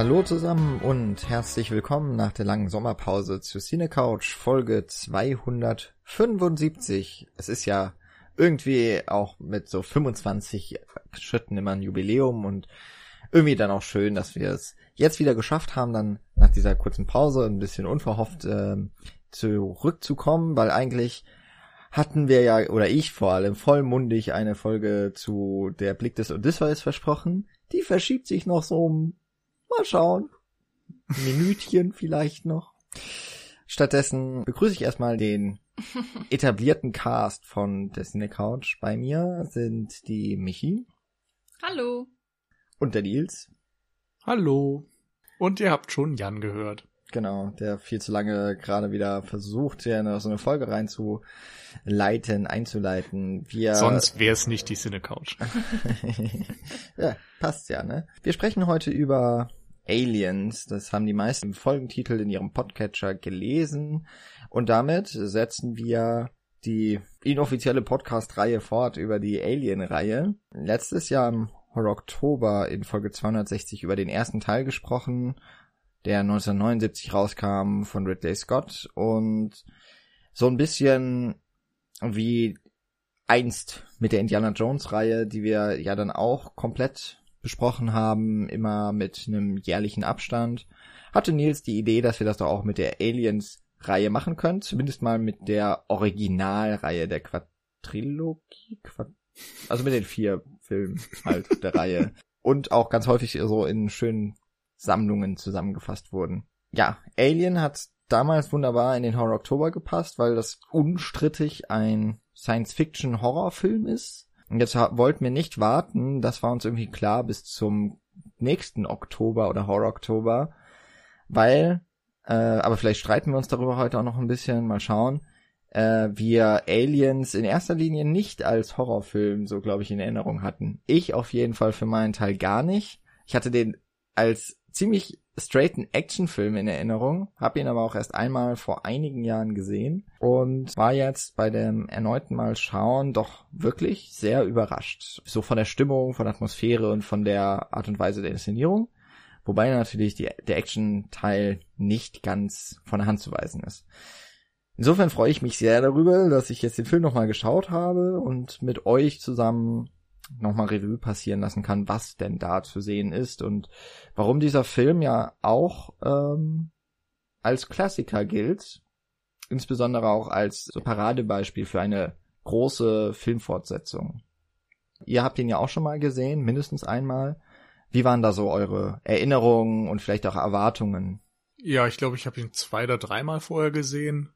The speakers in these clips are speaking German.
Hallo zusammen und herzlich willkommen nach der langen Sommerpause zu Cine Couch Folge 275. Es ist ja irgendwie auch mit so 25 Schritten immer ein Jubiläum und irgendwie dann auch schön, dass wir es jetzt wieder geschafft haben, dann nach dieser kurzen Pause ein bisschen unverhofft äh, zurückzukommen, weil eigentlich hatten wir ja, oder ich vor allem, vollmundig eine Folge zu der Blick des Odysseus versprochen. Die verschiebt sich noch so um, mal schauen, Minütchen vielleicht noch. Stattdessen begrüße ich erstmal den etablierten Cast von der Cine Couch. Bei mir sind die Michi. Hallo. Und der Nils. Hallo. Und ihr habt schon Jan gehört. Genau, der viel zu lange gerade wieder versucht, ja so eine Folge reinzuleiten, einzuleiten. Wir Sonst wäre es nicht die Cine Couch. ja, passt ja, ne? Wir sprechen heute über Aliens. Das haben die meisten im Folgentitel in ihrem Podcatcher gelesen. Und damit setzen wir die inoffizielle Podcast-Reihe fort über die Alien-Reihe. Letztes Jahr im Oktober in Folge 260 über den ersten Teil gesprochen der 1979 rauskam von Ridley Scott und so ein bisschen wie einst mit der Indiana Jones Reihe, die wir ja dann auch komplett besprochen haben, immer mit einem jährlichen Abstand, hatte Nils die Idee, dass wir das doch auch mit der Aliens Reihe machen können, zumindest mal mit der Originalreihe der Quadrilogie, Quad also mit den vier Filmen halt der Reihe und auch ganz häufig so in schönen Sammlungen zusammengefasst wurden. Ja, Alien hat damals wunderbar in den Horror Oktober gepasst, weil das unstrittig ein Science-Fiction-Horrorfilm ist. Und jetzt wollten wir nicht warten, das war uns irgendwie klar, bis zum nächsten Oktober oder Horror Oktober, weil, äh, aber vielleicht streiten wir uns darüber heute auch noch ein bisschen, mal schauen, äh, wir Aliens in erster Linie nicht als Horrorfilm, so glaube ich, in Erinnerung hatten. Ich auf jeden Fall für meinen Teil gar nicht. Ich hatte den als ziemlich straighten Actionfilm in Erinnerung, habe ihn aber auch erst einmal vor einigen Jahren gesehen und war jetzt bei dem erneuten Mal schauen doch wirklich sehr überrascht. So von der Stimmung, von der Atmosphäre und von der Art und Weise der Inszenierung. Wobei natürlich die, der Action-Teil nicht ganz von der Hand zu weisen ist. Insofern freue ich mich sehr darüber, dass ich jetzt den Film nochmal geschaut habe und mit euch zusammen nochmal Revue passieren lassen kann, was denn da zu sehen ist und warum dieser Film ja auch ähm, als Klassiker gilt, insbesondere auch als so Paradebeispiel für eine große Filmfortsetzung. Ihr habt ihn ja auch schon mal gesehen, mindestens einmal. Wie waren da so eure Erinnerungen und vielleicht auch Erwartungen? Ja, ich glaube, ich habe ihn zwei oder dreimal vorher gesehen.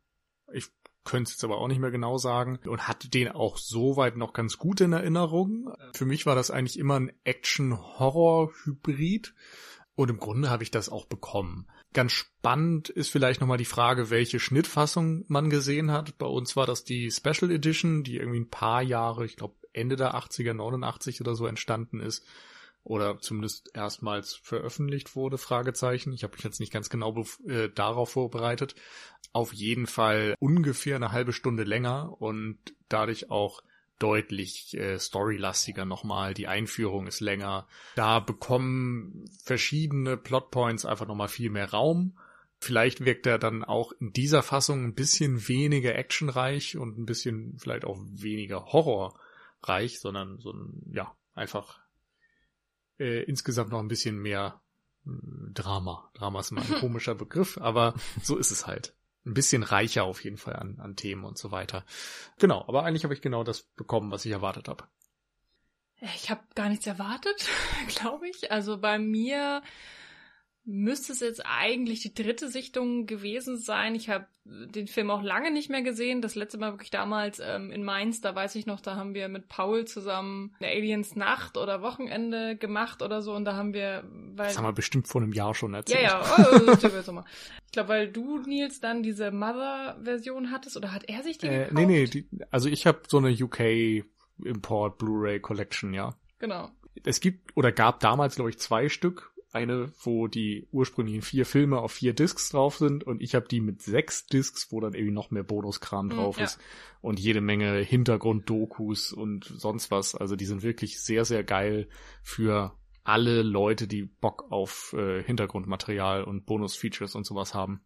Könnte es jetzt aber auch nicht mehr genau sagen und hatte den auch soweit noch ganz gut in Erinnerung. Für mich war das eigentlich immer ein Action-Horror-Hybrid. Und im Grunde habe ich das auch bekommen. Ganz spannend ist vielleicht nochmal die Frage, welche Schnittfassung man gesehen hat. Bei uns war das die Special Edition, die irgendwie ein paar Jahre, ich glaube Ende der 80er, 89 oder so entstanden ist oder zumindest erstmals veröffentlicht wurde, Fragezeichen. Ich habe mich jetzt nicht ganz genau äh, darauf vorbereitet. Auf jeden Fall ungefähr eine halbe Stunde länger und dadurch auch deutlich äh, storylastiger nochmal. Die Einführung ist länger. Da bekommen verschiedene Plotpoints einfach nochmal viel mehr Raum. Vielleicht wirkt er dann auch in dieser Fassung ein bisschen weniger actionreich und ein bisschen vielleicht auch weniger horrorreich, sondern so ein, ja, einfach äh, insgesamt noch ein bisschen mehr äh, Drama. Drama ist mal ein komischer Begriff, aber so ist es halt. Ein bisschen reicher auf jeden Fall an, an Themen und so weiter. Genau, aber eigentlich habe ich genau das bekommen, was ich erwartet habe. Ich habe gar nichts erwartet, glaube ich. Also bei mir müsste es jetzt eigentlich die dritte Sichtung gewesen sein. Ich habe den Film auch lange nicht mehr gesehen. Das letzte Mal wirklich damals ähm, in Mainz, da weiß ich noch, da haben wir mit Paul zusammen eine Aliens Nacht oder Wochenende gemacht oder so und da haben wir, weil das haben wir bestimmt vor einem Jahr schon erzählt. Ja, ja, oh, ich glaube, weil du Nils dann diese Mother-Version hattest oder hat er sich die äh, gekauft? Nee, nee, die, also ich habe so eine UK Import Blu-ray Collection, ja. Genau. Es gibt oder gab damals glaube ich zwei Stück eine, wo die ursprünglichen vier Filme auf vier Discs drauf sind und ich habe die mit sechs Discs, wo dann irgendwie noch mehr Bonuskram hm, drauf mm, ist und jede Menge Hintergrunddokus und sonst was. Also die sind wirklich sehr, sehr geil für alle Leute, die Bock auf äh, Hintergrundmaterial und Bonus-Features und sowas haben.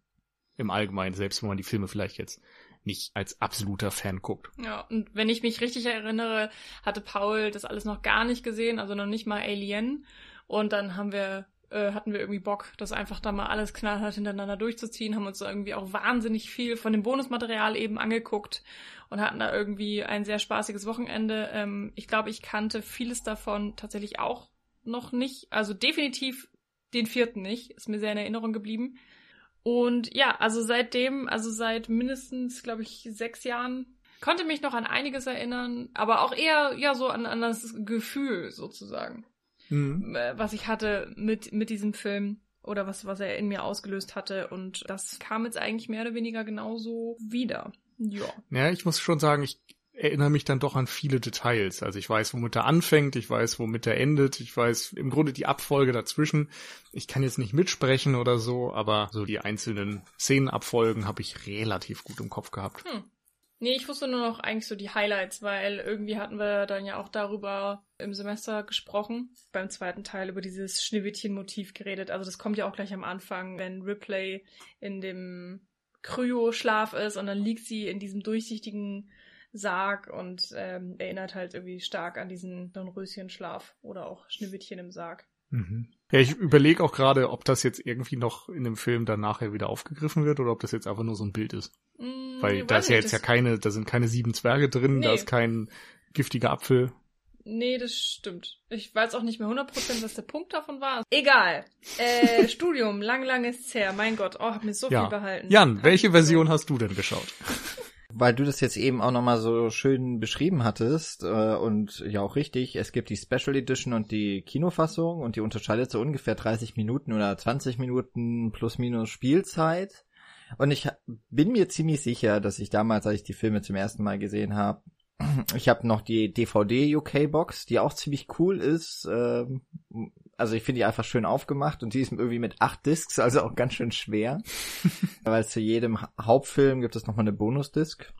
Im Allgemeinen, selbst wenn man die Filme vielleicht jetzt nicht als absoluter Fan guckt. Ja, und wenn ich mich richtig erinnere, hatte Paul das alles noch gar nicht gesehen, also noch nicht mal Alien. Und dann haben wir äh, hatten wir irgendwie Bock, das einfach da mal alles knallhart hintereinander durchzuziehen, haben uns irgendwie auch wahnsinnig viel von dem Bonusmaterial eben angeguckt und hatten da irgendwie ein sehr spaßiges Wochenende. Ähm, ich glaube, ich kannte vieles davon tatsächlich auch noch nicht, also definitiv den vierten nicht, ist mir sehr in Erinnerung geblieben. Und ja, also seitdem, also seit mindestens, glaube ich, sechs Jahren, konnte mich noch an einiges erinnern, aber auch eher ja so an, an das Gefühl sozusagen mhm. Äh, was ich hatte mit, mit diesem Film oder was, was er in mir ausgelöst hatte. Und das kam jetzt eigentlich mehr oder weniger genauso wieder. Ja. Ja, ich muss schon sagen, ich erinnere mich dann doch an viele Details. Also ich weiß, womit er anfängt, ich weiß, womit er endet, ich weiß im Grunde die Abfolge dazwischen. Ich kann jetzt nicht mitsprechen oder so, aber so die einzelnen Szenenabfolgen habe ich relativ gut im Kopf gehabt. Hm. Nee, ich wusste nur noch eigentlich so die Highlights, weil irgendwie hatten wir dann ja auch darüber im Semester gesprochen, beim zweiten Teil über dieses Schneewittchen-Motiv geredet. Also das kommt ja auch gleich am Anfang, wenn Ripley in dem Kryo-Schlaf ist und dann liegt sie in diesem durchsichtigen Sarg und ähm, erinnert halt irgendwie stark an diesen Dornröschen-Schlaf oder auch Schneewittchen im Sarg. Mhm. Ja, ich überlege auch gerade, ob das jetzt irgendwie noch in dem Film dann nachher wieder aufgegriffen wird oder ob das jetzt einfach nur so ein Bild ist. Mm, Weil da ist ja jetzt ja keine, da sind keine sieben Zwerge drin, nee. da ist kein giftiger Apfel. Nee, das stimmt. Ich weiß auch nicht mehr 100%, was der Punkt davon war. Egal. Äh, Studium, lang, lang ist's her. Mein Gott, oh, hab mir so ja. viel behalten. Jan, welche Version hast du denn geschaut? Weil du das jetzt eben auch nochmal so schön beschrieben hattest äh, und ja auch richtig, es gibt die Special Edition und die Kinofassung und die unterscheidet so ungefähr 30 Minuten oder 20 Minuten plus minus Spielzeit. Und ich bin mir ziemlich sicher, dass ich damals, als ich die Filme zum ersten Mal gesehen habe, ich habe noch die DVD UK Box, die auch ziemlich cool ist. Ähm, also ich finde die einfach schön aufgemacht und die ist irgendwie mit acht Discs, also auch ganz schön schwer. Weil zu jedem Hauptfilm gibt es nochmal eine Bonusdisc.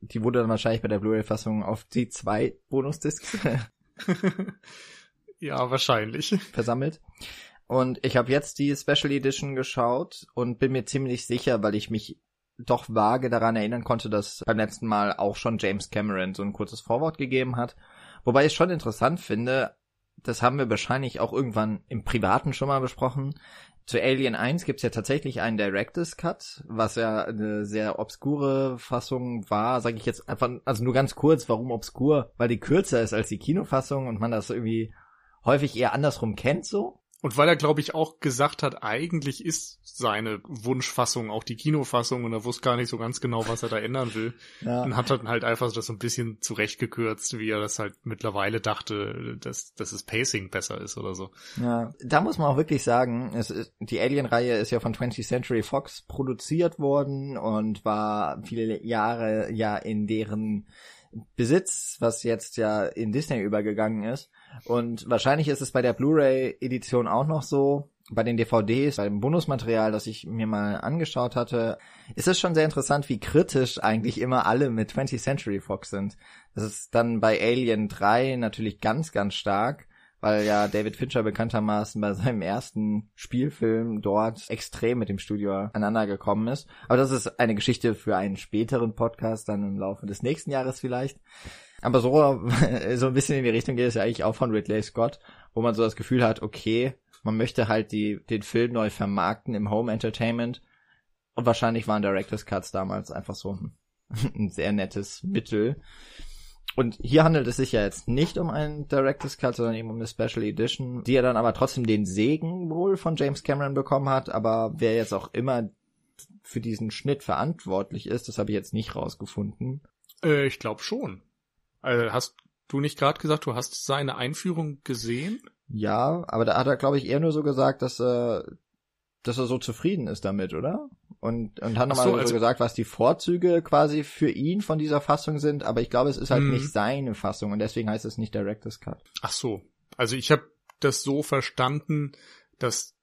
Die wurde dann wahrscheinlich bei der Blu-ray-Fassung auf die zwei Bonusdiscs. ja, wahrscheinlich. Versammelt. Und ich habe jetzt die Special Edition geschaut und bin mir ziemlich sicher, weil ich mich doch vage daran erinnern konnte, dass beim letzten Mal auch schon James Cameron so ein kurzes Vorwort gegeben hat. Wobei ich es schon interessant finde, das haben wir wahrscheinlich auch irgendwann im Privaten schon mal besprochen. Zu Alien 1 gibt's ja tatsächlich einen Director's Cut, was ja eine sehr obskure Fassung war, sage ich jetzt einfach, also nur ganz kurz, warum obskur? Weil die kürzer ist als die Kinofassung und man das irgendwie häufig eher andersrum kennt so. Und weil er, glaube ich, auch gesagt hat, eigentlich ist seine Wunschfassung auch die Kinofassung und er wusste gar nicht so ganz genau, was er da ändern will. Ja. Und hat dann halt einfach das so ein bisschen zurechtgekürzt, wie er das halt mittlerweile dachte, dass, dass es Pacing besser ist oder so. Ja, da muss man auch wirklich sagen, es ist, die Alien-Reihe ist ja von 20th Century Fox produziert worden und war viele Jahre ja in deren Besitz, was jetzt ja in Disney übergegangen ist. Und wahrscheinlich ist es bei der Blu-ray-Edition auch noch so. Bei den DVDs, beim Bonusmaterial, das ich mir mal angeschaut hatte, ist es schon sehr interessant, wie kritisch eigentlich immer alle mit 20th Century Fox sind. Das ist dann bei Alien 3 natürlich ganz, ganz stark, weil ja David Fincher bekanntermaßen bei seinem ersten Spielfilm dort extrem mit dem Studio aneinander gekommen ist. Aber das ist eine Geschichte für einen späteren Podcast, dann im Laufe des nächsten Jahres vielleicht. Aber so, so ein bisschen in die Richtung geht es ja eigentlich auch von Ridley Scott, wo man so das Gefühl hat, okay, man möchte halt die, den Film neu vermarkten im Home Entertainment. Und wahrscheinlich waren Director's Cuts damals einfach so ein, ein sehr nettes Mittel. Und hier handelt es sich ja jetzt nicht um einen Director's Cut, sondern eben um eine Special Edition, die ja dann aber trotzdem den Segen wohl von James Cameron bekommen hat. Aber wer jetzt auch immer für diesen Schnitt verantwortlich ist, das habe ich jetzt nicht rausgefunden. Äh, ich glaube schon. Also hast du nicht gerade gesagt, du hast seine Einführung gesehen? Ja, aber da hat er, glaube ich, eher nur so gesagt, dass er, dass er so zufrieden ist damit, oder? Und, und hat nochmal so, also, so gesagt, was die Vorzüge quasi für ihn von dieser Fassung sind, aber ich glaube, es ist halt hm. nicht seine Fassung und deswegen heißt es nicht Director's Cut. Ach so. Also ich habe das so verstanden, dass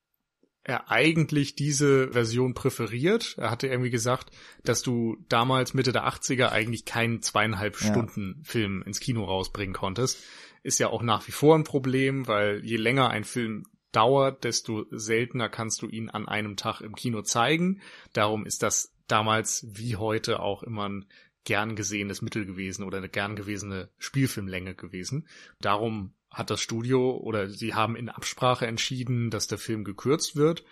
er eigentlich diese Version präferiert. Er hatte irgendwie gesagt, dass du damals Mitte der 80er eigentlich keinen zweieinhalb ja. Stunden Film ins Kino rausbringen konntest. Ist ja auch nach wie vor ein Problem, weil je länger ein Film dauert, desto seltener kannst du ihn an einem Tag im Kino zeigen. Darum ist das damals wie heute auch immer ein gern gesehenes Mittel gewesen oder eine gern gewesene Spielfilmlänge gewesen. Darum hat das Studio oder sie haben in Absprache entschieden, dass der Film gekürzt wird.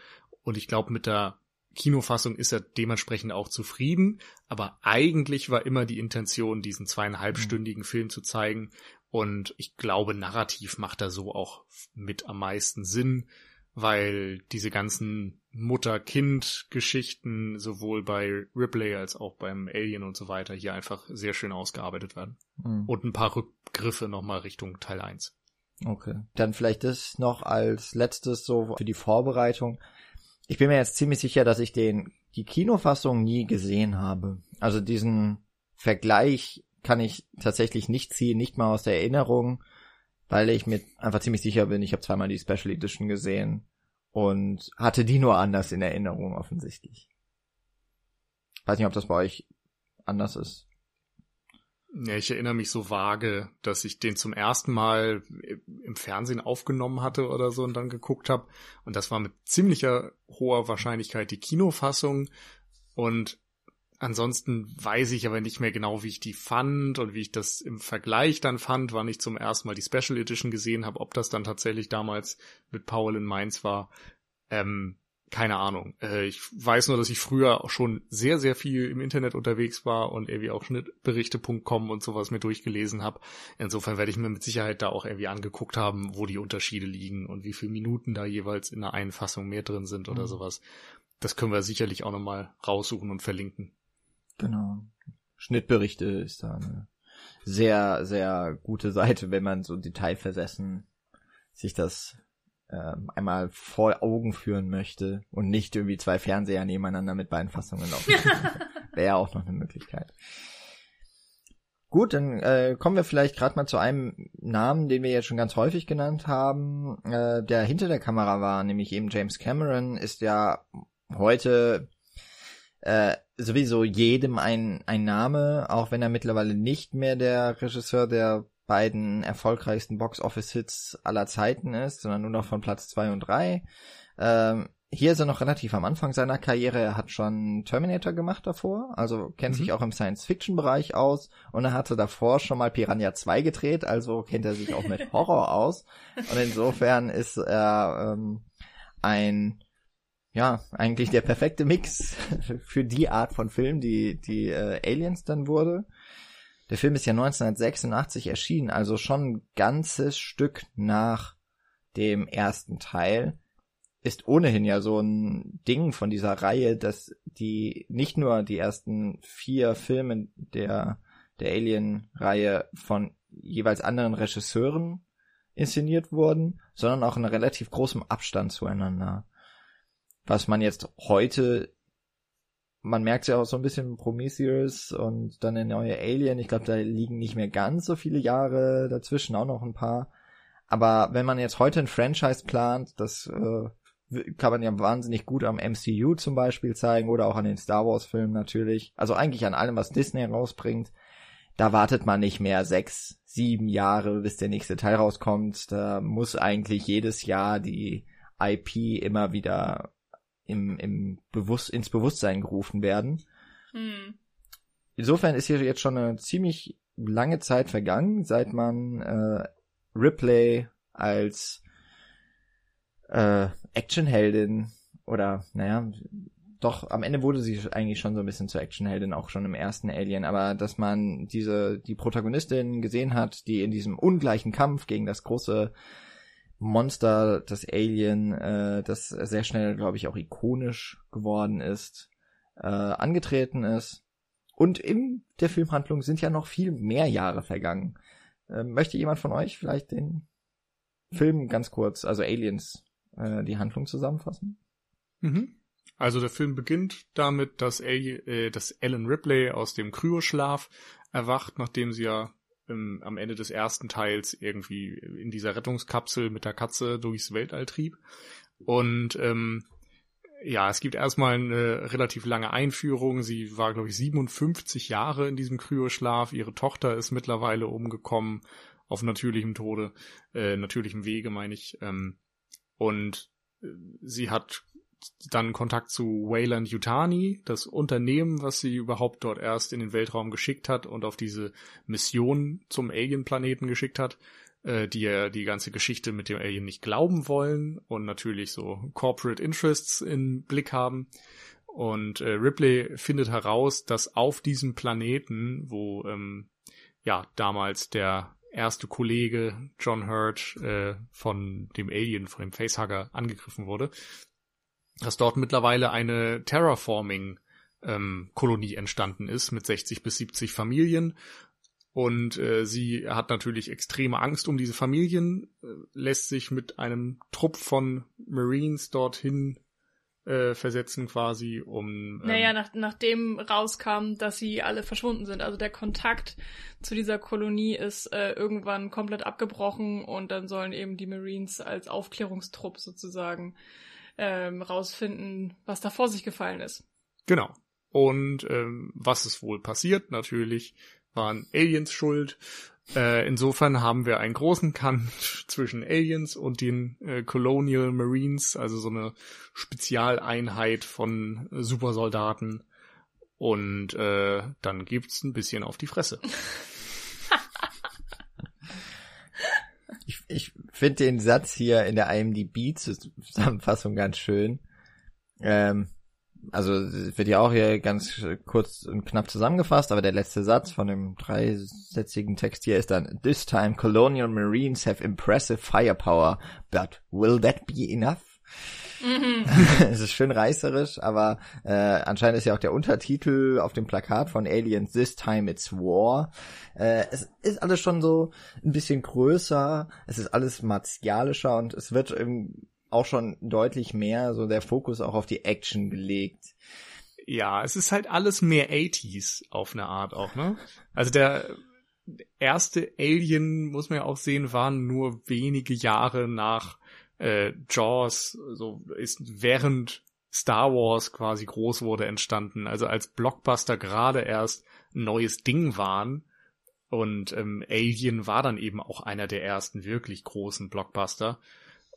Und ich glaube, mit der Kinofassung ist er dementsprechend auch zufrieden. Aber eigentlich war immer die Intention, diesen zweieinhalbstündigen mhm. Film zu zeigen. Und ich glaube, narrativ macht er so auch mit am meisten Sinn, weil diese ganzen Mutter-Kind-Geschichten sowohl bei Ripley als auch beim Alien und so weiter hier einfach sehr schön ausgearbeitet werden. Mhm. Und ein paar Rückgriffe nochmal Richtung Teil 1. Okay. Dann vielleicht das noch als letztes so für die Vorbereitung. Ich bin mir jetzt ziemlich sicher, dass ich den, die Kinofassung nie gesehen habe. Also diesen Vergleich kann ich tatsächlich nicht ziehen, nicht mal aus der Erinnerung, weil ich mir einfach ziemlich sicher bin, ich habe zweimal die Special Edition gesehen und hatte die nur anders in Erinnerung offensichtlich. Weiß nicht, ob das bei euch anders ist. Ja, ich erinnere mich so vage, dass ich den zum ersten Mal im Fernsehen aufgenommen hatte oder so und dann geguckt habe. Und das war mit ziemlicher hoher Wahrscheinlichkeit die Kinofassung. Und ansonsten weiß ich aber nicht mehr genau, wie ich die fand und wie ich das im Vergleich dann fand, wann ich zum ersten Mal die Special Edition gesehen habe, ob das dann tatsächlich damals mit Paul in Mainz war. Ähm, keine Ahnung. Äh, ich weiß nur, dass ich früher auch schon sehr, sehr viel im Internet unterwegs war und irgendwie auch Schnittberichte.com und sowas mir durchgelesen habe. Insofern werde ich mir mit Sicherheit da auch irgendwie angeguckt haben, wo die Unterschiede liegen und wie viele Minuten da jeweils in der Einfassung mehr drin sind oder mhm. sowas. Das können wir sicherlich auch nochmal raussuchen und verlinken. Genau. Schnittberichte ist da eine sehr, sehr gute Seite, wenn man so detailversessen sich das ähm, einmal vor Augen führen möchte und nicht irgendwie zwei Fernseher nebeneinander mit beiden Fassungen laufen. Wäre ja auch noch eine Möglichkeit. Gut, dann äh, kommen wir vielleicht gerade mal zu einem Namen, den wir jetzt schon ganz häufig genannt haben, äh, der hinter der Kamera war, nämlich eben James Cameron, ist ja heute äh, sowieso jedem ein, ein Name, auch wenn er mittlerweile nicht mehr der Regisseur der beiden erfolgreichsten Box-Office-Hits aller Zeiten ist, sondern nur noch von Platz zwei und drei. Ähm, hier ist er noch relativ am Anfang seiner Karriere. Er hat schon Terminator gemacht davor, also kennt mhm. sich auch im Science-Fiction-Bereich aus und er hatte davor schon mal Piranha 2 gedreht, also kennt er sich auch mit Horror aus. Und insofern ist er ähm, ein ja, eigentlich der perfekte Mix für die Art von Film, die die äh, Aliens dann wurde. Der Film ist ja 1986 erschienen, also schon ein ganzes Stück nach dem ersten Teil. Ist ohnehin ja so ein Ding von dieser Reihe, dass die nicht nur die ersten vier Filme der, der Alien-Reihe von jeweils anderen Regisseuren inszeniert wurden, sondern auch in relativ großem Abstand zueinander. Was man jetzt heute man merkt ja auch so ein bisschen Prometheus und dann der neue Alien. Ich glaube, da liegen nicht mehr ganz so viele Jahre dazwischen, auch noch ein paar. Aber wenn man jetzt heute ein Franchise plant, das äh, kann man ja wahnsinnig gut am MCU zum Beispiel zeigen oder auch an den Star Wars Filmen natürlich. Also eigentlich an allem, was Disney rausbringt. Da wartet man nicht mehr sechs, sieben Jahre, bis der nächste Teil rauskommt. Da muss eigentlich jedes Jahr die IP immer wieder im, im Bewusst ins Bewusstsein gerufen werden. Hm. Insofern ist hier jetzt schon eine ziemlich lange Zeit vergangen, seit man äh, Ripley als äh, Actionheldin oder naja, doch am Ende wurde sie eigentlich schon so ein bisschen zur Actionheldin, auch schon im ersten Alien, aber dass man diese die Protagonistin gesehen hat, die in diesem ungleichen Kampf gegen das große Monster, das Alien, äh, das sehr schnell, glaube ich, auch ikonisch geworden ist, äh, angetreten ist. Und in der Filmhandlung sind ja noch viel mehr Jahre vergangen. Äh, möchte jemand von euch vielleicht den Film ganz kurz, also Aliens, äh, die Handlung zusammenfassen? Mhm. Also der Film beginnt damit, dass, A äh, dass Ellen Ripley aus dem Kryoschlaf erwacht, nachdem sie ja im, am Ende des ersten Teils irgendwie in dieser Rettungskapsel mit der Katze durchs Weltall trieb. Und ähm, Ja, es gibt erstmal eine relativ lange Einführung. Sie war, glaube ich, 57 Jahre in diesem Kryoschlaf. Ihre Tochter ist mittlerweile umgekommen auf natürlichem Tode, äh, natürlichem Wege, meine ich. Ähm, und äh, sie hat dann Kontakt zu Wayland Yutani, das Unternehmen, was sie überhaupt dort erst in den Weltraum geschickt hat und auf diese Mission zum Alien-Planeten geschickt hat, äh, die ja die ganze Geschichte mit dem Alien nicht glauben wollen und natürlich so Corporate Interests im Blick haben. Und äh, Ripley findet heraus, dass auf diesem Planeten, wo ähm, ja damals der erste Kollege John Hurt äh, von dem Alien, von dem Facehugger angegriffen wurde, dass dort mittlerweile eine Terraforming ähm, Kolonie entstanden ist mit 60 bis 70 Familien. Und äh, sie hat natürlich extreme Angst um diese Familien, äh, lässt sich mit einem Trupp von Marines dorthin äh, versetzen quasi, um... Ähm, naja, nach, nachdem rauskam, dass sie alle verschwunden sind. Also der Kontakt zu dieser Kolonie ist äh, irgendwann komplett abgebrochen und dann sollen eben die Marines als Aufklärungstrupp sozusagen ähm, rausfinden, was da vor sich gefallen ist. Genau. Und ähm, was ist wohl passiert? Natürlich waren Aliens schuld. Äh, insofern haben wir einen großen Kant zwischen Aliens und den äh, Colonial Marines, also so eine Spezialeinheit von Supersoldaten. Und äh, dann gibt's ein bisschen auf die Fresse. Ich, ich finde den Satz hier in der IMDb-Zusammenfassung ganz schön. Ähm, also wird ja auch hier ganz kurz und knapp zusammengefasst, aber der letzte Satz von dem dreisätzigen Text hier ist dann This time colonial marines have impressive firepower, but will that be enough? Mhm. es ist schön reißerisch, aber äh, anscheinend ist ja auch der Untertitel auf dem Plakat von Aliens This Time It's War. Äh, es ist alles schon so ein bisschen größer, es ist alles martialischer und es wird im, auch schon deutlich mehr so der Fokus auch auf die Action gelegt. Ja, es ist halt alles mehr 80s auf eine Art auch, ne? Also der erste Alien, muss man ja auch sehen, waren nur wenige Jahre nach äh, Jaws, so ist während Star Wars quasi groß wurde entstanden. Also als Blockbuster gerade erst ein neues Ding waren. Und ähm, Alien war dann eben auch einer der ersten wirklich großen Blockbuster.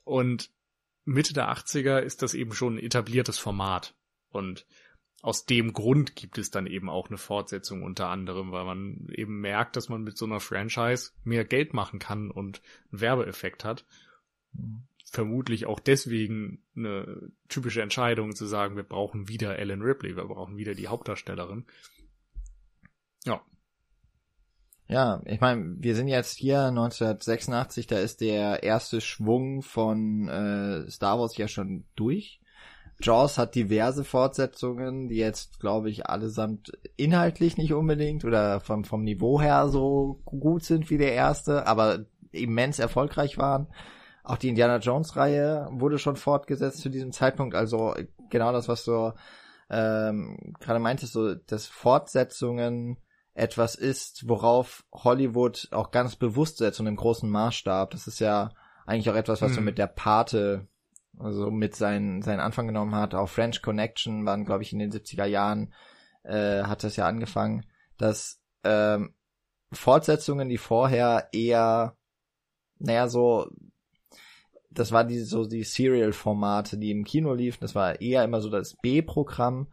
Und Mitte der 80er ist das eben schon ein etabliertes Format. Und aus dem Grund gibt es dann eben auch eine Fortsetzung unter anderem, weil man eben merkt, dass man mit so einer Franchise mehr Geld machen kann und einen Werbeeffekt hat. Mhm vermutlich auch deswegen eine typische Entscheidung zu sagen, wir brauchen wieder Ellen Ripley, wir brauchen wieder die Hauptdarstellerin. Ja. Ja, ich meine, wir sind jetzt hier 1986, da ist der erste Schwung von äh, Star Wars ja schon durch. Jaws hat diverse Fortsetzungen, die jetzt, glaube ich, allesamt inhaltlich nicht unbedingt oder vom, vom Niveau her so gut sind wie der erste, aber immens erfolgreich waren. Auch die Indiana Jones Reihe wurde schon fortgesetzt zu diesem Zeitpunkt. Also genau das, was du ähm, gerade meintest, so dass Fortsetzungen etwas ist, worauf Hollywood auch ganz bewusst setzt und im großen Maßstab. Das ist ja eigentlich auch etwas, was so mit der Pate, also mit seinen, seinen Anfang genommen hat. Auch French Connection waren, glaube ich, in den 70er Jahren, äh, hat das ja angefangen, dass ähm, Fortsetzungen, die vorher eher, naja, so das war die, so die Serial-Formate, die im Kino liefen. Das war eher immer so das B-Programm.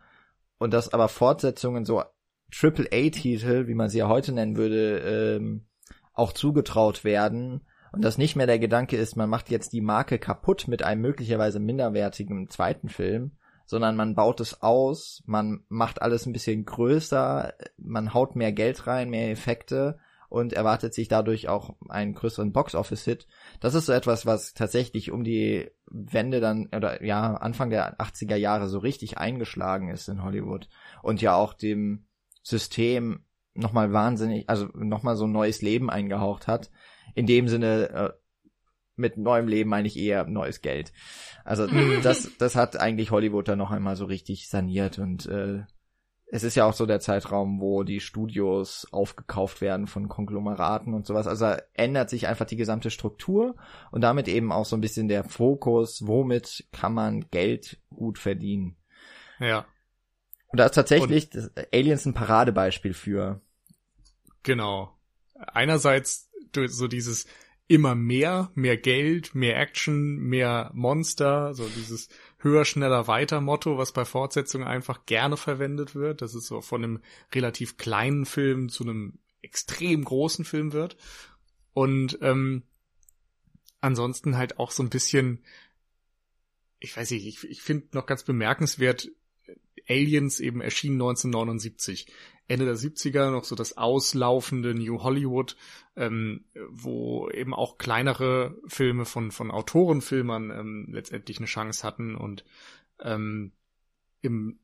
Und das aber Fortsetzungen, so Triple-A-Titel, wie man sie ja heute nennen würde, ähm, auch zugetraut werden. Und das nicht mehr der Gedanke ist, man macht jetzt die Marke kaputt mit einem möglicherweise minderwertigen zweiten Film, sondern man baut es aus, man macht alles ein bisschen größer, man haut mehr Geld rein, mehr Effekte und erwartet sich dadurch auch einen größeren Box-Office-Hit. Das ist so etwas, was tatsächlich um die Wende dann, oder ja, Anfang der 80er Jahre so richtig eingeschlagen ist in Hollywood und ja auch dem System nochmal wahnsinnig, also nochmal so ein neues Leben eingehaucht hat. In dem Sinne, äh, mit neuem Leben meine ich eher neues Geld. Also das, das hat eigentlich Hollywood dann noch einmal so richtig saniert und äh, es ist ja auch so der Zeitraum, wo die Studios aufgekauft werden von Konglomeraten und sowas. Also ändert sich einfach die gesamte Struktur und damit eben auch so ein bisschen der Fokus, womit kann man Geld gut verdienen. Ja. Und da ist tatsächlich und, Aliens ein Paradebeispiel für. Genau. Einerseits so dieses immer mehr, mehr Geld, mehr Action, mehr Monster, so dieses höher, schneller, weiter Motto, was bei Fortsetzungen einfach gerne verwendet wird. Das ist so von einem relativ kleinen Film zu einem extrem großen Film wird. Und ähm, ansonsten halt auch so ein bisschen, ich weiß nicht, ich, ich finde noch ganz bemerkenswert, Aliens eben erschien 1979. Ende der 70er noch so das auslaufende New Hollywood, ähm, wo eben auch kleinere Filme von, von Autorenfilmern ähm, letztendlich eine Chance hatten und ähm, im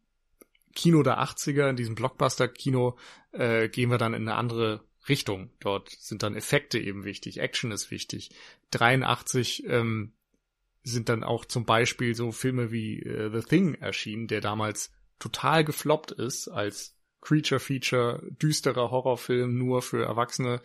Kino der 80er, in diesem Blockbuster-Kino, äh, gehen wir dann in eine andere Richtung. Dort sind dann Effekte eben wichtig, Action ist wichtig. 83 ähm, sind dann auch zum Beispiel so Filme wie äh, The Thing erschienen, der damals total gefloppt ist als Creature-Feature, düsterer Horrorfilm nur für Erwachsene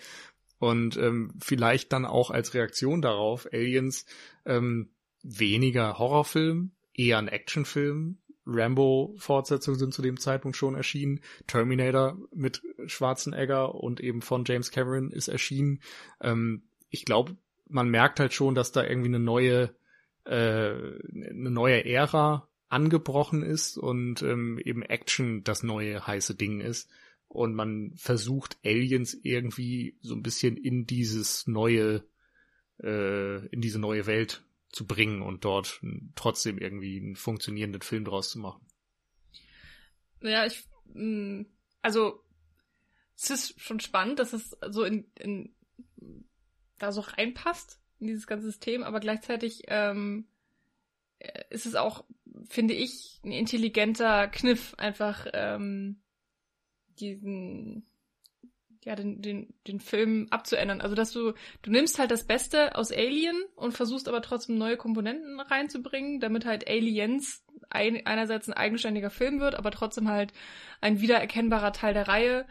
und ähm, vielleicht dann auch als Reaktion darauf Aliens ähm, weniger Horrorfilm, eher ein Actionfilm. Rambo-Fortsetzungen sind zu dem Zeitpunkt schon erschienen. Terminator mit Schwarzenegger und eben von James Cameron ist erschienen. Ähm, ich glaube, man merkt halt schon, dass da irgendwie eine neue, äh, eine neue Ära angebrochen ist und ähm, eben Action das neue heiße Ding ist. Und man versucht Aliens irgendwie so ein bisschen in dieses neue, äh, in diese neue Welt zu bringen und dort trotzdem irgendwie einen funktionierenden Film draus zu machen. Ja, ich, mm, also es ist schon spannend, dass es so in, in da so reinpasst in dieses ganze System, aber gleichzeitig ähm, ist es auch finde ich, ein intelligenter Kniff, einfach ähm, diesen, ja, den, den, den Film abzuändern. Also, dass du, du nimmst halt das Beste aus Alien und versuchst aber trotzdem neue Komponenten reinzubringen, damit halt Aliens ein, einerseits ein eigenständiger Film wird, aber trotzdem halt ein wiedererkennbarer Teil der Reihe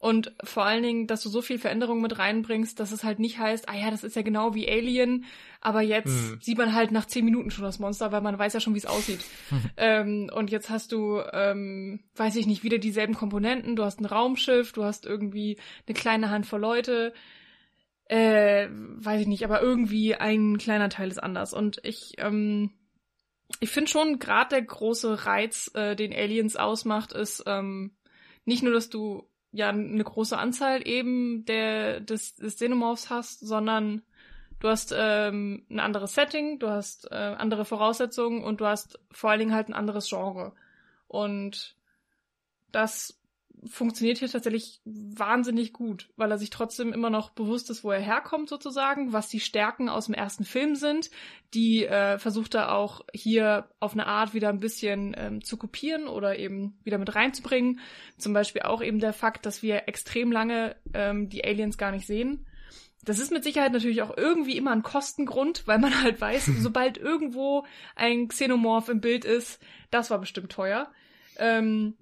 und vor allen Dingen, dass du so viel Veränderung mit reinbringst, dass es halt nicht heißt, ah ja, das ist ja genau wie Alien, aber jetzt mhm. sieht man halt nach zehn Minuten schon das Monster, weil man weiß ja schon, wie es aussieht. ähm, und jetzt hast du, ähm, weiß ich nicht, wieder dieselben Komponenten. Du hast ein Raumschiff, du hast irgendwie eine kleine Handvoll Leute. Äh, weiß ich nicht, aber irgendwie ein kleiner Teil ist anders. Und ich, ähm, ich finde schon, gerade der große Reiz, äh, den Aliens ausmacht, ist ähm, nicht nur, dass du ja eine große Anzahl eben der des, des Xenomorphs hast, sondern du hast ähm, ein anderes Setting, du hast äh, andere Voraussetzungen und du hast vor allen Dingen halt ein anderes Genre. Und das funktioniert hier tatsächlich wahnsinnig gut, weil er sich trotzdem immer noch bewusst ist, wo er herkommt sozusagen, was die Stärken aus dem ersten Film sind. Die äh, versucht er auch hier auf eine Art wieder ein bisschen ähm, zu kopieren oder eben wieder mit reinzubringen. Zum Beispiel auch eben der Fakt, dass wir extrem lange ähm, die Aliens gar nicht sehen. Das ist mit Sicherheit natürlich auch irgendwie immer ein Kostengrund, weil man halt weiß, sobald irgendwo ein Xenomorph im Bild ist, das war bestimmt teuer. Ähm,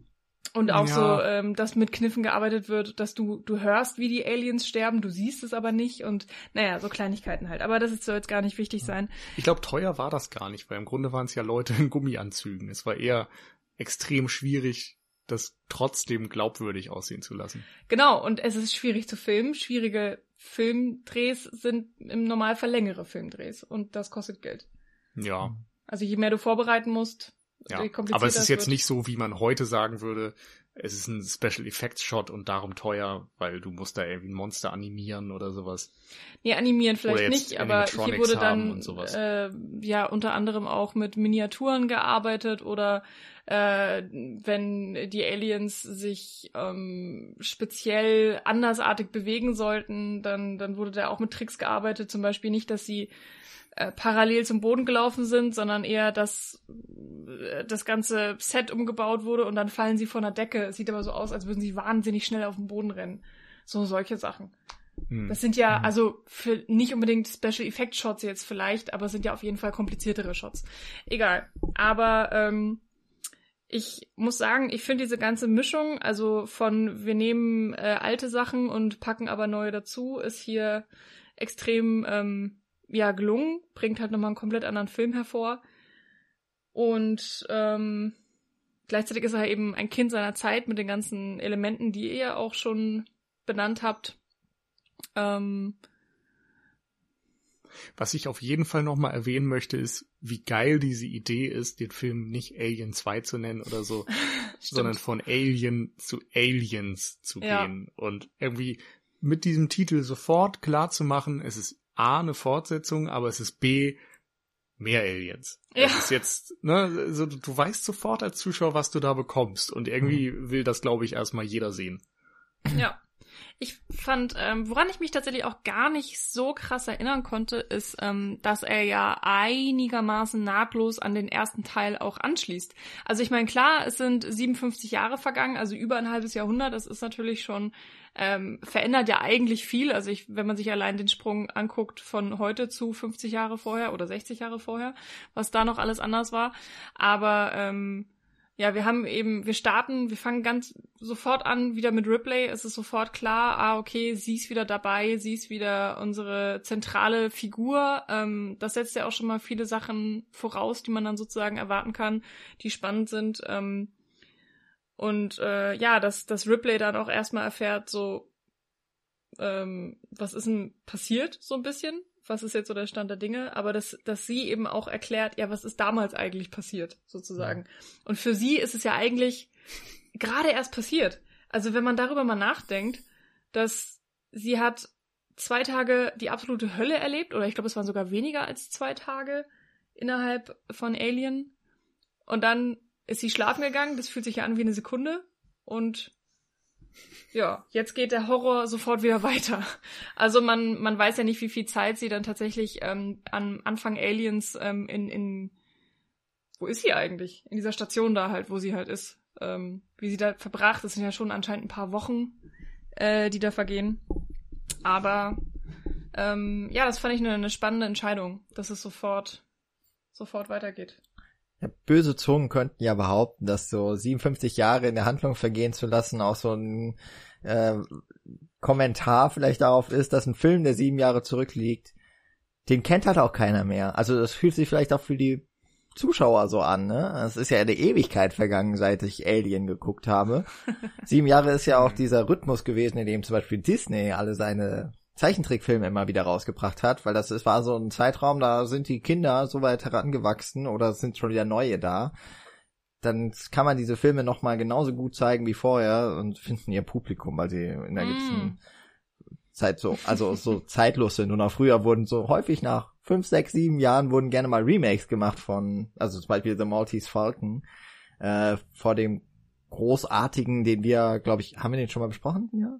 und auch ja. so, ähm, dass mit Kniffen gearbeitet wird, dass du, du hörst, wie die Aliens sterben, du siehst es aber nicht und naja, so Kleinigkeiten halt. Aber das soll jetzt gar nicht wichtig sein. Ich glaube, teuer war das gar nicht, weil im Grunde waren es ja Leute in Gummianzügen. Es war eher extrem schwierig, das trotzdem glaubwürdig aussehen zu lassen. Genau, und es ist schwierig zu filmen. Schwierige Filmdrehs sind im Normalfall längere Filmdrehs und das kostet Geld. Ja. Also je mehr du vorbereiten musst, ja, aber es ist jetzt wird. nicht so, wie man heute sagen würde, es ist ein Special Effects Shot und darum teuer, weil du musst da irgendwie ein Monster animieren oder sowas. Nee, animieren vielleicht nicht, aber hier wurde dann äh, ja unter anderem auch mit Miniaturen gearbeitet oder äh, wenn die Aliens sich ähm, speziell andersartig bewegen sollten, dann, dann wurde da auch mit Tricks gearbeitet, zum Beispiel nicht, dass sie äh, parallel zum Boden gelaufen sind, sondern eher, dass äh, das ganze Set umgebaut wurde und dann fallen sie von der Decke. Es sieht aber so aus, als würden sie wahnsinnig schnell auf den Boden rennen. So solche Sachen. Hm. Das sind ja, hm. also für nicht unbedingt Special Effect Shots jetzt vielleicht, aber sind ja auf jeden Fall kompliziertere Shots. Egal. Aber ähm, ich muss sagen, ich finde diese ganze Mischung, also von wir nehmen äh, alte Sachen und packen aber neue dazu, ist hier extrem ähm, ja gelungen, bringt halt nochmal einen komplett anderen Film hervor. Und ähm, gleichzeitig ist er eben ein Kind seiner Zeit mit den ganzen Elementen, die ihr auch schon benannt habt. Ähm, was ich auf jeden Fall nochmal erwähnen möchte, ist, wie geil diese Idee ist, den Film nicht Alien 2 zu nennen oder so, sondern von Alien zu Aliens zu ja. gehen und irgendwie mit diesem Titel sofort klar zu machen, es ist A, eine Fortsetzung, aber es ist B, mehr Aliens. Ja. Es ist jetzt, ne, so, du weißt sofort als Zuschauer, was du da bekommst und irgendwie mhm. will das, glaube ich, erstmal jeder sehen. Ja. Ich fand, ähm, woran ich mich tatsächlich auch gar nicht so krass erinnern konnte, ist, ähm, dass er ja einigermaßen nahtlos an den ersten Teil auch anschließt. Also ich meine, klar, es sind 57 Jahre vergangen, also über ein halbes Jahrhundert. Das ist natürlich schon ähm, verändert ja eigentlich viel. Also ich, wenn man sich allein den Sprung anguckt von heute zu 50 Jahre vorher oder 60 Jahre vorher, was da noch alles anders war. Aber ähm, ja, wir haben eben, wir starten, wir fangen ganz sofort an, wieder mit Ripley. Es ist sofort klar, ah, okay, sie ist wieder dabei, sie ist wieder unsere zentrale Figur. Ähm, das setzt ja auch schon mal viele Sachen voraus, die man dann sozusagen erwarten kann, die spannend sind. Ähm, und äh, ja, dass, dass Ripley dann auch erstmal erfährt, so, ähm, was ist denn passiert, so ein bisschen was ist jetzt so der Stand der Dinge, aber dass, dass sie eben auch erklärt, ja, was ist damals eigentlich passiert, sozusagen. Und für sie ist es ja eigentlich gerade erst passiert. Also wenn man darüber mal nachdenkt, dass sie hat zwei Tage die absolute Hölle erlebt, oder ich glaube, es waren sogar weniger als zwei Tage innerhalb von Alien. Und dann ist sie schlafen gegangen, das fühlt sich ja an wie eine Sekunde. Und ja, jetzt geht der Horror sofort wieder weiter. Also man, man weiß ja nicht, wie viel Zeit sie dann tatsächlich ähm, am Anfang Aliens ähm, in, in wo ist sie eigentlich? In dieser Station da halt, wo sie halt ist. Ähm, wie sie da verbracht, das sind ja schon anscheinend ein paar Wochen, äh, die da vergehen. Aber ähm, ja, das fand ich eine, eine spannende Entscheidung, dass es sofort, sofort weitergeht. Ja, böse Zungen könnten ja behaupten, dass so 57 Jahre in der Handlung vergehen zu lassen auch so ein äh, Kommentar vielleicht darauf ist, dass ein Film, der sieben Jahre zurückliegt, den kennt halt auch keiner mehr. Also das fühlt sich vielleicht auch für die Zuschauer so an, ne? Es ist ja eine Ewigkeit vergangen, seit ich Alien geguckt habe. Sieben Jahre ist ja auch dieser Rhythmus gewesen, in dem zum Beispiel Disney alle seine Zeichentrickfilme immer wieder rausgebracht hat, weil das, das war so ein Zeitraum, da sind die Kinder so weit herangewachsen oder sind schon wieder neue da. Dann kann man diese Filme nochmal genauso gut zeigen wie vorher und finden ihr Publikum, weil sie in der mm. gewissen Zeit so, also so zeitlos sind. Und auch früher wurden so häufig nach fünf, sechs, sieben Jahren wurden gerne mal Remakes gemacht von, also zum Beispiel The Maltese Falcon, äh, vor dem großartigen, den wir, glaube ich, haben wir den schon mal besprochen? Ja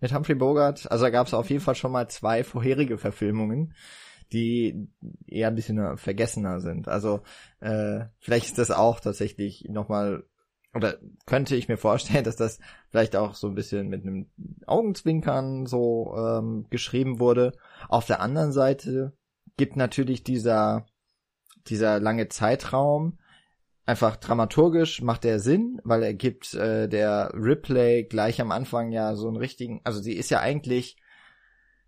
mit Humphrey Bogart. Also da gab es auf jeden Fall schon mal zwei vorherige Verfilmungen, die eher ein bisschen vergessener sind. Also äh, vielleicht ist das auch tatsächlich nochmal, oder könnte ich mir vorstellen, dass das vielleicht auch so ein bisschen mit einem Augenzwinkern so ähm, geschrieben wurde. Auf der anderen Seite gibt natürlich dieser dieser lange Zeitraum einfach dramaturgisch macht er Sinn, weil er gibt äh, der Ripley gleich am Anfang ja so einen richtigen, also sie ist ja eigentlich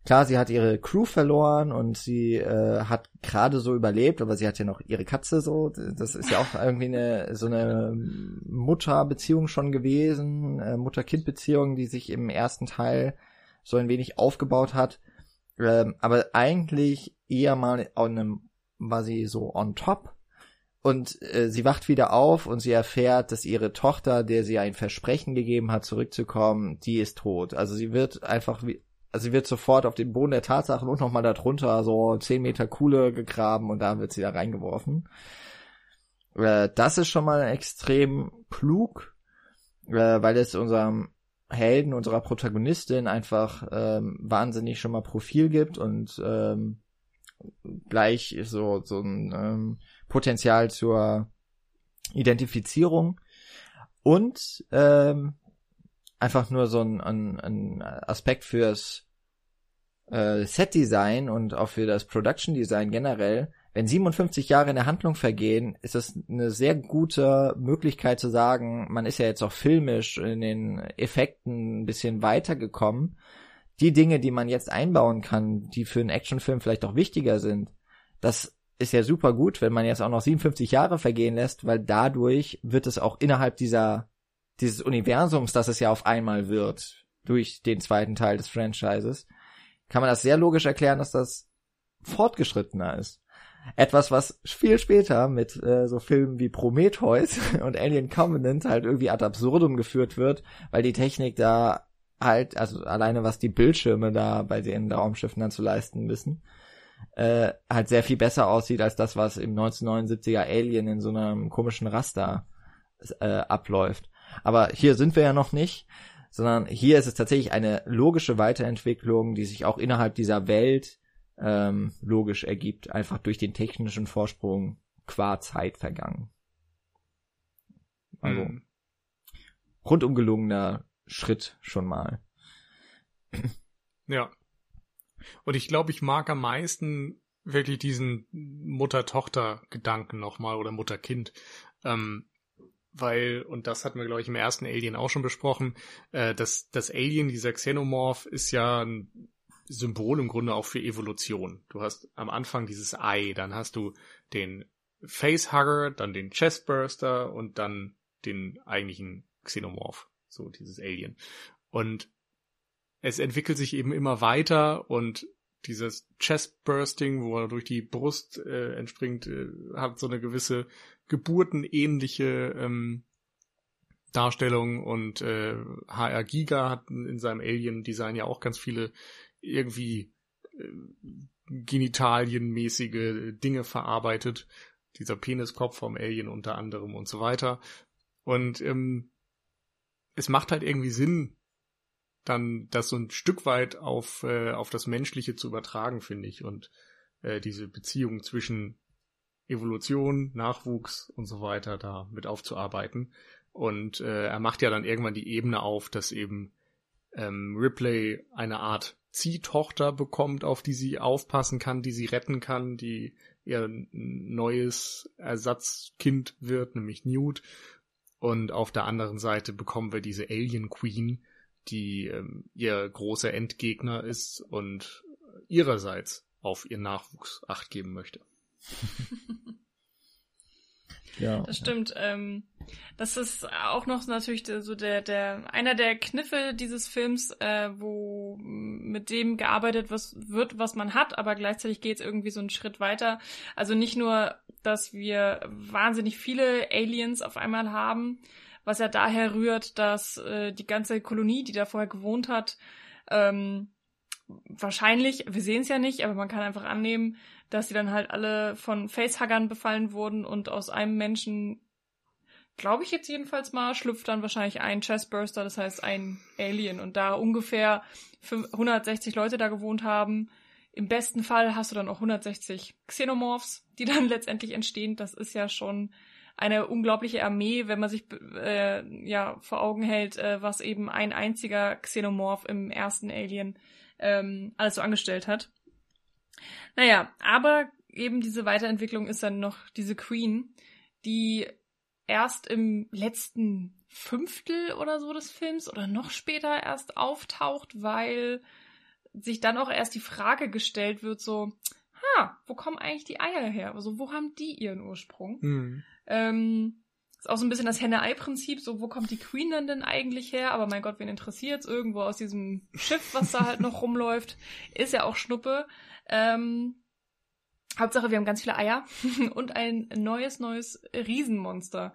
klar, sie hat ihre Crew verloren und sie äh, hat gerade so überlebt, aber sie hat ja noch ihre Katze so, das ist ja auch irgendwie eine so eine Mutterbeziehung schon gewesen, äh, Mutter-Kind-Beziehung, die sich im ersten Teil so ein wenig aufgebaut hat, ähm, aber eigentlich eher mal an einem war sie so on top und äh, sie wacht wieder auf und sie erfährt, dass ihre Tochter, der sie ein Versprechen gegeben hat, zurückzukommen, die ist tot. Also sie wird einfach wie, also sie wird sofort auf den Boden der Tatsachen und nochmal darunter so zehn Meter Kuhle gegraben und da wird sie da reingeworfen. Äh, das ist schon mal extrem klug, äh, weil es unserem Helden, unserer Protagonistin einfach ähm, wahnsinnig schon mal Profil gibt und ähm, gleich so so ein ähm, Potenzial zur Identifizierung und ähm, einfach nur so ein, ein, ein Aspekt fürs äh, Set-Design und auch für das Production-Design generell. wenn 57 Jahre in der Handlung vergehen, ist es eine sehr gute Möglichkeit zu sagen, man ist ja jetzt auch filmisch in den Effekten ein bisschen weitergekommen. Die Dinge, die man jetzt einbauen kann, die für einen Actionfilm vielleicht auch wichtiger sind, das ist ja super gut, wenn man jetzt auch noch 57 Jahre vergehen lässt, weil dadurch wird es auch innerhalb dieser, dieses Universums, das es ja auf einmal wird, durch den zweiten Teil des Franchises, kann man das sehr logisch erklären, dass das fortgeschrittener ist. Etwas, was viel später mit äh, so Filmen wie Prometheus und Alien Covenant halt irgendwie ad absurdum geführt wird, weil die Technik da halt, also alleine was die Bildschirme da bei den Raumschiffen dann zu leisten müssen, äh, halt sehr viel besser aussieht als das, was im 1979er Alien in so einem komischen Raster äh, abläuft. Aber hier sind wir ja noch nicht, sondern hier ist es tatsächlich eine logische Weiterentwicklung, die sich auch innerhalb dieser Welt ähm, logisch ergibt, einfach durch den technischen Vorsprung qua Zeit vergangen. Also mhm. rundum gelungener Schritt schon mal. Ja. Und ich glaube, ich mag am meisten wirklich diesen Mutter-Tochter-Gedanken nochmal oder Mutter-Kind. Ähm, weil, und das hatten wir, glaube ich, im ersten Alien auch schon besprochen, äh, dass das Alien, dieser Xenomorph, ist ja ein Symbol im Grunde auch für Evolution. Du hast am Anfang dieses Ei, dann hast du den Facehugger, dann den Chestburster und dann den eigentlichen Xenomorph, so dieses Alien. Und es entwickelt sich eben immer weiter und dieses Chestbursting, wo er durch die Brust äh, entspringt, äh, hat so eine gewisse geburtenähnliche ähm, Darstellung und äh, HR Giga hat in seinem Alien-Design ja auch ganz viele irgendwie äh, genitalienmäßige Dinge verarbeitet. Dieser Peniskopf vom Alien unter anderem und so weiter. Und ähm, es macht halt irgendwie Sinn, dann das so ein Stück weit auf, äh, auf das Menschliche zu übertragen, finde ich. Und äh, diese Beziehung zwischen Evolution, Nachwuchs und so weiter da mit aufzuarbeiten. Und äh, er macht ja dann irgendwann die Ebene auf, dass eben ähm, Ripley eine Art Ziehtochter bekommt, auf die sie aufpassen kann, die sie retten kann, die ihr neues Ersatzkind wird, nämlich Newt. Und auf der anderen Seite bekommen wir diese Alien Queen, die ähm, ihr großer Endgegner ist und ihrerseits auf ihren Nachwuchs acht geben möchte. Ja. Das stimmt. Ähm, das ist auch noch natürlich so der, der, einer der Kniffe dieses Films, äh, wo mit dem gearbeitet was, wird, was man hat, aber gleichzeitig geht es irgendwie so einen Schritt weiter. Also nicht nur, dass wir wahnsinnig viele Aliens auf einmal haben, was ja daher rührt, dass äh, die ganze Kolonie, die da vorher gewohnt hat, ähm, wahrscheinlich, wir sehen es ja nicht, aber man kann einfach annehmen, dass sie dann halt alle von Facehuggern befallen wurden und aus einem Menschen, glaube ich jetzt jedenfalls mal, schlüpft dann wahrscheinlich ein Chestburster, das heißt ein Alien und da ungefähr 160 Leute da gewohnt haben. Im besten Fall hast du dann auch 160 Xenomorphs, die dann letztendlich entstehen. Das ist ja schon eine unglaubliche Armee, wenn man sich äh, ja vor Augen hält, äh, was eben ein einziger Xenomorph im ersten Alien ähm, alles so angestellt hat. Naja, aber eben diese Weiterentwicklung ist dann noch diese Queen, die erst im letzten Fünftel oder so des Films oder noch später erst auftaucht, weil sich dann auch erst die Frage gestellt wird, so, ha, wo kommen eigentlich die Eier her? Also wo haben die ihren Ursprung? Mhm. Ähm, ist auch so ein bisschen das Henne-Ei-Prinzip, so wo kommt die Queen dann denn eigentlich her? Aber mein Gott, wen interessiert's? Irgendwo aus diesem Schiff, was da halt noch rumläuft, ist ja auch Schnuppe. Ähm, Hauptsache, wir haben ganz viele Eier und ein neues, neues Riesenmonster,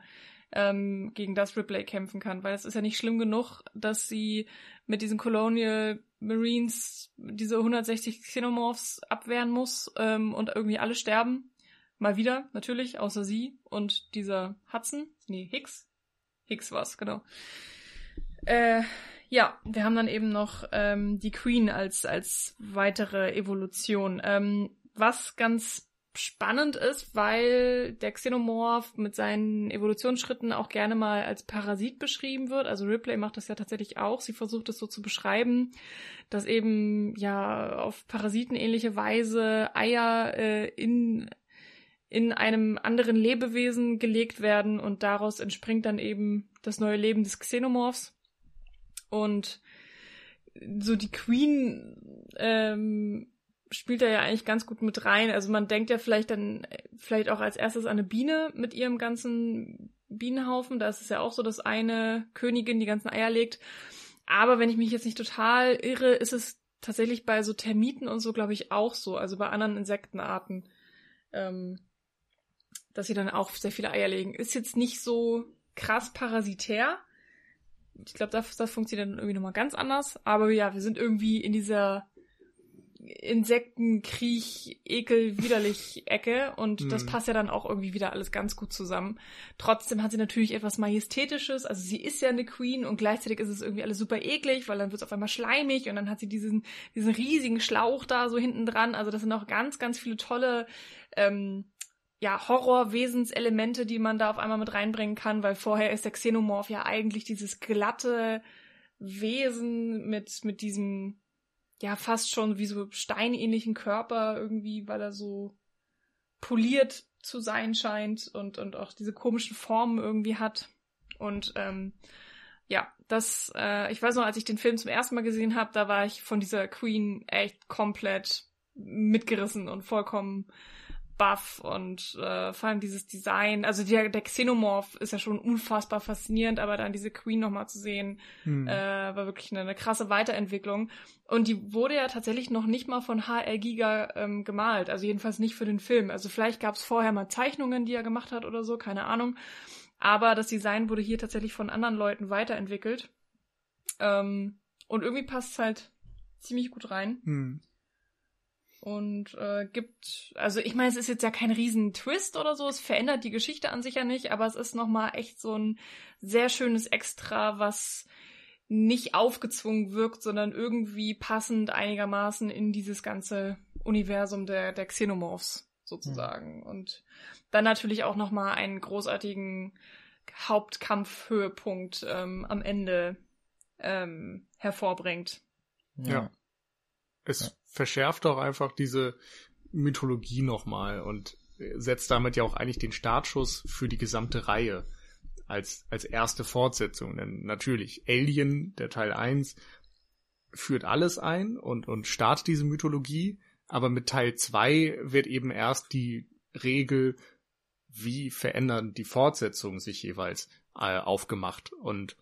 ähm, gegen das Ripley kämpfen kann. Weil es ist ja nicht schlimm genug, dass sie mit diesen Colonial Marines diese 160 Xenomorphs abwehren muss ähm, und irgendwie alle sterben. Mal wieder, natürlich, außer sie und dieser Hudson. Nee, Hicks. Hicks war's, genau. Äh, ja, wir haben dann eben noch ähm, die Queen als, als weitere Evolution. Ähm, was ganz spannend ist, weil der Xenomorph mit seinen Evolutionsschritten auch gerne mal als Parasit beschrieben wird. Also Ripley macht das ja tatsächlich auch. Sie versucht es so zu beschreiben, dass eben ja auf parasitenähnliche Weise Eier äh, in in einem anderen Lebewesen gelegt werden und daraus entspringt dann eben das neue Leben des Xenomorphs. Und so die Queen ähm, spielt da ja eigentlich ganz gut mit rein. Also man denkt ja vielleicht dann vielleicht auch als erstes an eine Biene mit ihrem ganzen Bienenhaufen. Da ist es ja auch so, dass eine Königin die ganzen Eier legt. Aber wenn ich mich jetzt nicht total irre, ist es tatsächlich bei so Termiten und so, glaube ich, auch so. Also bei anderen Insektenarten. Ähm, dass sie dann auch sehr viele Eier legen. Ist jetzt nicht so krass parasitär. Ich glaube, das, das funktioniert dann irgendwie nochmal ganz anders. Aber ja, wir sind irgendwie in dieser Insekten, Kriech, Ekel, widerlich Ecke und mhm. das passt ja dann auch irgendwie wieder alles ganz gut zusammen. Trotzdem hat sie natürlich etwas Majestätisches, also sie ist ja eine Queen und gleichzeitig ist es irgendwie alles super eklig, weil dann wird es auf einmal schleimig und dann hat sie diesen, diesen riesigen Schlauch da so hinten dran. Also das sind auch ganz, ganz viele tolle ähm, ja, Horrorwesenselemente, die man da auf einmal mit reinbringen kann, weil vorher ist der Xenomorph ja eigentlich dieses glatte Wesen mit, mit diesem ja fast schon wie so steinähnlichen Körper irgendwie, weil er so poliert zu sein scheint und, und auch diese komischen Formen irgendwie hat. Und ähm, ja, das, äh, ich weiß noch, als ich den Film zum ersten Mal gesehen habe, da war ich von dieser Queen echt komplett mitgerissen und vollkommen Buff und äh, vor allem dieses Design, also der, der Xenomorph ist ja schon unfassbar faszinierend, aber dann diese Queen nochmal zu sehen, hm. äh, war wirklich eine, eine, krasse Weiterentwicklung. Und die wurde ja tatsächlich noch nicht mal von HR Giga ähm, gemalt, also jedenfalls nicht für den Film. Also vielleicht gab es vorher mal Zeichnungen, die er gemacht hat oder so, keine Ahnung. Aber das Design wurde hier tatsächlich von anderen Leuten weiterentwickelt. Ähm, und irgendwie passt es halt ziemlich gut rein. Hm und äh, gibt, also ich meine, es ist jetzt ja kein riesen Twist oder so, es verändert die Geschichte an sich ja nicht, aber es ist nochmal echt so ein sehr schönes Extra, was nicht aufgezwungen wirkt, sondern irgendwie passend einigermaßen in dieses ganze Universum der, der Xenomorphs sozusagen. Mhm. Und dann natürlich auch nochmal einen großartigen Hauptkampfhöhepunkt ähm, am Ende ähm, hervorbringt. Ja. ja. Es ja. Verschärft auch einfach diese Mythologie nochmal und setzt damit ja auch eigentlich den Startschuss für die gesamte Reihe als, als erste Fortsetzung. Denn natürlich, Alien, der Teil 1, führt alles ein und, und startet diese Mythologie, aber mit Teil 2 wird eben erst die Regel, wie verändern die Fortsetzungen sich jeweils äh, aufgemacht. Und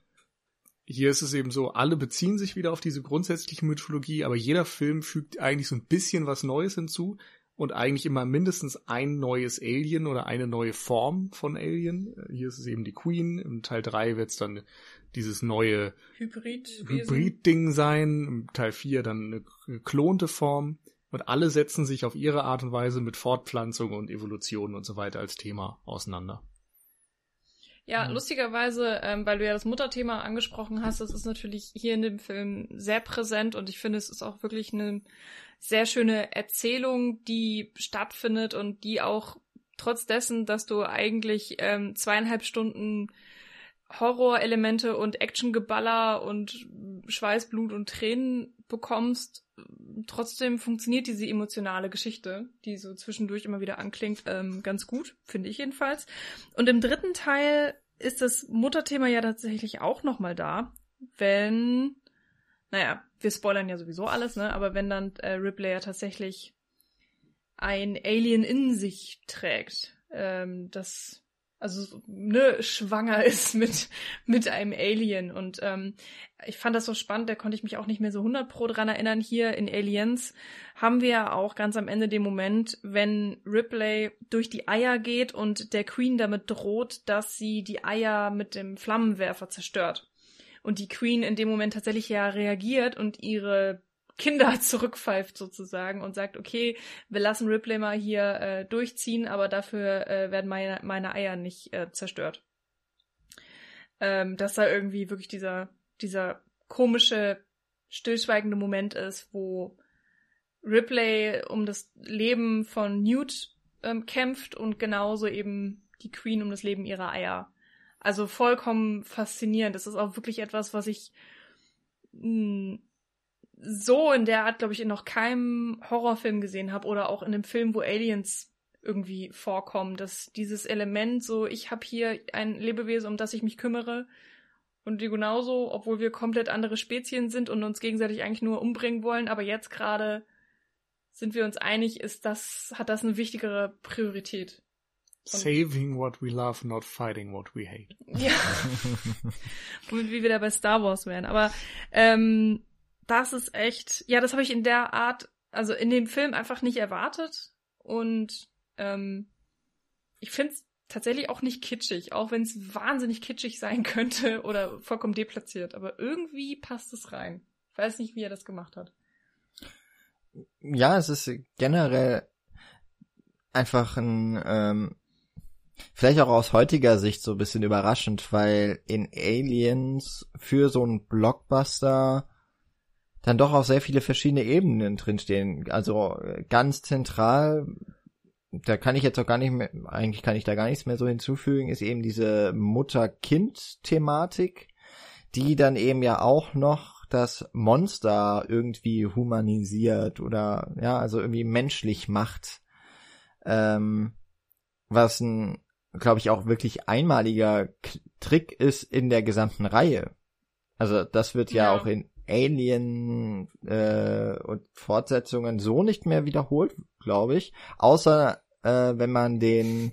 hier ist es eben so, alle beziehen sich wieder auf diese grundsätzliche Mythologie, aber jeder Film fügt eigentlich so ein bisschen was Neues hinzu und eigentlich immer mindestens ein neues Alien oder eine neue Form von Alien. Hier ist es eben die Queen, im Teil 3 wird es dann dieses neue Hybrid-Ding sein, im Teil 4 dann eine geklonte Form und alle setzen sich auf ihre Art und Weise mit Fortpflanzung und Evolution und so weiter als Thema auseinander. Ja, mhm. lustigerweise, ähm, weil du ja das Mutterthema angesprochen hast, das ist natürlich hier in dem Film sehr präsent und ich finde, es ist auch wirklich eine sehr schöne Erzählung, die stattfindet und die auch trotz dessen, dass du eigentlich ähm, zweieinhalb Stunden Horrorelemente und Actiongeballer und Schweißblut und Tränen bekommst, trotzdem funktioniert diese emotionale Geschichte, die so zwischendurch immer wieder anklingt, ähm, ganz gut, finde ich jedenfalls. Und im dritten Teil ist das Mutterthema ja tatsächlich auch nochmal da, wenn, naja, wir spoilern ja sowieso alles, ne, aber wenn dann äh, Ripley ja tatsächlich ein Alien in sich trägt, ähm, das also ne, schwanger ist mit, mit einem Alien. Und ähm, ich fand das so spannend, da konnte ich mich auch nicht mehr so 100 pro dran erinnern. Hier in Aliens haben wir ja auch ganz am Ende den Moment, wenn Ripley durch die Eier geht und der Queen damit droht, dass sie die Eier mit dem Flammenwerfer zerstört. Und die Queen in dem Moment tatsächlich ja reagiert und ihre Kinder zurückpfeift sozusagen und sagt, okay, wir lassen Ripley mal hier äh, durchziehen, aber dafür äh, werden meine, meine Eier nicht äh, zerstört. Ähm, dass da irgendwie wirklich dieser, dieser komische, stillschweigende Moment ist, wo Ripley um das Leben von Newt ähm, kämpft und genauso eben die Queen um das Leben ihrer Eier. Also vollkommen faszinierend. Das ist auch wirklich etwas, was ich mh, hm, so in der Art, glaube ich, in noch keinem Horrorfilm gesehen habe oder auch in einem Film, wo Aliens irgendwie vorkommen, dass dieses Element so, ich habe hier ein Lebewesen, um das ich mich kümmere und die genauso, obwohl wir komplett andere Spezien sind und uns gegenseitig eigentlich nur umbringen wollen, aber jetzt gerade sind wir uns einig, ist das, hat das eine wichtigere Priorität. Und Saving what we love, not fighting what we hate. Ja. Womit wir wieder bei Star Wars wären. Aber ähm, das ist echt, ja, das habe ich in der Art, also in dem Film einfach nicht erwartet. Und ähm, ich finde es tatsächlich auch nicht kitschig, auch wenn es wahnsinnig kitschig sein könnte oder vollkommen deplatziert. Aber irgendwie passt es rein. Ich weiß nicht, wie er das gemacht hat. Ja, es ist generell einfach ein ähm, Vielleicht auch aus heutiger Sicht so ein bisschen überraschend, weil in Aliens für so einen Blockbuster dann doch auch sehr viele verschiedene Ebenen drinstehen. Also ganz zentral, da kann ich jetzt auch gar nicht mehr, eigentlich kann ich da gar nichts mehr so hinzufügen, ist eben diese Mutter-Kind-Thematik, die dann eben ja auch noch das Monster irgendwie humanisiert oder ja, also irgendwie menschlich macht. Ähm, was ein glaube ich, auch wirklich einmaliger Trick ist in der gesamten Reihe. Also das wird ja, ja. auch in Alien äh, und Fortsetzungen so nicht mehr wiederholt, glaube ich. Außer äh, wenn man den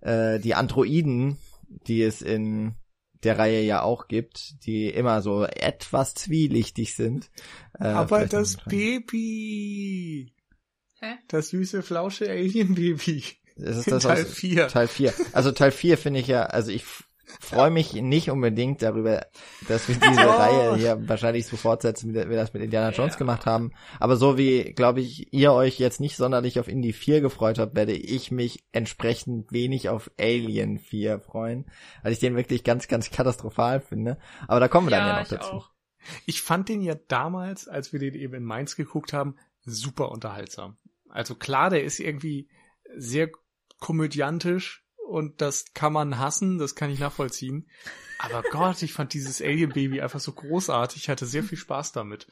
äh, die Androiden, die es in der Reihe ja auch gibt, die immer so etwas zwielichtig sind. Äh, Aber das Baby. Hä? Das süße, flausche Alien-Baby. Es ist das Teil 4. Teil 4. Also Teil 4 finde ich ja, also ich freue mich nicht unbedingt darüber, dass wir diese oh. Reihe hier wahrscheinlich so fortsetzen, wie wir das mit Indiana Jones ja. gemacht haben. Aber so wie, glaube ich, ihr euch jetzt nicht sonderlich auf Indie 4 gefreut habt, werde ich mich entsprechend wenig auf Alien 4 freuen, weil ich den wirklich ganz, ganz katastrophal finde. Aber da kommen wir ja, dann ja noch dazu. Auch. Ich fand den ja damals, als wir den eben in Mainz geguckt haben, super unterhaltsam. Also klar, der ist irgendwie sehr komödiantisch und das kann man hassen, das kann ich nachvollziehen. Aber Gott, ich fand dieses Alien-Baby einfach so großartig, ich hatte sehr viel Spaß damit.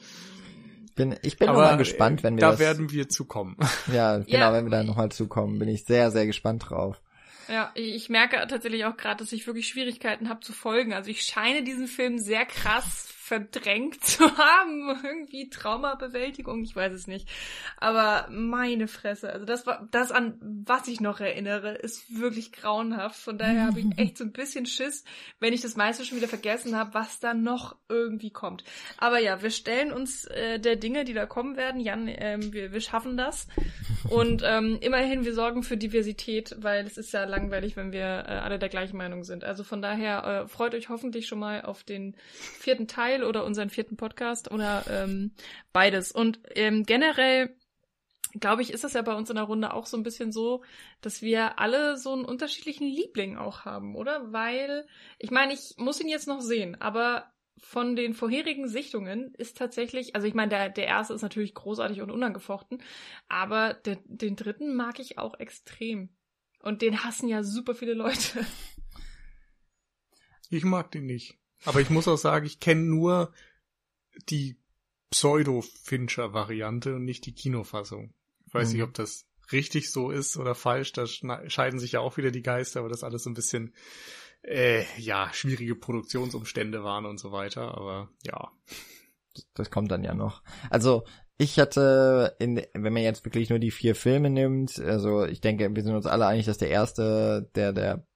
Bin, ich bin Aber, mal gespannt, wenn wir da das, werden wir zukommen. Ja, genau, ja. wenn wir da nochmal zukommen, bin ich sehr, sehr gespannt drauf. Ja, ich merke tatsächlich auch gerade, dass ich wirklich Schwierigkeiten habe zu folgen. Also ich scheine diesen Film sehr krass verdrängt zu haben. Irgendwie Traumabewältigung, ich weiß es nicht. Aber meine Fresse, also das war das an was ich noch erinnere, ist wirklich grauenhaft. Von daher habe ich echt so ein bisschen Schiss, wenn ich das meiste schon wieder vergessen habe, was da noch irgendwie kommt. Aber ja, wir stellen uns äh, der Dinge, die da kommen werden. Jan, ähm, wir, wir schaffen das. Und ähm, immerhin, wir sorgen für Diversität, weil es ist ja langweilig, wenn wir äh, alle der gleichen Meinung sind. Also von daher äh, freut euch hoffentlich schon mal auf den vierten Teil Teil oder unseren vierten Podcast oder ähm, beides. Und ähm, generell glaube ich, ist das ja bei uns in der Runde auch so ein bisschen so, dass wir alle so einen unterschiedlichen Liebling auch haben, oder? Weil, ich meine, ich muss ihn jetzt noch sehen, aber von den vorherigen Sichtungen ist tatsächlich, also ich meine, der, der erste ist natürlich großartig und unangefochten, aber der, den dritten mag ich auch extrem. Und den hassen ja super viele Leute. Ich mag den nicht. Aber ich muss auch sagen, ich kenne nur die Pseudo-Fincher-Variante und nicht die Kinofassung. Ich weiß mhm. nicht, ob das richtig so ist oder falsch. Da scheiden sich ja auch wieder die Geister, aber das alles so ein bisschen äh, ja schwierige Produktionsumstände waren und so weiter. Aber ja, das kommt dann ja noch. Also ich hatte, in, wenn man jetzt wirklich nur die vier Filme nimmt, also ich denke, wir sind uns alle einig, dass der erste, der der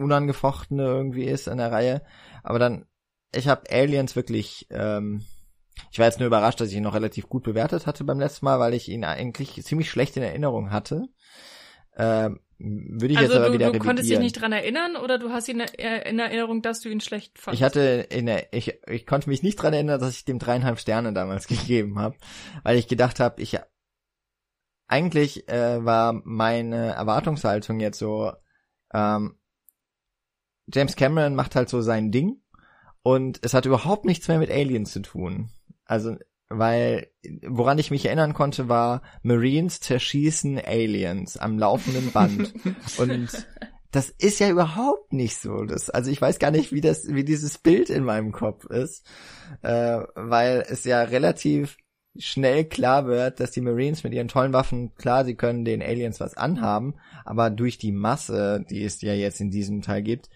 unangefochtene irgendwie ist in der Reihe. Aber dann, ich habe Aliens wirklich, ähm, ich war jetzt nur überrascht, dass ich ihn noch relativ gut bewertet hatte beim letzten Mal, weil ich ihn eigentlich ziemlich schlecht in Erinnerung hatte. Ähm, würde ich also jetzt aber du, wieder du revidieren. konntest dich nicht dran erinnern oder du hast ihn in Erinnerung, dass du ihn schlecht fandest? Ich hatte in der, ich, ich konnte mich nicht dran erinnern, dass ich dem dreieinhalb Sterne damals gegeben habe, weil ich gedacht habe, ich eigentlich äh, war meine Erwartungshaltung jetzt so, ähm, James Cameron macht halt so sein Ding und es hat überhaupt nichts mehr mit Aliens zu tun. Also, weil, woran ich mich erinnern konnte, war, Marines zerschießen Aliens am laufenden Band. und das ist ja überhaupt nicht so. Das, also ich weiß gar nicht, wie das, wie dieses Bild in meinem Kopf ist, äh, weil es ja relativ schnell klar wird, dass die Marines mit ihren tollen Waffen, klar, sie können den Aliens was anhaben, aber durch die Masse, die es ja jetzt in diesem Teil gibt,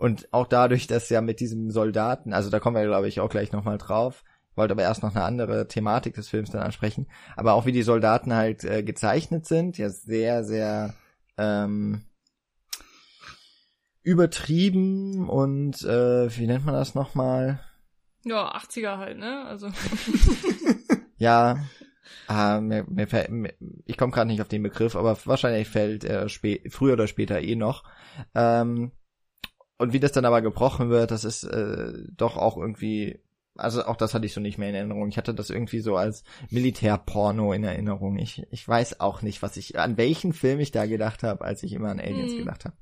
und auch dadurch, dass ja mit diesem Soldaten, also da kommen wir, glaube ich, auch gleich nochmal drauf, wollte aber erst noch eine andere Thematik des Films dann ansprechen, aber auch wie die Soldaten halt äh, gezeichnet sind, ja sehr, sehr ähm, übertrieben und äh, wie nennt man das nochmal? Ja, 80er halt, ne? Also. ja, äh, mir, mir, mir, ich komme gerade nicht auf den Begriff, aber wahrscheinlich fällt er früher oder später eh noch. Ähm, und wie das dann aber gebrochen wird, das ist äh, doch auch irgendwie also auch das hatte ich so nicht mehr in Erinnerung. Ich hatte das irgendwie so als Militärporno in Erinnerung. Ich, ich weiß auch nicht, was ich, an welchen Film ich da gedacht habe, als ich immer an Aliens hm. gedacht habe.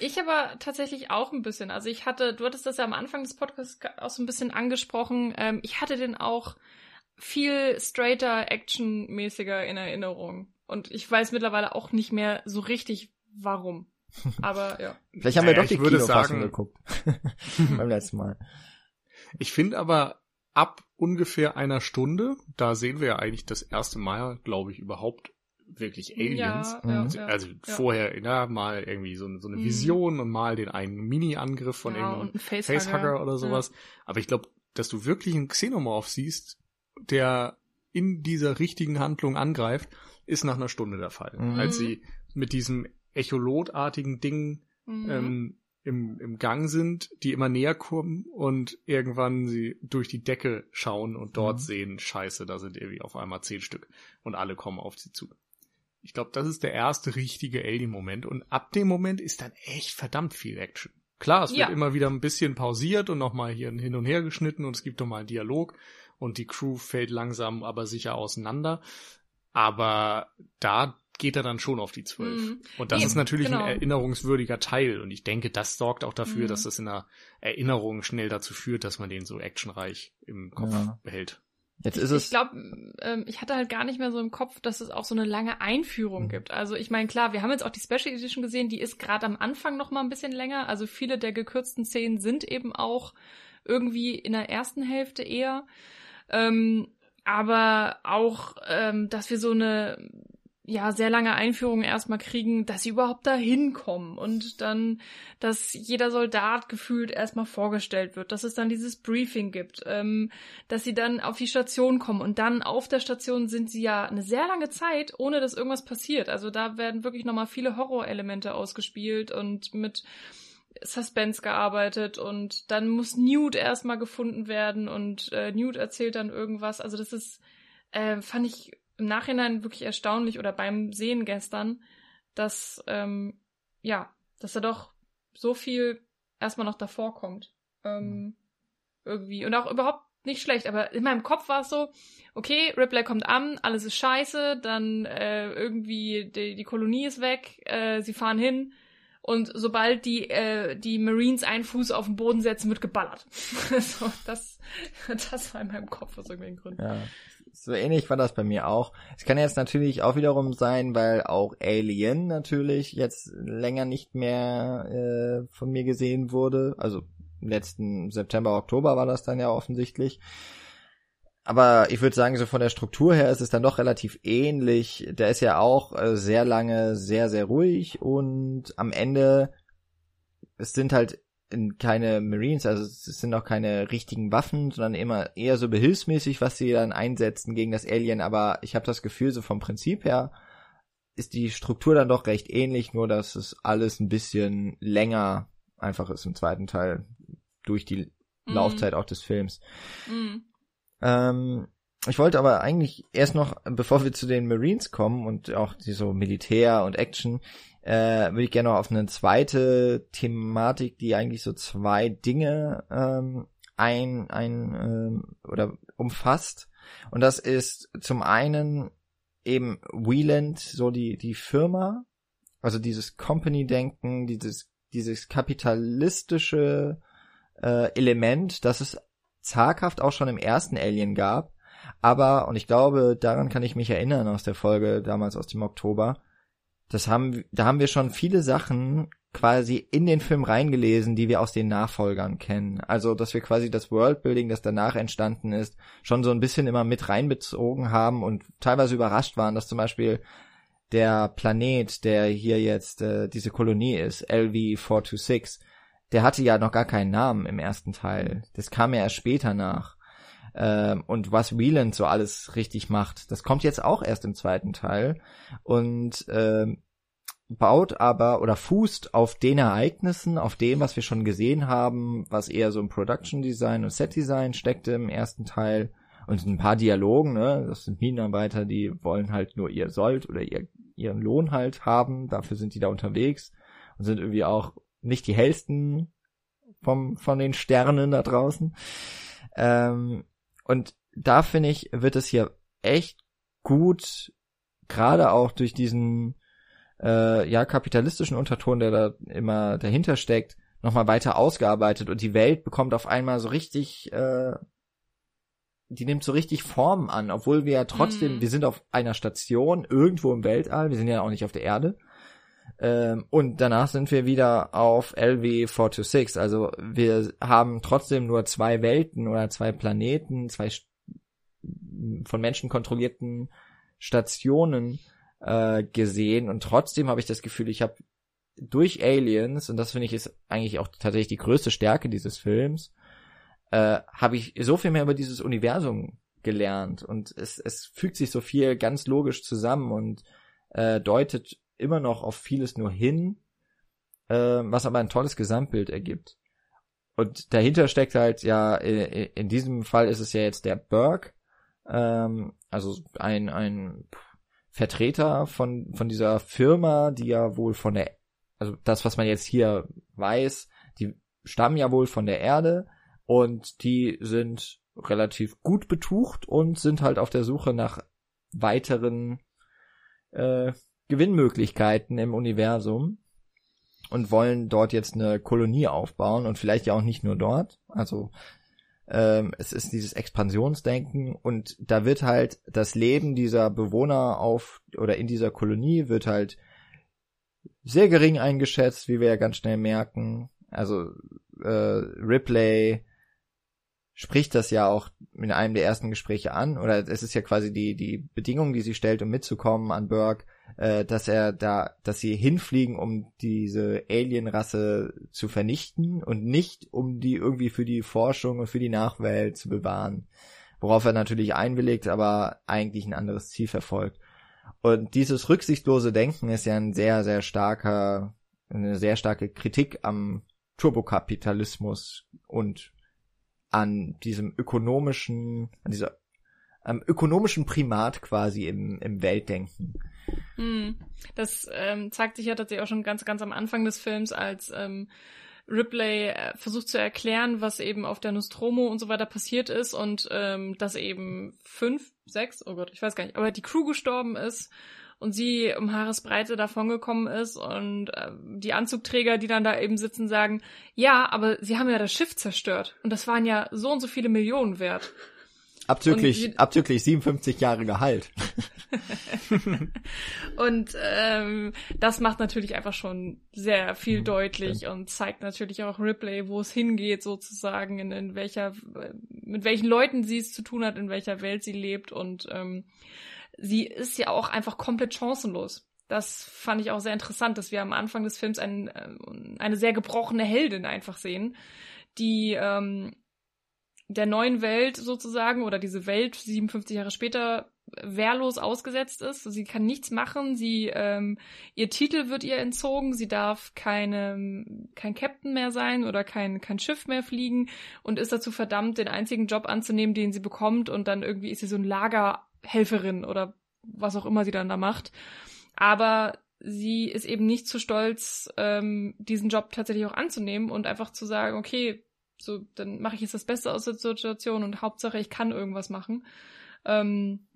Ich aber tatsächlich auch ein bisschen. Also ich hatte, du hattest das ja am Anfang des Podcasts auch so ein bisschen angesprochen. Ähm, ich hatte den auch viel straighter, actionmäßiger in Erinnerung. Und ich weiß mittlerweile auch nicht mehr so richtig, warum. Aber ja. Vielleicht haben naja, wir doch die Kinofassung geguckt. Beim letzten Mal. Ich finde aber ab ungefähr einer Stunde, da sehen wir ja eigentlich das erste Mal, glaube ich, überhaupt wirklich Aliens. Ja, also, ja, also ja. vorher, ja, mal irgendwie so, so eine mhm. Vision mhm. und mal den einen Mini-Angriff von irgendeinem Facehugger, Facehugger oder sowas. Aber ich glaube, dass du wirklich einen Xenomorph siehst, der in dieser richtigen Handlung angreift, ist nach einer Stunde der Fall. Mhm. Als sie mit diesem Echolotartigen Ding mhm. ähm, im, im Gang sind, die immer näher kommen und irgendwann sie durch die Decke schauen und dort mhm. sehen, scheiße, da sind irgendwie auf einmal zehn Stück und alle kommen auf sie zu. Ich glaube, das ist der erste richtige Alien-Moment und ab dem Moment ist dann echt verdammt viel Action. Klar, es wird ja. immer wieder ein bisschen pausiert und nochmal hier hin und her geschnitten und es gibt nochmal einen Dialog und die Crew fällt langsam aber sicher auseinander. Aber da geht er dann schon auf die zwölf. Mhm. Und das nee, ist natürlich genau. ein erinnerungswürdiger Teil. Und ich denke, das sorgt auch dafür, mhm. dass das in der Erinnerung schnell dazu führt, dass man den so actionreich im Kopf ja. behält. Jetzt ist es. Ich glaube, ähm, ich hatte halt gar nicht mehr so im Kopf, dass es auch so eine lange Einführung mhm. gibt. Also ich meine, klar, wir haben jetzt auch die Special Edition gesehen, die ist gerade am Anfang noch mal ein bisschen länger. Also viele der gekürzten Szenen sind eben auch irgendwie in der ersten Hälfte eher. Ähm, aber auch, ähm, dass wir so eine ja, sehr lange Einführung erstmal kriegen, dass sie überhaupt da hinkommen und dann, dass jeder Soldat gefühlt erstmal vorgestellt wird, dass es dann dieses Briefing gibt, ähm, dass sie dann auf die Station kommen und dann auf der Station sind sie ja eine sehr lange Zeit, ohne dass irgendwas passiert. Also da werden wirklich nochmal viele Horrorelemente ausgespielt und mit Suspense gearbeitet und dann muss Newt erstmal gefunden werden und äh, Newt erzählt dann irgendwas. Also das ist, äh, fand ich im Nachhinein wirklich erstaunlich oder beim Sehen gestern, dass, ähm, ja, dass er doch so viel erstmal noch davor kommt. Ähm, mhm. irgendwie. Und auch überhaupt nicht schlecht, aber in meinem Kopf war es so, okay, Ripley kommt an, alles ist scheiße, dann äh, irgendwie die, die Kolonie ist weg, äh, sie fahren hin und sobald die, äh, die Marines einen Fuß auf den Boden setzen, wird geballert. so, das, das war in meinem Kopf aus irgendwelchen Gründen. Ja, so ähnlich war das bei mir auch. Es kann jetzt natürlich auch wiederum sein, weil auch Alien natürlich jetzt länger nicht mehr äh, von mir gesehen wurde. Also letzten September, Oktober war das dann ja offensichtlich. Aber ich würde sagen, so von der Struktur her ist es dann doch relativ ähnlich. Der ist ja auch äh, sehr lange sehr, sehr ruhig und am Ende es sind halt keine Marines, also es sind auch keine richtigen Waffen, sondern immer eher so behilfsmäßig, was sie dann einsetzen gegen das Alien. Aber ich habe das Gefühl, so vom Prinzip her ist die Struktur dann doch recht ähnlich, nur dass es alles ein bisschen länger einfach ist im zweiten Teil durch die mm. Laufzeit auch des Films. Mm. Ähm, ich wollte aber eigentlich erst noch, bevor wir zu den Marines kommen und auch die so Militär und Action, äh, würde ich gerne noch auf eine zweite Thematik, die eigentlich so zwei Dinge ähm, ein, ein ähm, oder umfasst. Und das ist zum einen eben Wieland, so die, die Firma, also dieses Company-Denken, dieses, dieses kapitalistische äh, Element, das es zaghaft auch schon im ersten Alien gab. Aber, und ich glaube, daran kann ich mich erinnern aus der Folge damals aus dem Oktober, das haben, da haben wir schon viele Sachen quasi in den Film reingelesen, die wir aus den Nachfolgern kennen. Also, dass wir quasi das Worldbuilding, das danach entstanden ist, schon so ein bisschen immer mit reinbezogen haben und teilweise überrascht waren, dass zum Beispiel der Planet, der hier jetzt äh, diese Kolonie ist, LV426, der hatte ja noch gar keinen Namen im ersten Teil. Das kam ja erst später nach. Ähm, und was Wieland so alles richtig macht, das kommt jetzt auch erst im zweiten Teil. Und ähm, baut aber oder fußt auf den Ereignissen, auf dem, was wir schon gesehen haben, was eher so im Production Design und Set Design steckte im ersten Teil und ein paar Dialogen, ne, das sind Minenarbeiter, die wollen halt nur ihr Sold oder ihr, ihren Lohn halt haben, dafür sind die da unterwegs und sind irgendwie auch nicht die hellsten vom, von den Sternen da draußen. Ähm, und da finde ich, wird es hier echt gut, gerade auch durch diesen äh, ja kapitalistischen Unterton, der da immer dahinter steckt, nochmal weiter ausgearbeitet und die Welt bekommt auf einmal so richtig, äh, die nimmt so richtig Form an, obwohl wir ja trotzdem, mm. wir sind auf einer Station irgendwo im Weltall, wir sind ja auch nicht auf der Erde. Ähm, und danach sind wir wieder auf LW 426. Also wir haben trotzdem nur zwei Welten oder zwei Planeten, zwei von Menschen kontrollierten Stationen äh, gesehen und trotzdem habe ich das Gefühl, ich habe durch Aliens, und das finde ich ist eigentlich auch tatsächlich die größte Stärke dieses Films, äh, habe ich so viel mehr über dieses Universum gelernt und es, es fügt sich so viel ganz logisch zusammen und äh, deutet immer noch auf vieles nur hin, äh, was aber ein tolles Gesamtbild ergibt. Und dahinter steckt halt ja, in, diesem Fall ist es ja jetzt der Burke, ähm, also ein, ein Vertreter von, von dieser Firma, die ja wohl von der, also das, was man jetzt hier weiß, die stammen ja wohl von der Erde und die sind relativ gut betucht und sind halt auf der Suche nach weiteren äh, Gewinnmöglichkeiten im Universum und wollen dort jetzt eine Kolonie aufbauen und vielleicht ja auch nicht nur dort. Also ähm, es ist dieses Expansionsdenken und da wird halt das Leben dieser Bewohner auf oder in dieser Kolonie wird halt sehr gering eingeschätzt, wie wir ja ganz schnell merken. Also äh, Ripley spricht das ja auch in einem der ersten Gespräche an, oder es ist ja quasi die, die Bedingung, die sie stellt, um mitzukommen an Burke, äh, dass er da, dass sie hinfliegen, um diese Alienrasse zu vernichten und nicht, um die irgendwie für die Forschung und für die Nachwelt zu bewahren. Worauf er natürlich einwilligt, aber eigentlich ein anderes Ziel verfolgt. Und dieses rücksichtslose Denken ist ja ein sehr, sehr starker, eine sehr starke Kritik am Turbokapitalismus und an diesem ökonomischen, an dieser am ökonomischen Primat quasi im, im Weltdenken. Hm. Das ähm, zeigt sich ja tatsächlich auch schon ganz, ganz am Anfang des Films, als ähm, Ripley äh, versucht zu erklären, was eben auf der Nostromo und so weiter passiert ist und ähm, dass eben fünf, sechs, oh Gott, ich weiß gar nicht, aber die Crew gestorben ist und sie um Haaresbreite davongekommen ist und äh, die Anzugträger, die dann da eben sitzen, sagen, ja, aber sie haben ja das Schiff zerstört und das waren ja so und so viele Millionen wert. Abzüglich, und, abzüglich 57 Jahre Gehalt. und ähm, das macht natürlich einfach schon sehr viel mhm. deutlich und zeigt natürlich auch Ripley, wo es hingeht sozusagen, in, in welcher, mit welchen Leuten sie es zu tun hat, in welcher Welt sie lebt und ähm, sie ist ja auch einfach komplett chancenlos. Das fand ich auch sehr interessant, dass wir am Anfang des Films ein, äh, eine sehr gebrochene Heldin einfach sehen, die ähm, der neuen Welt sozusagen oder diese Welt 57 Jahre später wehrlos ausgesetzt ist. Sie kann nichts machen. Sie ähm, ihr Titel wird ihr entzogen. Sie darf keine kein Captain mehr sein oder kein kein Schiff mehr fliegen und ist dazu verdammt, den einzigen Job anzunehmen, den sie bekommt. Und dann irgendwie ist sie so ein Lagerhelferin oder was auch immer sie dann da macht. Aber sie ist eben nicht zu stolz, ähm, diesen Job tatsächlich auch anzunehmen und einfach zu sagen, okay, so, dann mache ich jetzt das Beste aus der Situation und Hauptsache, ich kann irgendwas machen. Ähm,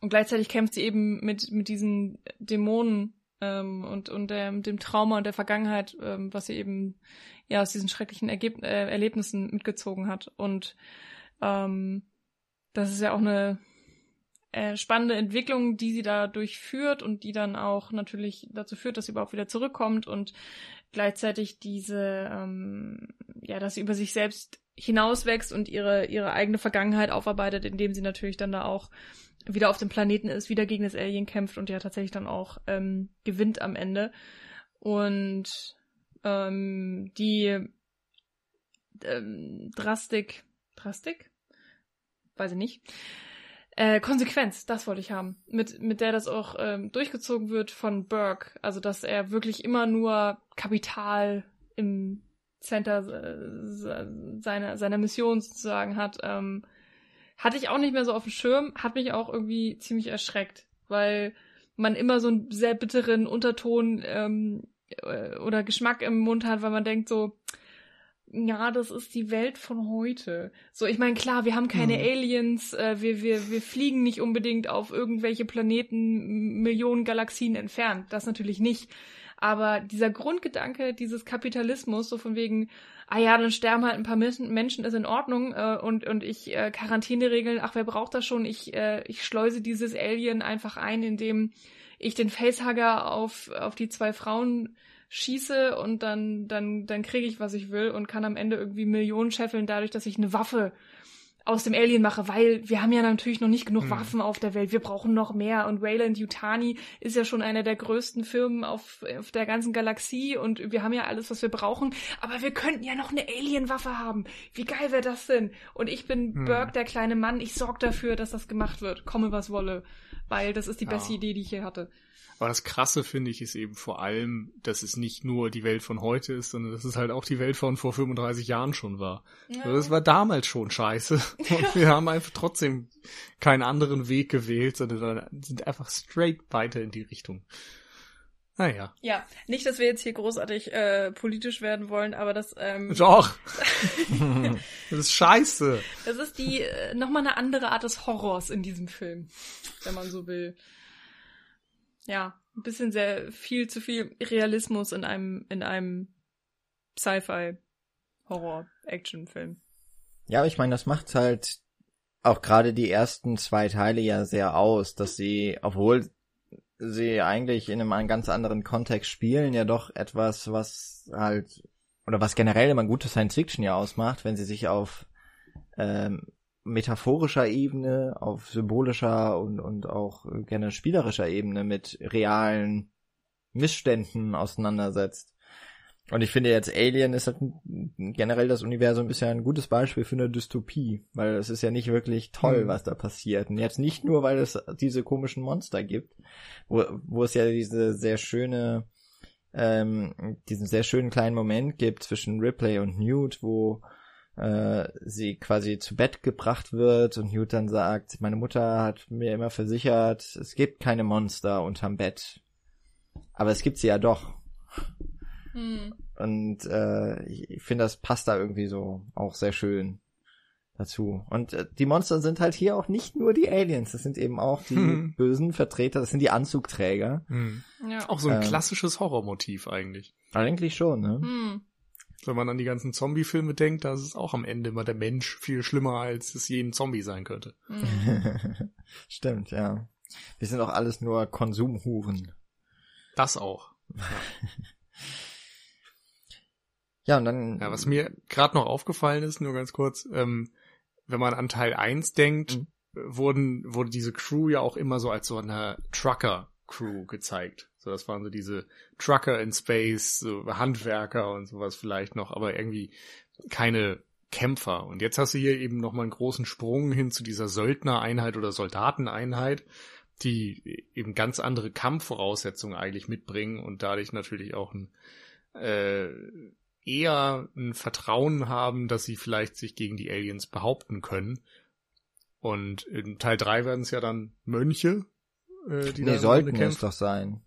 und gleichzeitig kämpft sie eben mit, mit diesen Dämonen ähm, und, und der, dem Trauma und der Vergangenheit, ähm, was sie eben ja aus diesen schrecklichen Ergeb äh, Erlebnissen mitgezogen hat. Und ähm, das ist ja auch eine äh, spannende Entwicklung, die sie da durchführt und die dann auch natürlich dazu führt, dass sie überhaupt wieder zurückkommt und gleichzeitig diese, ähm, ja, dass sie über sich selbst hinauswächst und ihre, ihre eigene Vergangenheit aufarbeitet, indem sie natürlich dann da auch wieder auf dem Planeten ist, wieder gegen das Alien kämpft und ja tatsächlich dann auch ähm, gewinnt am Ende. Und ähm, die ähm, Drastik, Drastik? Weiß ich nicht. Äh, Konsequenz, das wollte ich haben. Mit, mit der das auch ähm, durchgezogen wird von Burke. Also, dass er wirklich immer nur Kapital im Center äh, seiner, seiner Mission sozusagen hat. Ähm, hatte ich auch nicht mehr so auf dem Schirm, hat mich auch irgendwie ziemlich erschreckt, weil man immer so einen sehr bitteren Unterton ähm, äh, oder Geschmack im Mund hat, weil man denkt so, ja, das ist die Welt von heute. So, ich meine, klar, wir haben keine hm. Aliens, äh, wir, wir, wir fliegen nicht unbedingt auf irgendwelche Planeten Millionen Galaxien entfernt. Das natürlich nicht. Aber dieser Grundgedanke dieses Kapitalismus, so von wegen, ah ja, dann sterben halt ein paar Menschen, ist in Ordnung äh, und, und ich äh, Quarantäneregeln, ach, wer braucht das schon? Ich, äh, ich schleuse dieses Alien einfach ein, indem ich den Facehugger auf, auf die zwei Frauen schieße und dann, dann, dann kriege ich, was ich will und kann am Ende irgendwie Millionen scheffeln, dadurch, dass ich eine Waffe aus dem Alien mache, weil wir haben ja natürlich noch nicht genug hm. Waffen auf der Welt. Wir brauchen noch mehr. Und Wayland Yutani ist ja schon einer der größten Firmen auf, auf der ganzen Galaxie und wir haben ja alles, was wir brauchen. Aber wir könnten ja noch eine Alien-Waffe haben. Wie geil wäre das denn? Und ich bin hm. Burke, der kleine Mann. Ich sorge dafür, dass das gemacht wird. Komme, was wolle. Weil das ist die beste ja. Idee, die ich hier hatte. Aber das Krasse finde ich ist eben vor allem, dass es nicht nur die Welt von heute ist, sondern dass es halt auch die Welt von vor 35 Jahren schon war. Ja. Also das war damals schon scheiße. Und wir haben einfach trotzdem keinen anderen Weg gewählt, sondern sind einfach straight weiter in die Richtung. Naja. Ja, nicht, dass wir jetzt hier großartig äh, politisch werden wollen, aber das. Ähm, Doch. das ist scheiße. Das ist die äh, nochmal eine andere Art des Horrors in diesem Film, wenn man so will ja, ein bisschen sehr viel zu viel Realismus in einem, in einem Sci-Fi Horror-Action-Film. Ja, aber ich meine, das macht halt auch gerade die ersten zwei Teile ja sehr aus, dass sie, obwohl sie eigentlich in einem ganz anderen Kontext spielen, ja doch etwas, was halt, oder was generell immer gute Science Fiction ja ausmacht, wenn sie sich auf ähm, metaphorischer Ebene, auf symbolischer und, und auch gerne spielerischer Ebene mit realen Missständen auseinandersetzt. Und ich finde jetzt Alien ist halt generell das Universum ist ja ein gutes Beispiel für eine Dystopie, weil es ist ja nicht wirklich toll, mhm. was da passiert. Und jetzt nicht nur, weil es diese komischen Monster gibt, wo, wo es ja diese sehr schöne, ähm, diesen sehr schönen kleinen Moment gibt zwischen Ripley und Newt, wo äh, sie quasi zu Bett gebracht wird und Newt dann sagt, meine Mutter hat mir immer versichert, es gibt keine Monster unterm Bett. Aber es gibt sie ja doch. Hm. Und äh, ich finde, das passt da irgendwie so auch sehr schön dazu. Und äh, die Monster sind halt hier auch nicht nur die Aliens, das sind eben auch die hm. bösen Vertreter, das sind die Anzugträger. Hm. Ja. Auch so ein ähm, klassisches Horrormotiv eigentlich. Eigentlich schon, ne? Hm. Wenn man an die ganzen Zombie-Filme denkt, da ist es auch am Ende immer der Mensch viel schlimmer, als es jeden Zombie sein könnte. Mhm. Stimmt, ja. Wir sind auch alles nur Konsumhuren. Das auch. Ja, ja und dann. Ja, was mir gerade noch aufgefallen ist, nur ganz kurz, ähm, wenn man an Teil 1 denkt, mhm. wurden, wurde diese Crew ja auch immer so als so eine Trucker-Crew gezeigt. So, das waren so diese Trucker in Space, so Handwerker und sowas vielleicht noch, aber irgendwie keine Kämpfer. Und jetzt hast du hier eben nochmal einen großen Sprung hin zu dieser Söldnereinheit oder Soldateneinheit, die eben ganz andere Kampfvoraussetzungen eigentlich mitbringen und dadurch natürlich auch ein, äh, eher ein Vertrauen haben, dass sie vielleicht sich gegen die Aliens behaupten können. Und in Teil 3 werden es ja dann Mönche, äh, die nee, da sollten es doch sein.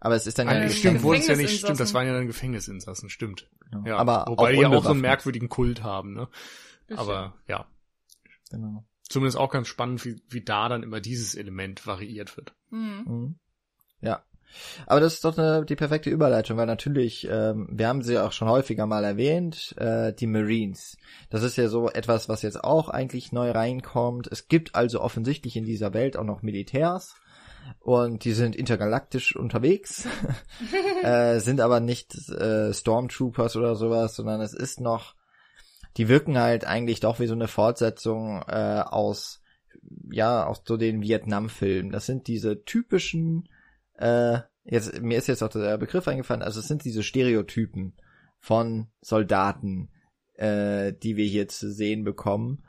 Aber es ist dann ja nicht. Stimmt, wurde es ja nicht, stimmt, das waren ja dann Gefängnisinsassen, stimmt. Genau. Ja, aber wobei die ja auch so einen merkwürdigen Kult haben, ne? Aber ja. Genau. Zumindest auch ganz spannend, wie, wie da dann immer dieses Element variiert wird. Mhm. mhm. Ja. Aber das ist doch eine, die perfekte Überleitung, weil natürlich, ähm, wir haben sie auch schon häufiger mal erwähnt, äh, die Marines. Das ist ja so etwas, was jetzt auch eigentlich neu reinkommt. Es gibt also offensichtlich in dieser Welt auch noch Militärs und die sind intergalaktisch unterwegs, äh, sind aber nicht äh, Stormtroopers oder sowas, sondern es ist noch, die wirken halt eigentlich doch wie so eine Fortsetzung äh, aus, ja, aus so den Vietnam-Filmen. Das sind diese typischen äh, jetzt, mir ist jetzt auch der Begriff eingefallen, also es sind diese Stereotypen von Soldaten, äh, die wir hier zu sehen bekommen.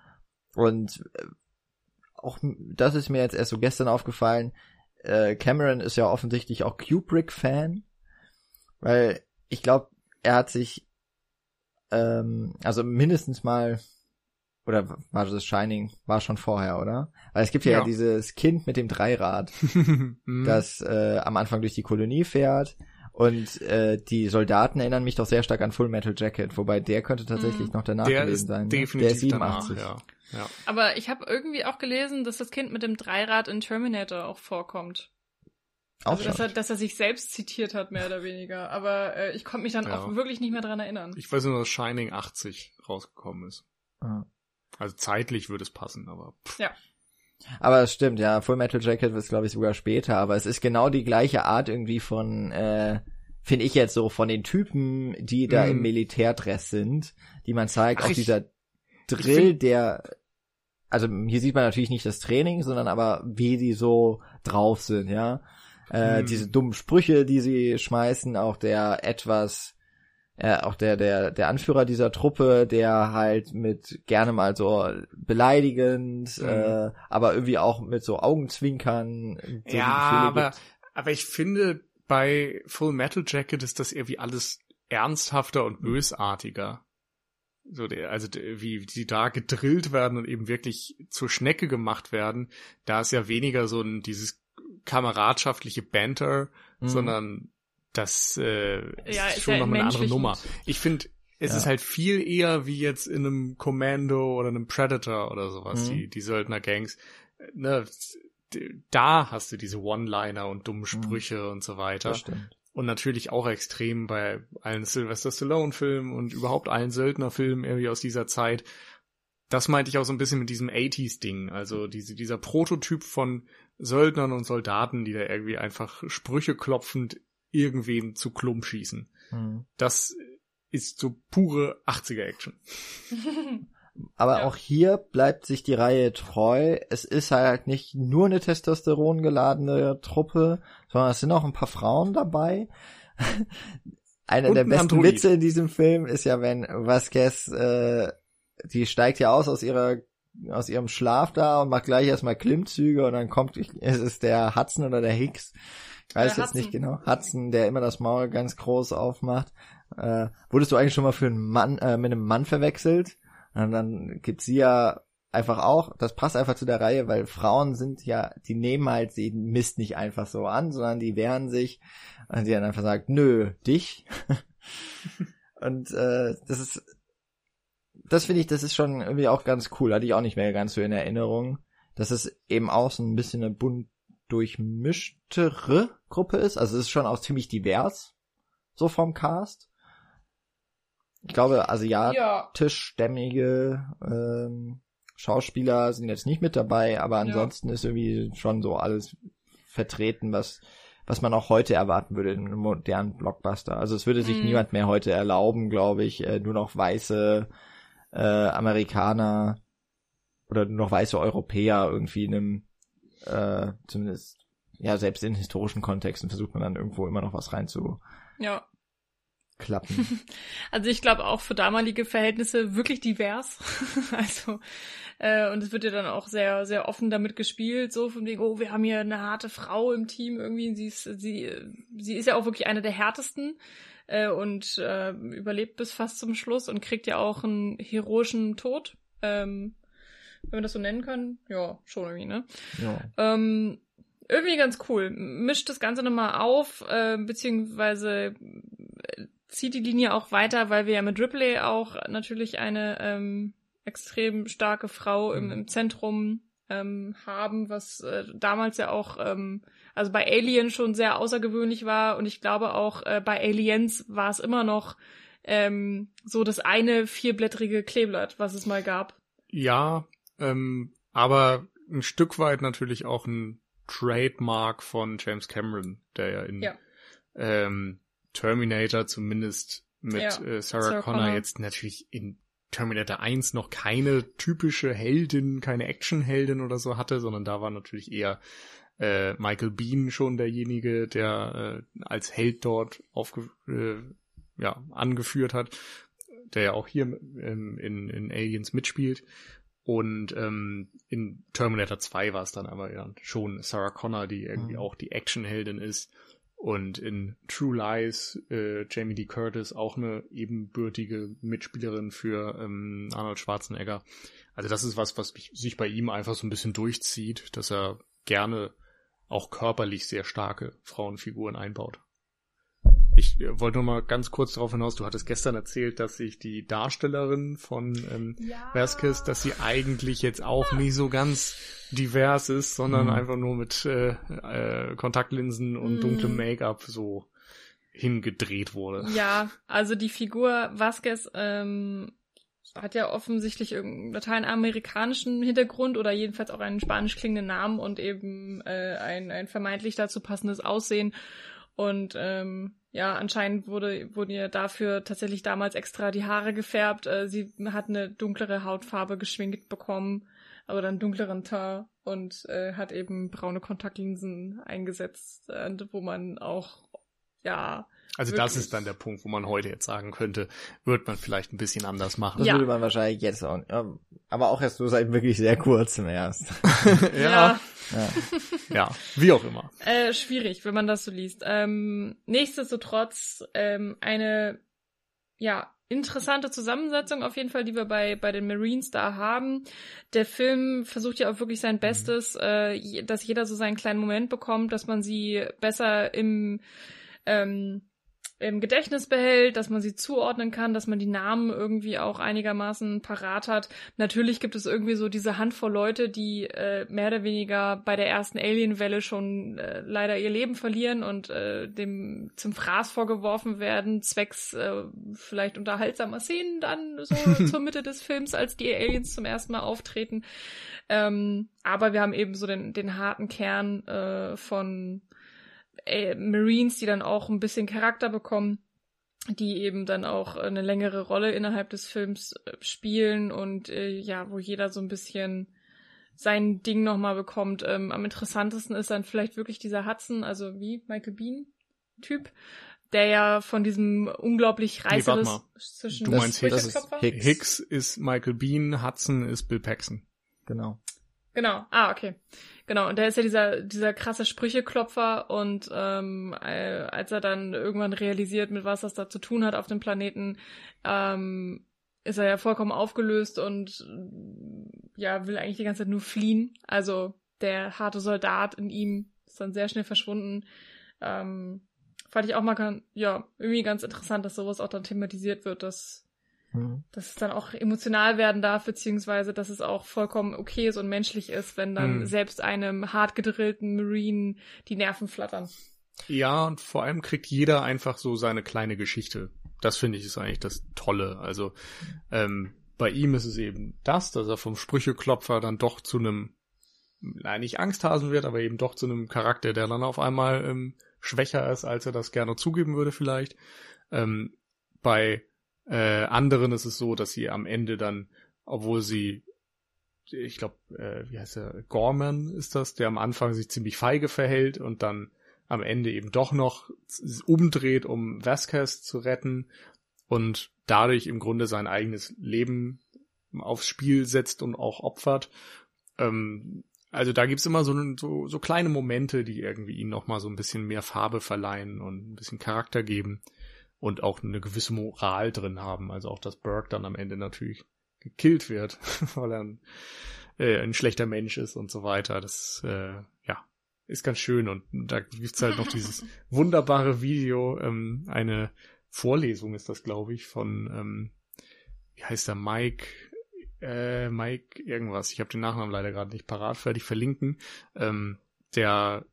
Und äh, auch das ist mir jetzt erst so gestern aufgefallen. Äh, Cameron ist ja offensichtlich auch Kubrick-Fan, weil ich glaube, er hat sich ähm, also mindestens mal oder war das Shining? War schon vorher, oder? Weil es gibt ja, ja. dieses Kind mit dem Dreirad, mhm. das äh, am Anfang durch die Kolonie fährt. Und äh, die Soldaten erinnern mich doch sehr stark an Full Metal Jacket, wobei der könnte tatsächlich mhm. noch danach der gewesen sein. Ne? Definitiv der ist 87. Danach, ja. Ja. Aber ich habe irgendwie auch gelesen, dass das Kind mit dem Dreirad in Terminator auch vorkommt. Auch also, dass er, dass er sich selbst zitiert hat, mehr oder weniger. Aber äh, ich konnte mich dann ja. auch wirklich nicht mehr dran erinnern. Ich weiß nur, dass Shining 80 rausgekommen ist. Ah. Also zeitlich würde es passen, aber. Pff. Ja. Aber es stimmt, ja, Full Metal Jacket ist glaube ich sogar später, aber es ist genau die gleiche Art irgendwie von, äh, finde ich jetzt so, von den Typen, die da mm. im mhm. Militärdress sind, die man zeigt, Ach, auch ich, dieser Drill, der, also hier sieht man natürlich nicht das Training, sondern aber wie die so drauf sind, ja. Äh, mm. Diese dummen Sprüche, die sie schmeißen, auch der etwas äh, auch der, der, der Anführer dieser Truppe, der halt mit gerne mal so beleidigend, mhm. äh, aber irgendwie auch mit so Augenzwinkern. So ja, aber, aber ich finde, bei Full Metal Jacket ist das irgendwie alles ernsthafter und mhm. bösartiger. So der, also wie die da gedrillt werden und eben wirklich zur Schnecke gemacht werden, da ist ja weniger so ein dieses kameradschaftliche Banter, mhm. sondern das äh, ja, ist, ist schon ja nochmal eine andere Nummer. Ich finde, es ja. ist halt viel eher wie jetzt in einem Commando oder einem Predator oder sowas, mhm. die, die Söldner-Gangs. Ne, da hast du diese One-Liner und dummen mhm. Sprüche mhm. und so weiter. Und natürlich auch extrem bei allen Sylvester Stallone-Filmen und überhaupt allen Söldner-Filmen irgendwie aus dieser Zeit. Das meinte ich auch so ein bisschen mit diesem 80s-Ding. Also diese, dieser Prototyp von Söldnern und Soldaten, die da irgendwie einfach Sprüche klopfend irgendwen zu Klump schießen. Mhm. Das ist so pure 80er Action. Aber ja. auch hier bleibt sich die Reihe treu. Es ist halt nicht nur eine Testosteron geladene Truppe, sondern es sind auch ein paar Frauen dabei. Einer Und der besten Android. Witze in diesem Film ist ja, wenn Vasquez, äh, die steigt ja aus aus ihrer aus ihrem Schlaf da und macht gleich erstmal Klimmzüge und dann kommt, ist es der Hudson oder der Hicks, weiß jetzt nicht genau, Hudson, der immer das Maul ganz groß aufmacht. Äh, wurdest du eigentlich schon mal für einen Mann, äh, mit einem Mann verwechselt? Und dann gibt sie ja einfach auch, das passt einfach zu der Reihe, weil Frauen sind ja, die nehmen halt den Mist nicht einfach so an, sondern die wehren sich und sie dann einfach sagt, nö, dich. und äh, das ist, das finde ich, das ist schon irgendwie auch ganz cool, hatte ich auch nicht mehr ganz so in Erinnerung, dass es eben auch so ein bisschen eine bunt durchmischtere Gruppe ist. Also es ist schon auch ziemlich divers, so vom Cast. Ich glaube, asiatischstämmige ähm, Schauspieler sind jetzt nicht mit dabei, aber ansonsten ja. ist irgendwie schon so alles vertreten, was was man auch heute erwarten würde in einem modernen Blockbuster. Also es würde sich mhm. niemand mehr heute erlauben, glaube ich, äh, nur noch weiße äh, Amerikaner oder nur noch weiße Europäer irgendwie in einem äh, zumindest ja selbst in historischen Kontexten versucht man dann irgendwo immer noch was rein zu ja. Klappen. Also ich glaube auch für damalige Verhältnisse wirklich divers. also äh, und es wird ja dann auch sehr sehr offen damit gespielt, so von wegen oh wir haben hier eine harte Frau im Team irgendwie. Sie ist sie sie ist ja auch wirklich eine der härtesten äh, und äh, überlebt bis fast zum Schluss und kriegt ja auch einen heroischen Tod. Ähm, wenn man das so nennen kann, ja, schon irgendwie, ne? Ja. Ähm, irgendwie ganz cool. Mischt das Ganze nochmal auf, äh, beziehungsweise äh, zieht die Linie auch weiter, weil wir ja mit Ripley auch natürlich eine ähm, extrem starke Frau im, mhm. im Zentrum ähm, haben, was äh, damals ja auch, ähm, also bei Alien schon sehr außergewöhnlich war und ich glaube auch äh, bei Aliens war es immer noch ähm, so das eine vierblättrige Kleeblatt, was es mal gab. Ja, ähm, aber ein Stück weit natürlich auch ein Trademark von James Cameron, der ja in Ja. Ähm, Terminator zumindest mit Ja, äh, Sarah, Sarah Connor, Connor. jetzt natürlich in Terminator 1 noch keine typische Heldin, keine Actionheldin oder so hatte, sondern da war natürlich eher äh, Michael Bean schon derjenige, der äh, als Held dort aufge äh, ja, angeführt hat, der ja auch hier ähm, in, in Aliens mitspielt. Und ähm, in Terminator 2 war es dann aber ja schon Sarah Connor, die irgendwie Mhm. auch die Actionheldin ist. Und in True Lies äh, Jamie D. Curtis auch eine ebenbürtige Mitspielerin für ähm, Arnold Schwarzenegger. Also das ist was, was sich bei ihm einfach so ein bisschen durchzieht, dass er gerne auch körperlich sehr starke Frauenfiguren einbaut. Ich äh, wollte noch mal ganz kurz darauf hinaus, du hattest gestern erzählt, dass sich die Darstellerin von ähm, Ja. Vasquez, dass sie eigentlich jetzt auch nicht so ganz divers ist, sondern Mhm. einfach nur mit äh, äh, Kontaktlinsen und Mhm. dunklem Make-up so hingedreht wurde. Ja, also die Figur Vasquez ähm, hat ja offensichtlich irgendeinen lateinamerikanischen Hintergrund oder jedenfalls auch einen spanisch klingenden Namen und eben äh, ein, ein vermeintlich dazu passendes Aussehen. Und ähm, ja, anscheinend wurde, wurden ihr dafür tatsächlich damals extra die Haare gefärbt. Äh, sie hat eine dunklere Hautfarbe geschminkt bekommen, oder einen dunkleren Teint und äh, hat eben braune Kontaktlinsen eingesetzt, äh, wo man auch ja Also das Wirklich. ist dann der Punkt, wo man heute jetzt sagen könnte, wird man vielleicht ein bisschen anders machen. Das Ja. würde man wahrscheinlich jetzt auch, ja, aber auch erst so seit wirklich sehr kurzem erst. ja, Ja. ja, wie auch immer. Äh, schwierig, wenn man das so liest. Ähm, nichtsdestotrotz ähm, eine ja interessante Zusammensetzung auf jeden Fall, die wir bei bei den Marines da haben. Der Film versucht ja auch wirklich sein Bestes, äh, dass jeder so seinen kleinen Moment bekommt, dass man sie besser im ähm, im Gedächtnis behält, dass man sie zuordnen kann, dass man die Namen irgendwie auch einigermaßen parat hat. Natürlich gibt es irgendwie so diese Handvoll Leute, die äh, mehr oder weniger bei der ersten Alien-Welle schon äh, leider ihr Leben verlieren und äh, dem zum Fraß vorgeworfen werden, zwecks äh, vielleicht unterhaltsamer Szenen dann so zur Mitte des Films, als die Aliens zum ersten Mal auftreten. Ähm, aber wir haben eben so den, den harten Kern äh, von äh, Marines, die dann auch ein bisschen Charakter bekommen, die eben dann auch eine längere Rolle innerhalb des Films äh, spielen und äh, ja, wo jeder so ein bisschen sein Ding nochmal bekommt. Ähm, am interessantesten ist dann vielleicht wirklich dieser Hudson, also wie Michael Bean Typ, der ja von diesem unglaublich Nee, mal. zwischen Du Das- meinst das Hicks? ist? Hicks. Hicks ist Michael Bean, Hudson ist Bill Paxton. Genau. Genau, ah, okay. Genau, und der ist ja dieser, dieser krasse Sprücheklopfer und ähm, äh, als er dann irgendwann realisiert, mit was das da zu tun hat auf dem Planeten, ähm, ist er ja vollkommen aufgelöst und ja, will eigentlich die ganze Zeit nur fliehen. Also der harte Soldat in ihm ist dann sehr schnell verschwunden. Ähm, fand ich auch mal ja, irgendwie ganz interessant, dass sowas auch dann thematisiert wird, dass Mhm. dass es dann auch emotional werden darf, beziehungsweise dass es auch vollkommen okay ist und menschlich ist, wenn dann Mhm. selbst einem hart gedrillten Marine die Nerven flattern. Ja, und vor allem kriegt jeder einfach so seine kleine Geschichte. Das finde ich ist eigentlich das Tolle. Also ähm, bei ihm ist es eben das, dass er vom Sprücheklopfer dann doch zu einem, nein, nicht Angsthasen wird, aber eben doch zu einem Charakter, der dann auf einmal ähm, schwächer ist, als er das gerne zugeben würde vielleicht. Ähm, bei äh, anderen ist es so, dass sie am Ende dann, obwohl sie ich glaube, äh, wie heißt er, Gorman ist das, der am Anfang sich ziemlich feige verhält und dann am Ende eben doch noch umdreht, um Vasquez zu retten und dadurch im Grunde sein eigenes Leben aufs Spiel setzt und auch opfert. Ähm, also da gibt's immer so, so, so kleine Momente, die irgendwie ihm nochmal so ein bisschen mehr Farbe verleihen und ein bisschen Charakter geben und auch eine gewisse Moral drin haben. Also auch, dass Burke dann am Ende natürlich gekillt wird, weil er ein, äh, ein schlechter Mensch ist und so weiter. Das, äh, ja, ist ganz schön. Und da gibt's halt noch dieses wunderbare Video, ähm, eine Vorlesung ist das, glaube ich, von, ähm, wie heißt der, Mike, äh, Mike irgendwas, ich habe den Nachnamen leider gerade nicht parat, werde ich verlinken, ähm, der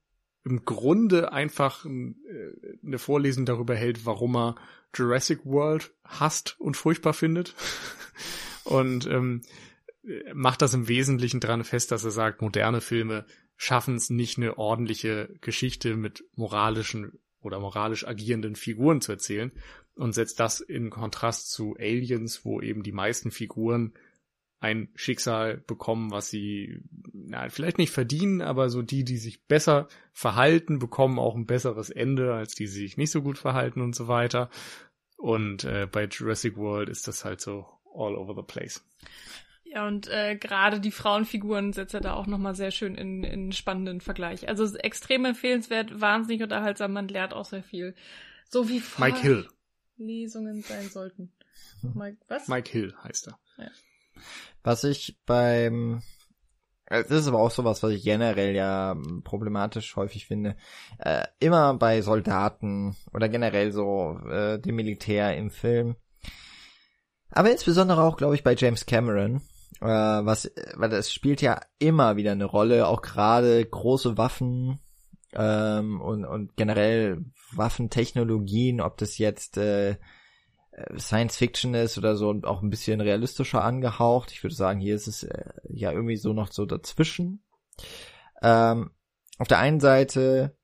im Grunde einfach äh, eine Vorlesung darüber hält, warum er Jurassic World hasst und furchtbar findet. und ähm, macht das im Wesentlichen dran fest, dass er sagt, moderne Filme schaffen es nicht eine ordentliche Geschichte mit moralischen oder moralisch agierenden Figuren zu erzählen und setzt das in Kontrast zu Aliens, wo eben die meisten Figuren ein Schicksal bekommen, was sie na, vielleicht nicht verdienen, aber so die, die sich besser verhalten, bekommen auch ein besseres Ende, als die, die sich nicht so gut verhalten und so weiter. Und äh, bei Jurassic World ist das halt so all over the place. Ja, und äh, gerade die Frauenfiguren setzt er da auch nochmal sehr schön in, in spannenden Vergleich. Also extrem empfehlenswert, wahnsinnig unterhaltsam, man lernt auch sehr viel. So wie Mike Hill. Lesungen sein sollten. Mike, was? Mike Hill heißt er. Ja. Was ich beim äh, das ist aber auch sowas, was ich generell ja problematisch häufig finde. Äh, immer bei Soldaten oder generell so äh, dem Militär im Film. Aber insbesondere auch, glaube ich, bei James Cameron. Äh, was, weil das spielt ja immer wieder eine Rolle, auch gerade große Waffen ähm, und, und generell Waffentechnologien, ob das jetzt äh, Science Fiction ist oder so und auch ein bisschen realistischer angehaucht. Ich würde sagen, hier ist es äh, ja irgendwie so noch so dazwischen. Ähm, auf der einen Seite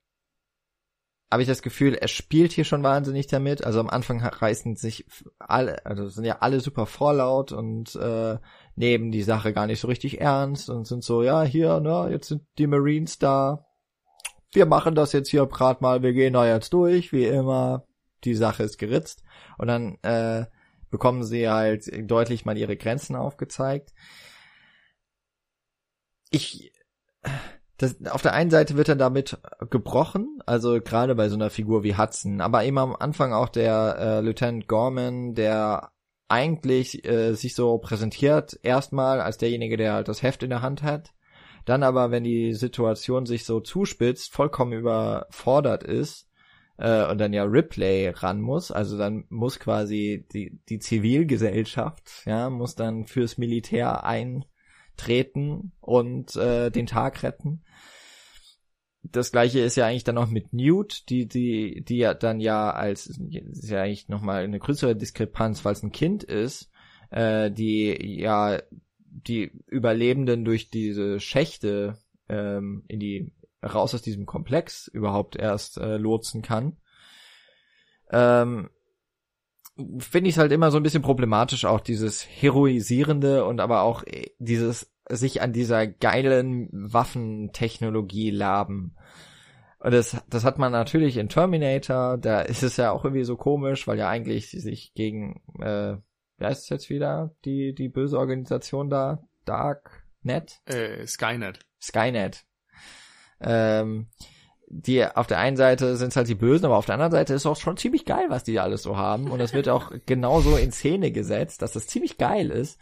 habe ich das Gefühl, er spielt hier schon wahnsinnig damit. Also am Anfang reißen sich alle, also sind ja alle super vorlaut und äh, nehmen die Sache gar nicht so richtig ernst und sind so, ja, hier, ne, jetzt sind die Marines da. Wir machen das jetzt hier gerade mal, wir gehen da jetzt durch, wie immer. Die Sache ist geritzt. Und dann äh, bekommen sie halt deutlich mal ihre Grenzen aufgezeigt. Ich das, auf der einen Seite wird er damit gebrochen, also gerade bei so einer Figur wie Hudson, aber eben am Anfang auch der äh, Lieutenant Gorman, der eigentlich äh, sich so präsentiert, erstmal als derjenige, der halt das Heft in der Hand hat, dann aber, wenn die Situation sich so zuspitzt, vollkommen überfordert ist äh, und dann ja Ripley ran muss, also dann muss quasi die, die Zivilgesellschaft, ja, muss dann fürs Militär ein treten und äh, den Tag retten. Das gleiche ist ja eigentlich dann noch mit Newt, die, die, die ja dann ja als, ist ja eigentlich nochmal eine größere Diskrepanz, weil es ein Kind ist, äh, die ja die Überlebenden durch diese Schächte ähm, in die raus aus diesem Komplex überhaupt erst äh, lotsen kann. Ähm, finde ich es halt immer so ein bisschen problematisch, auch dieses Heroisierende und aber auch äh, dieses sich an dieser geilen Waffentechnologie laben. Und das, das hat man natürlich in Terminator, da ist es ja auch irgendwie so komisch, weil ja eigentlich sich gegen, äh, wie heißt es jetzt wieder, die, die böse Organisation da, Darknet? Äh, Skynet. Skynet. Ähm, die auf der einen Seite sind es halt die Bösen, aber auf der anderen Seite ist es auch schon ziemlich geil, was die alles so haben. Und das wird auch genauso in Szene gesetzt, dass das ziemlich geil ist.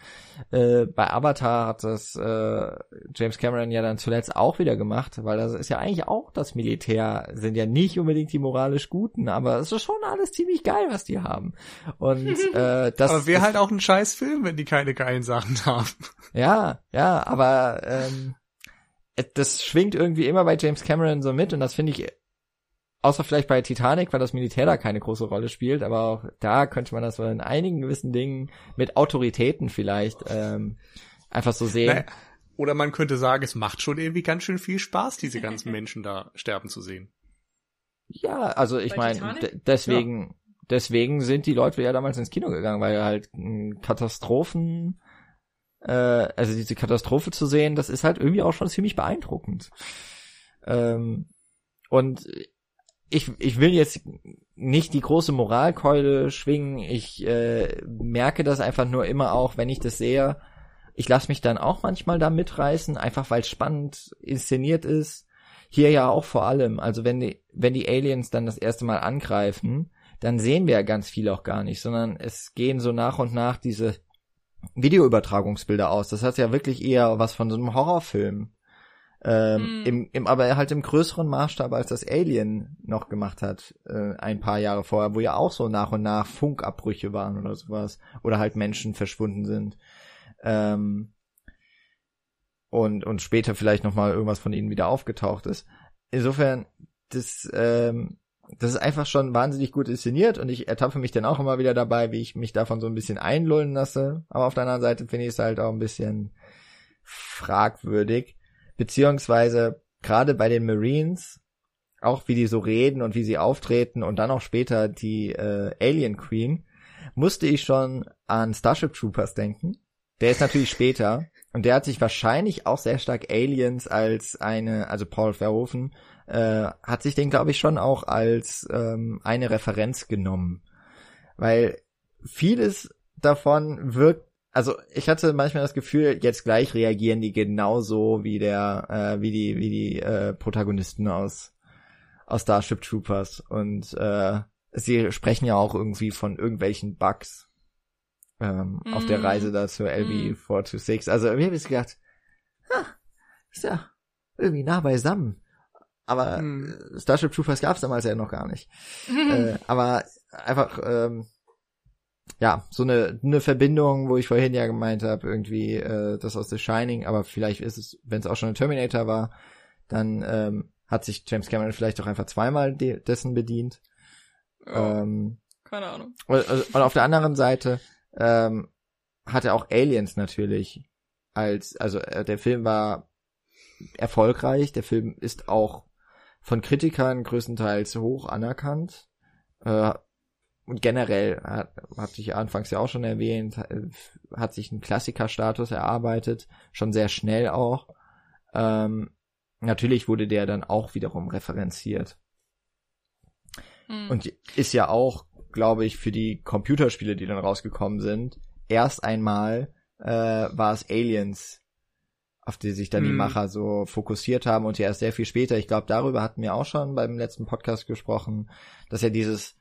Äh, bei Avatar hat das äh, James Cameron ja dann zuletzt auch wieder gemacht, weil das ist ja eigentlich auch das Militär, sind ja nicht unbedingt die moralisch Guten, aber es ist schon alles ziemlich geil, was die haben. Und äh, das. Aber wäre halt auch ein scheiß Film, wenn die keine geilen Sachen haben. Ja, ja, aber ähm, das schwingt irgendwie immer bei James Cameron so mit und das finde ich, außer vielleicht bei Titanic, weil das Militär da keine große Rolle spielt, aber auch da könnte man das so in einigen gewissen Dingen mit Autoritäten vielleicht ähm, einfach so sehen. Naja, oder man könnte sagen, es macht schon irgendwie ganz schön viel Spaß, diese ganzen Menschen da sterben zu sehen. Ja, also ich meine, deswegen, ja. deswegen sind die Leute ja damals ins Kino gegangen, weil halt Katastrophen äh, also diese Katastrophe zu sehen, das ist halt irgendwie auch schon ziemlich beeindruckend. Ähm, und ich, ich will jetzt nicht die große Moralkeule schwingen. Ich äh, merke das einfach nur immer auch, wenn ich das sehe. Ich lasse mich dann auch manchmal da mitreißen, einfach weil es spannend inszeniert ist. Hier ja auch vor allem. Also wenn die, wenn die Aliens dann das erste Mal angreifen, dann sehen wir ja ganz viel auch gar nicht, sondern es gehen so nach und nach diese Videoübertragungsbilder aus. Das hat ja wirklich eher was von so einem Horrorfilm. Ähm, mm. im, im, aber halt im größeren Maßstab, als das Alien noch gemacht hat, äh, ein paar Jahre vorher, wo ja auch so nach und nach Funkabbrüche waren oder sowas. Oder halt Menschen verschwunden sind. Ähm, und, und später vielleicht nochmal irgendwas von ihnen wieder aufgetaucht ist. Insofern, das, ähm, das ist einfach schon wahnsinnig gut inszeniert und ich ertappe mich dann auch immer wieder dabei, wie ich mich davon so ein bisschen einlullen lasse. Aber auf der anderen Seite finde ich es halt auch ein bisschen fragwürdig. Beziehungsweise gerade bei den Marines, auch wie die so reden und wie sie auftreten und dann auch später die äh, Alien Queen, musste ich schon an Starship Troopers denken. Der ist natürlich später und der hat sich wahrscheinlich auch sehr stark Aliens als eine, also Paul Verhoeven, äh, hat sich den, glaube ich, schon auch als ähm, eine Referenz genommen. Weil vieles davon wirkt, also ich hatte manchmal das Gefühl, jetzt gleich reagieren die genauso wie der, äh, wie die, wie die äh, Protagonisten aus, aus Starship Troopers. Und äh, sie sprechen ja auch irgendwie von irgendwelchen Bugs ähm, mm. auf der mhm. Reise da zur LB426. Also irgendwie habe ich gedacht, ha, ist ja irgendwie nah beisammen. Aber hm. Starship Troopers gab es damals ja noch gar nicht. äh, aber einfach, ähm, ja, so eine, eine Verbindung, wo ich vorhin ja gemeint habe, irgendwie äh, das aus The Shining, aber vielleicht ist es, wenn es auch schon ein Terminator war, dann ähm, hat sich James Cameron vielleicht auch einfach zweimal de dessen bedient. Ja, ähm, keine Ahnung. Und, und auf der anderen Seite ähm, hat er auch Aliens natürlich als, also äh, der Film war erfolgreich, der Film ist auch von Kritikern größtenteils hoch anerkannt. Äh, und generell hat, hatte ich anfangs ja auch schon erwähnt, äh, hat sich ein Klassikerstatus erarbeitet, schon sehr schnell auch. Ähm, natürlich wurde der dann auch wiederum referenziert. Hm. Und ist ja auch, glaube ich, für die Computerspiele, die dann rausgekommen sind, erst einmal äh, war es Aliens, auf die sich dann hm. die Macher so fokussiert haben und ja erst sehr viel später, ich glaube, darüber hatten wir auch schon beim letzten Podcast gesprochen, dass ja dieses,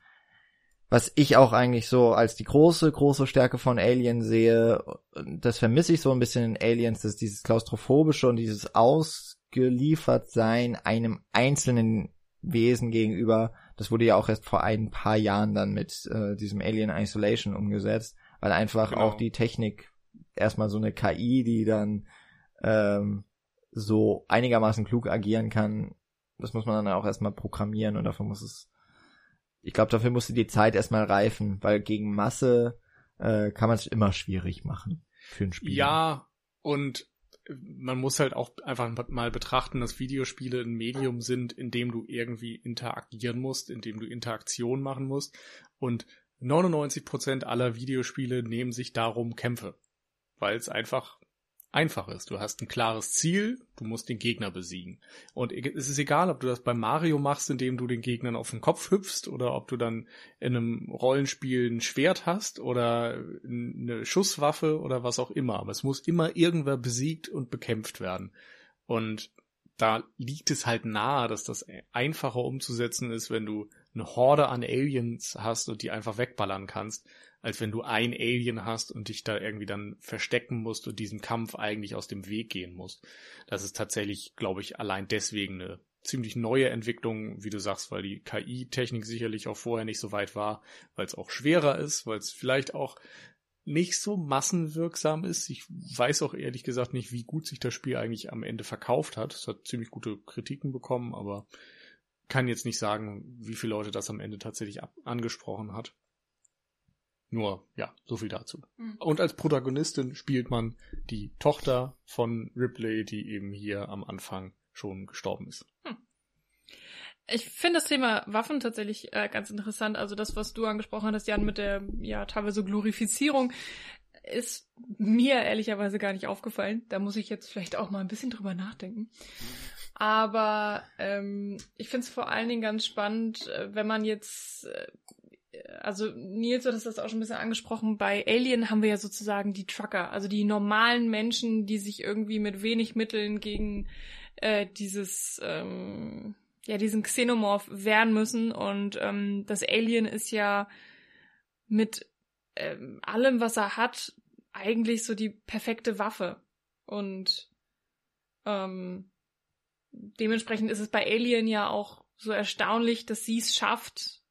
was ich auch eigentlich so als die große, große Stärke von Alien sehe, das vermisse ich so ein bisschen in Aliens, dass dieses klaustrophobische und dieses Ausgeliefertsein einem einzelnen Wesen gegenüber, das wurde ja auch erst vor ein paar Jahren dann mit äh, diesem Alien Isolation umgesetzt, weil einfach genau. auch die Technik erstmal so eine KI, die dann ähm, so einigermaßen klug agieren kann, das muss man dann auch erstmal programmieren und dafür muss es, ich glaube, dafür musste die Zeit erstmal reifen, weil gegen Masse äh, kann man es immer schwierig machen für ein Spiel. Ja, und man muss halt auch einfach mal betrachten, dass Videospiele ein Medium sind, in dem du irgendwie interagieren musst, in dem du Interaktion machen musst. Und 99% aller Videospiele nehmen sich darum Kämpfe, weil es einfach einfach ist. Du hast ein klares Ziel, du musst den Gegner besiegen. Und es ist egal, ob du das bei Mario machst, indem du den Gegnern auf den Kopf hüpfst, oder ob du dann in einem Rollenspiel ein Schwert hast oder eine Schusswaffe oder was auch immer. Aber es muss immer irgendwer besiegt und bekämpft werden. Und da liegt es halt nahe, dass das einfacher umzusetzen ist, wenn du eine Horde an Aliens hast und die einfach wegballern kannst, als wenn du ein Alien hast und dich da irgendwie dann verstecken musst und diesem Kampf eigentlich aus dem Weg gehen musst. Das ist tatsächlich, glaube ich, allein deswegen eine ziemlich neue Entwicklung, wie du sagst, weil die KI-Technik sicherlich auch vorher nicht so weit war, weil es auch schwerer ist, weil es vielleicht auch nicht so massenwirksam ist. Ich weiß auch ehrlich gesagt nicht, wie gut sich das Spiel eigentlich am Ende verkauft hat. Es hat ziemlich gute Kritiken bekommen, aber kann jetzt nicht sagen, wie viele Leute das am Ende tatsächlich angesprochen hat. Nur, ja, so viel dazu. Mhm. Und als Protagonistin spielt man die Tochter von Ripley, die eben hier am Anfang schon gestorben ist. Hm. Ich finde das Thema Waffen tatsächlich äh, ganz interessant. Also das, was du angesprochen hast, Jan, mit der ja teilweise Glorifizierung, ist mir ehrlicherweise gar nicht aufgefallen. Da muss ich jetzt vielleicht auch mal ein bisschen drüber nachdenken. Aber ähm, ich finde es vor allen Dingen ganz spannend, äh, wenn man jetzt äh, also Nils hat das auch schon ein bisschen angesprochen, bei Alien haben wir ja sozusagen die Trucker, also die normalen Menschen, die sich irgendwie mit wenig Mitteln gegen äh, dieses, ähm, ja, diesen Xenomorph wehren müssen. Und ähm, das Alien ist ja mit ähm, allem, was er hat, eigentlich so die perfekte Waffe. Und ähm, dementsprechend ist es bei Alien ja auch so erstaunlich, dass sie es schafft,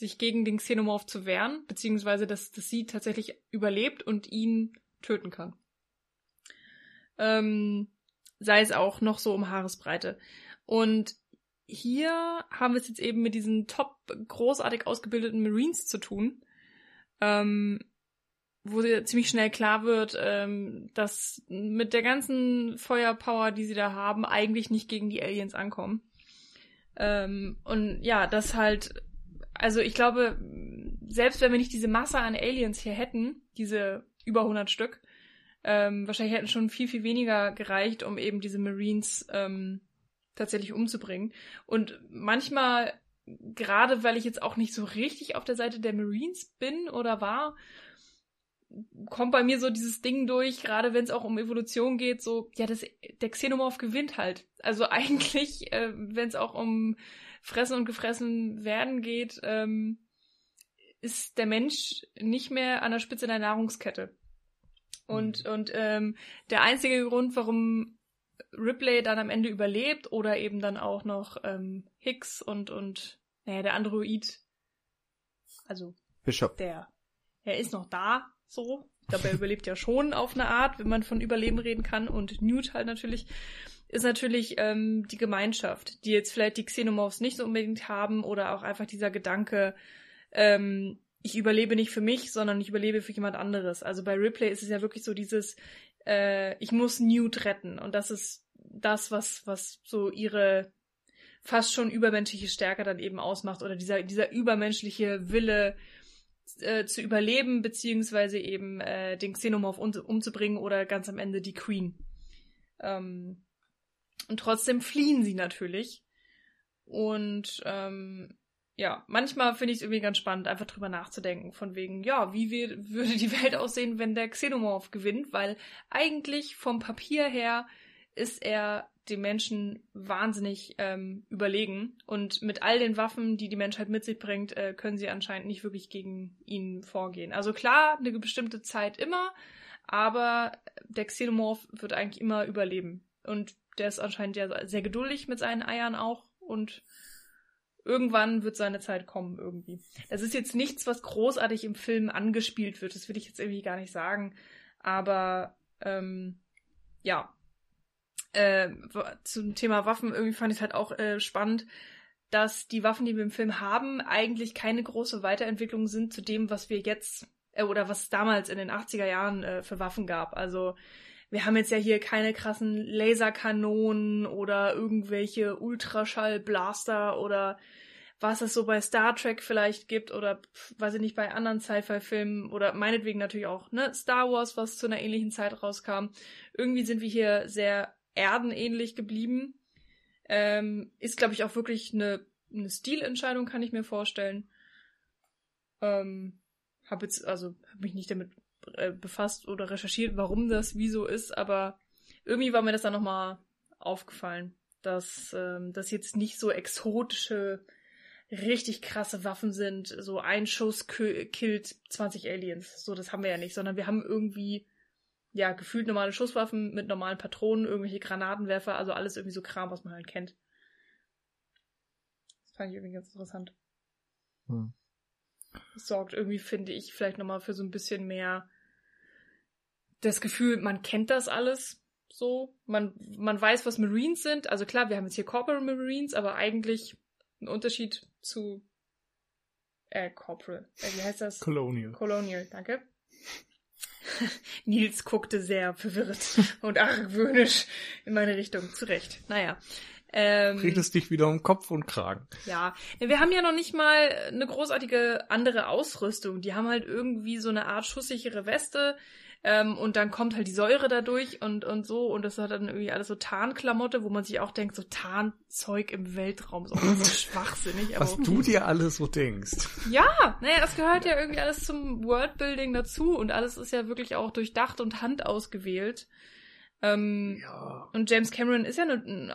sich gegen den Xenomorph zu wehren, beziehungsweise dass, dass sie tatsächlich überlebt und ihn töten kann. ähm, sei es auch noch so um Haaresbreite. Und hier haben wir es jetzt eben mit diesen top großartig ausgebildeten Marines zu tun, ähm, wo ziemlich schnell klar wird, ähm, dass mit der ganzen Feuerpower, die sie da haben, eigentlich nicht gegen die Aliens ankommen. Ähm, und ja, das halt, also ich glaube, selbst wenn wir nicht diese Masse an Aliens hier hätten, diese über 100 Stück, ähm, wahrscheinlich hätten schon viel, viel weniger gereicht, um eben diese Marines ähm, tatsächlich umzubringen. Und manchmal, gerade weil ich jetzt auch nicht so richtig auf der Seite der Marines bin oder war, kommt bei mir so dieses Ding durch, gerade wenn es auch um Evolution geht, so, ja, das, der Xenomorph gewinnt halt. Also eigentlich, äh, wenn es auch um Fressen und gefressen werden geht, ähm, ist der Mensch nicht mehr an der Spitze der Nahrungskette. Und, mhm. und ähm, der einzige Grund, warum Ripley dann am Ende überlebt oder eben dann auch noch ähm, Hicks und, und naja, der Android, also Bishop. der, er ist noch da, so. Ich glaube, er überlebt ja schon auf eine Art, wenn man von Überleben reden kann. Und Newt halt natürlich, ist natürlich ähm, die Gemeinschaft, die jetzt vielleicht die Xenomorphs nicht so unbedingt haben oder auch einfach dieser Gedanke, ähm, ich überlebe nicht für mich, sondern ich überlebe für jemand anderes. Also bei Ripley ist es ja wirklich so dieses, äh, ich muss Newt retten. Und das ist das, was, was so ihre fast schon übermenschliche Stärke dann eben ausmacht oder dieser, dieser übermenschliche Wille äh, zu überleben, beziehungsweise eben äh, den Xenomorph um, umzubringen oder ganz am Ende die Queen. Ähm, und trotzdem fliehen sie natürlich. Und ähm, ja, manchmal finde ich es irgendwie ganz spannend, einfach drüber nachzudenken, von wegen, ja, wie würde die Welt aussehen, wenn der Xenomorph gewinnt, weil eigentlich vom Papier her ist er dem Menschen wahnsinnig ähm, überlegen und mit all den Waffen, die die Menschheit mit sich bringt, äh, können sie anscheinend nicht wirklich gegen ihn vorgehen. Also klar, eine bestimmte Zeit immer, aber der Xenomorph wird eigentlich immer überleben und der ist anscheinend ja sehr geduldig mit seinen Eiern auch und irgendwann wird seine Zeit kommen irgendwie. Es ist jetzt nichts, was großartig im Film angespielt wird. Das will ich jetzt irgendwie gar nicht sagen. Aber ähm, ja, äh, zum Thema Waffen irgendwie fand ich es halt auch äh, spannend, dass die Waffen, die wir im Film haben, eigentlich keine große Weiterentwicklung sind zu dem, was wir jetzt äh, oder was damals in den 80er Jahren äh, für Waffen gab. Also wir haben jetzt ja hier keine krassen Laserkanonen oder irgendwelche Ultraschallblaster oder was es so bei Star Trek vielleicht gibt oder weiß ich nicht, bei anderen Sci-Fi-Filmen oder meinetwegen natürlich auch, ne, Star Wars, was zu einer ähnlichen Zeit rauskam. Irgendwie sind wir hier sehr erdenähnlich geblieben. Ähm, ist, glaube ich, auch wirklich eine, eine Stilentscheidung, kann ich mir vorstellen. Ähm, habe jetzt, also, habe mich nicht damit äh, befasst oder recherchiert, warum das wieso ist, aber irgendwie war mir das dann nochmal aufgefallen, dass ähm, das jetzt nicht so exotische, richtig krasse Waffen sind, so ein Schuss killt 20 Aliens. So, das haben wir ja nicht, sondern wir haben irgendwie, ja, gefühlt normale Schusswaffen mit normalen Patronen, irgendwelche Granatenwerfer, also alles irgendwie so Kram, was man halt kennt. Das fand ich irgendwie ganz interessant. Hm. Sorgt irgendwie, finde ich, vielleicht nochmal für so ein bisschen mehr das Gefühl, man kennt das alles so. Man, man weiß, was Marines sind. Also klar, wir haben jetzt hier Corporal Marines, aber eigentlich ein Unterschied zu äh, Corporal. Äh, wie heißt das? Colonial. Colonial, danke. Nils guckte sehr verwirrt und argwöhnisch in meine Richtung. Zurecht. Naja. Ähm, Redest dich wieder um Kopf und Kragen. Ja, wir haben ja noch nicht mal eine großartige andere Ausrüstung. Die haben halt irgendwie so eine Art schusssichere Weste. Ähm, und dann kommt halt die Säure dadurch und, und so. Und das hat dann irgendwie alles so Tarnklamotte, wo man sich auch denkt, so Tarnzeug im Weltraum. So, so schwachsinnig. Was aber, du dir alles so denkst. Ja, naja, das gehört ja irgendwie alles zum Worldbuilding dazu. Und alles ist ja wirklich auch durchdacht und Hand ausgewählt. Ähm, ja. Und James Cameron ist ja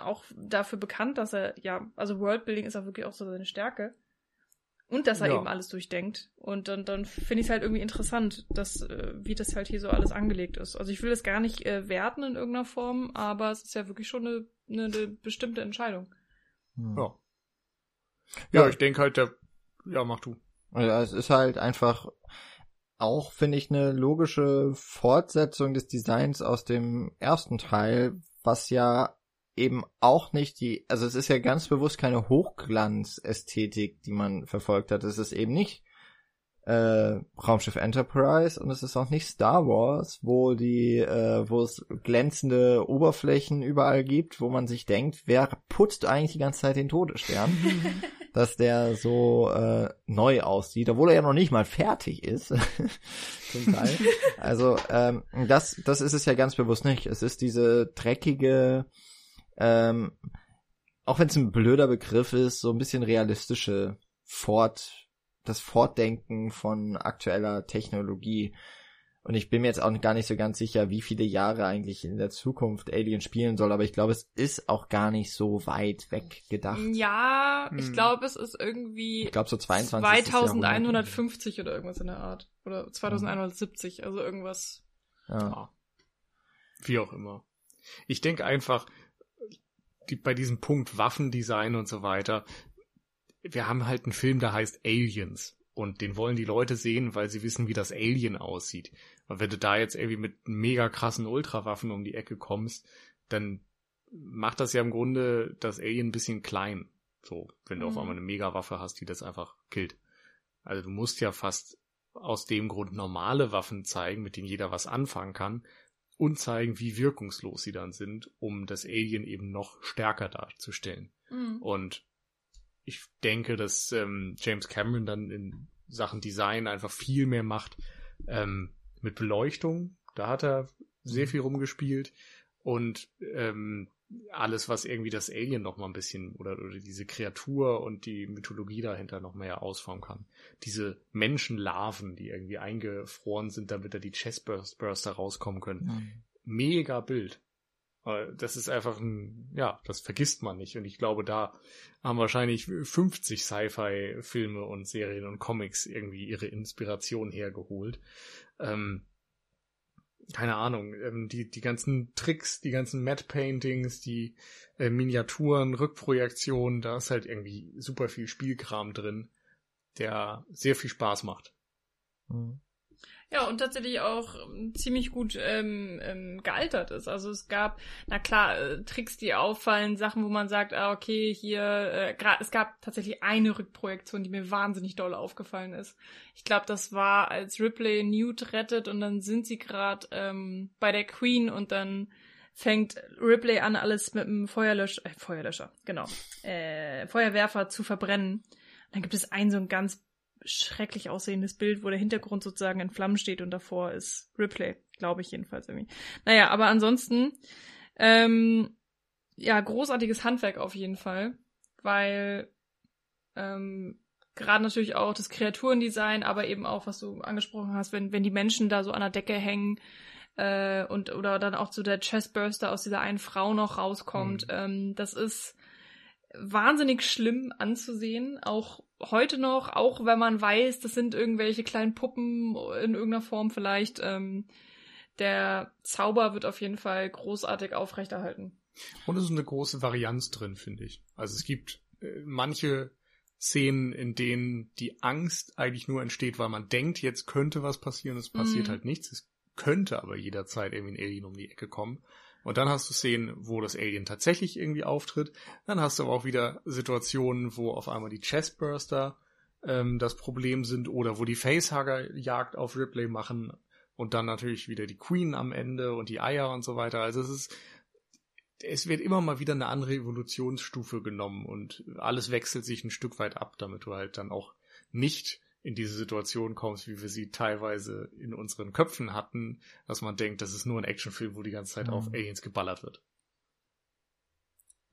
auch dafür bekannt, dass er, ja, also Worldbuilding ist auch wirklich auch so seine Stärke. Und dass er ja. eben alles durchdenkt. Und dann, dann finde ich es halt irgendwie interessant, dass, äh, wie das halt hier so alles angelegt ist. Also ich will das gar nicht äh, werten in irgendeiner Form, aber es ist ja wirklich schon eine, eine, eine bestimmte Entscheidung. Hm. Ja. Ja, ja ich denke halt, der. Ja, mach du. Ja, es ist halt einfach auch, finde ich, eine logische Fortsetzung des Designs aus dem ersten Teil, was ja eben auch nicht die, also es ist ja ganz bewusst keine Hochglanzästhetik, die man verfolgt hat. Es ist eben nicht äh, Raumschiff Enterprise und es ist auch nicht Star Wars, wo die, äh, wo es glänzende Oberflächen überall gibt, wo man sich denkt, wer putzt eigentlich die ganze Zeit den Todesstern, dass der so äh, neu aussieht, obwohl er ja noch nicht mal fertig ist, zum Teil. Also ähm, das, das ist es ja ganz bewusst nicht. Es ist diese dreckige, ähm, auch wenn es ein blöder Begriff ist, so ein bisschen realistische Fort das Fortdenken von aktueller Technologie. Und ich bin mir jetzt auch gar nicht so ganz sicher, wie viele Jahre eigentlich in der Zukunft Alien spielen soll, aber ich glaube, es ist auch gar nicht so weit weg gedacht. Ja, hm. ich glaube, es ist irgendwie ich glaube so 22 2150 oder irgendwas in der Art. Oder 2170, also irgendwas. Ja. Wie auch immer. Ich denke einfach, die, bei diesem Punkt Waffendesign und so weiter, wir haben halt einen Film, der heißt Aliens. Und den wollen die Leute sehen, weil sie wissen, wie das Alien aussieht. Und wenn du da jetzt irgendwie mit mega krassen Ultrawaffen um die Ecke kommst, dann macht das ja im Grunde das Alien ein bisschen klein. So, wenn du mhm. auf einmal eine Megawaffe hast, die das einfach killt. Also du musst ja fast aus dem Grund normale Waffen zeigen, mit denen jeder was anfangen kann und zeigen, wie wirkungslos sie dann sind, um das Alien eben noch stärker darzustellen. Mhm. Und ich denke, dass ähm, James Cameron dann in Sachen Design einfach viel mehr macht ähm, mit Beleuchtung. Da hat er sehr mhm. viel rumgespielt und ähm, alles, was irgendwie das Alien noch mal ein bisschen oder, oder diese Kreatur und die Mythologie dahinter noch mehr ausformen kann. Diese Menschenlarven, die irgendwie eingefroren sind, damit da die Chestburster rauskommen können. Mhm. Mega Bild. Das ist einfach ein, ja, das vergisst man nicht. Und ich glaube, da haben wahrscheinlich 50 Sci-Fi-Filme und Serien und Comics irgendwie ihre Inspiration hergeholt. Ähm, keine Ahnung, ähm, die, die ganzen Tricks, die ganzen Matte-Paintings, die äh, Miniaturen, Rückprojektionen, da ist halt irgendwie super viel Spielkram drin, der sehr viel Spaß macht. Mhm. Ja, und tatsächlich auch ähm, ziemlich gut ähm, ähm, gealtert ist. Also es gab, na klar, äh, Tricks, die auffallen, Sachen, wo man sagt, ah, okay, hier, äh, es gab tatsächlich eine Rückprojektion, die mir wahnsinnig doll aufgefallen ist. Ich glaube, das war, als Ripley Newt rettet und dann sind sie gerade ähm, bei der Queen und dann fängt Ripley an, alles mit einem Feuerlöscher, äh, Feuerlöscher, genau, äh, Feuerwerfer zu verbrennen. dann gibt es einen so einen ganz schrecklich aussehendes Bild, wo der Hintergrund sozusagen in Flammen steht und davor ist Ripley, glaube ich jedenfalls irgendwie. Naja, aber ansonsten, ähm, ja, großartiges Handwerk auf jeden Fall, weil ähm, gerade natürlich auch das Kreaturendesign, aber eben auch, was du angesprochen hast, wenn, wenn die Menschen da so an der Decke hängen äh, und oder dann auch so der Chestburster aus dieser einen Frau noch rauskommt, mhm. ähm, das ist wahnsinnig schlimm anzusehen, auch heute noch, auch wenn man weiß, das sind irgendwelche kleinen Puppen in irgendeiner Form vielleicht, ähm, der Zauber wird auf jeden Fall großartig aufrechterhalten. Und es ist eine große Varianz drin, finde ich. Also es gibt äh, manche Szenen, in denen die Angst eigentlich nur entsteht, weil man denkt, jetzt könnte was passieren, es passiert mm. halt nichts. Es könnte aber jederzeit irgendwie ein Alien um die Ecke kommen. Und dann hast du Szenen, wo das Alien tatsächlich irgendwie auftritt. Dann hast du aber auch wieder Situationen, wo auf einmal die Chestburster ähm, das Problem sind oder wo die Facehugger Jagd auf Ripley machen und dann natürlich wieder die Queen am Ende und die Eier und so weiter. Also es ist, es wird immer mal wieder eine andere Evolutionsstufe genommen und alles wechselt sich ein Stück weit ab, damit du halt dann auch nicht in diese Situation kommst, wie wir sie teilweise in unseren Köpfen hatten, dass man denkt, das ist nur ein Actionfilm, wo die ganze Zeit mhm. auf Aliens geballert wird.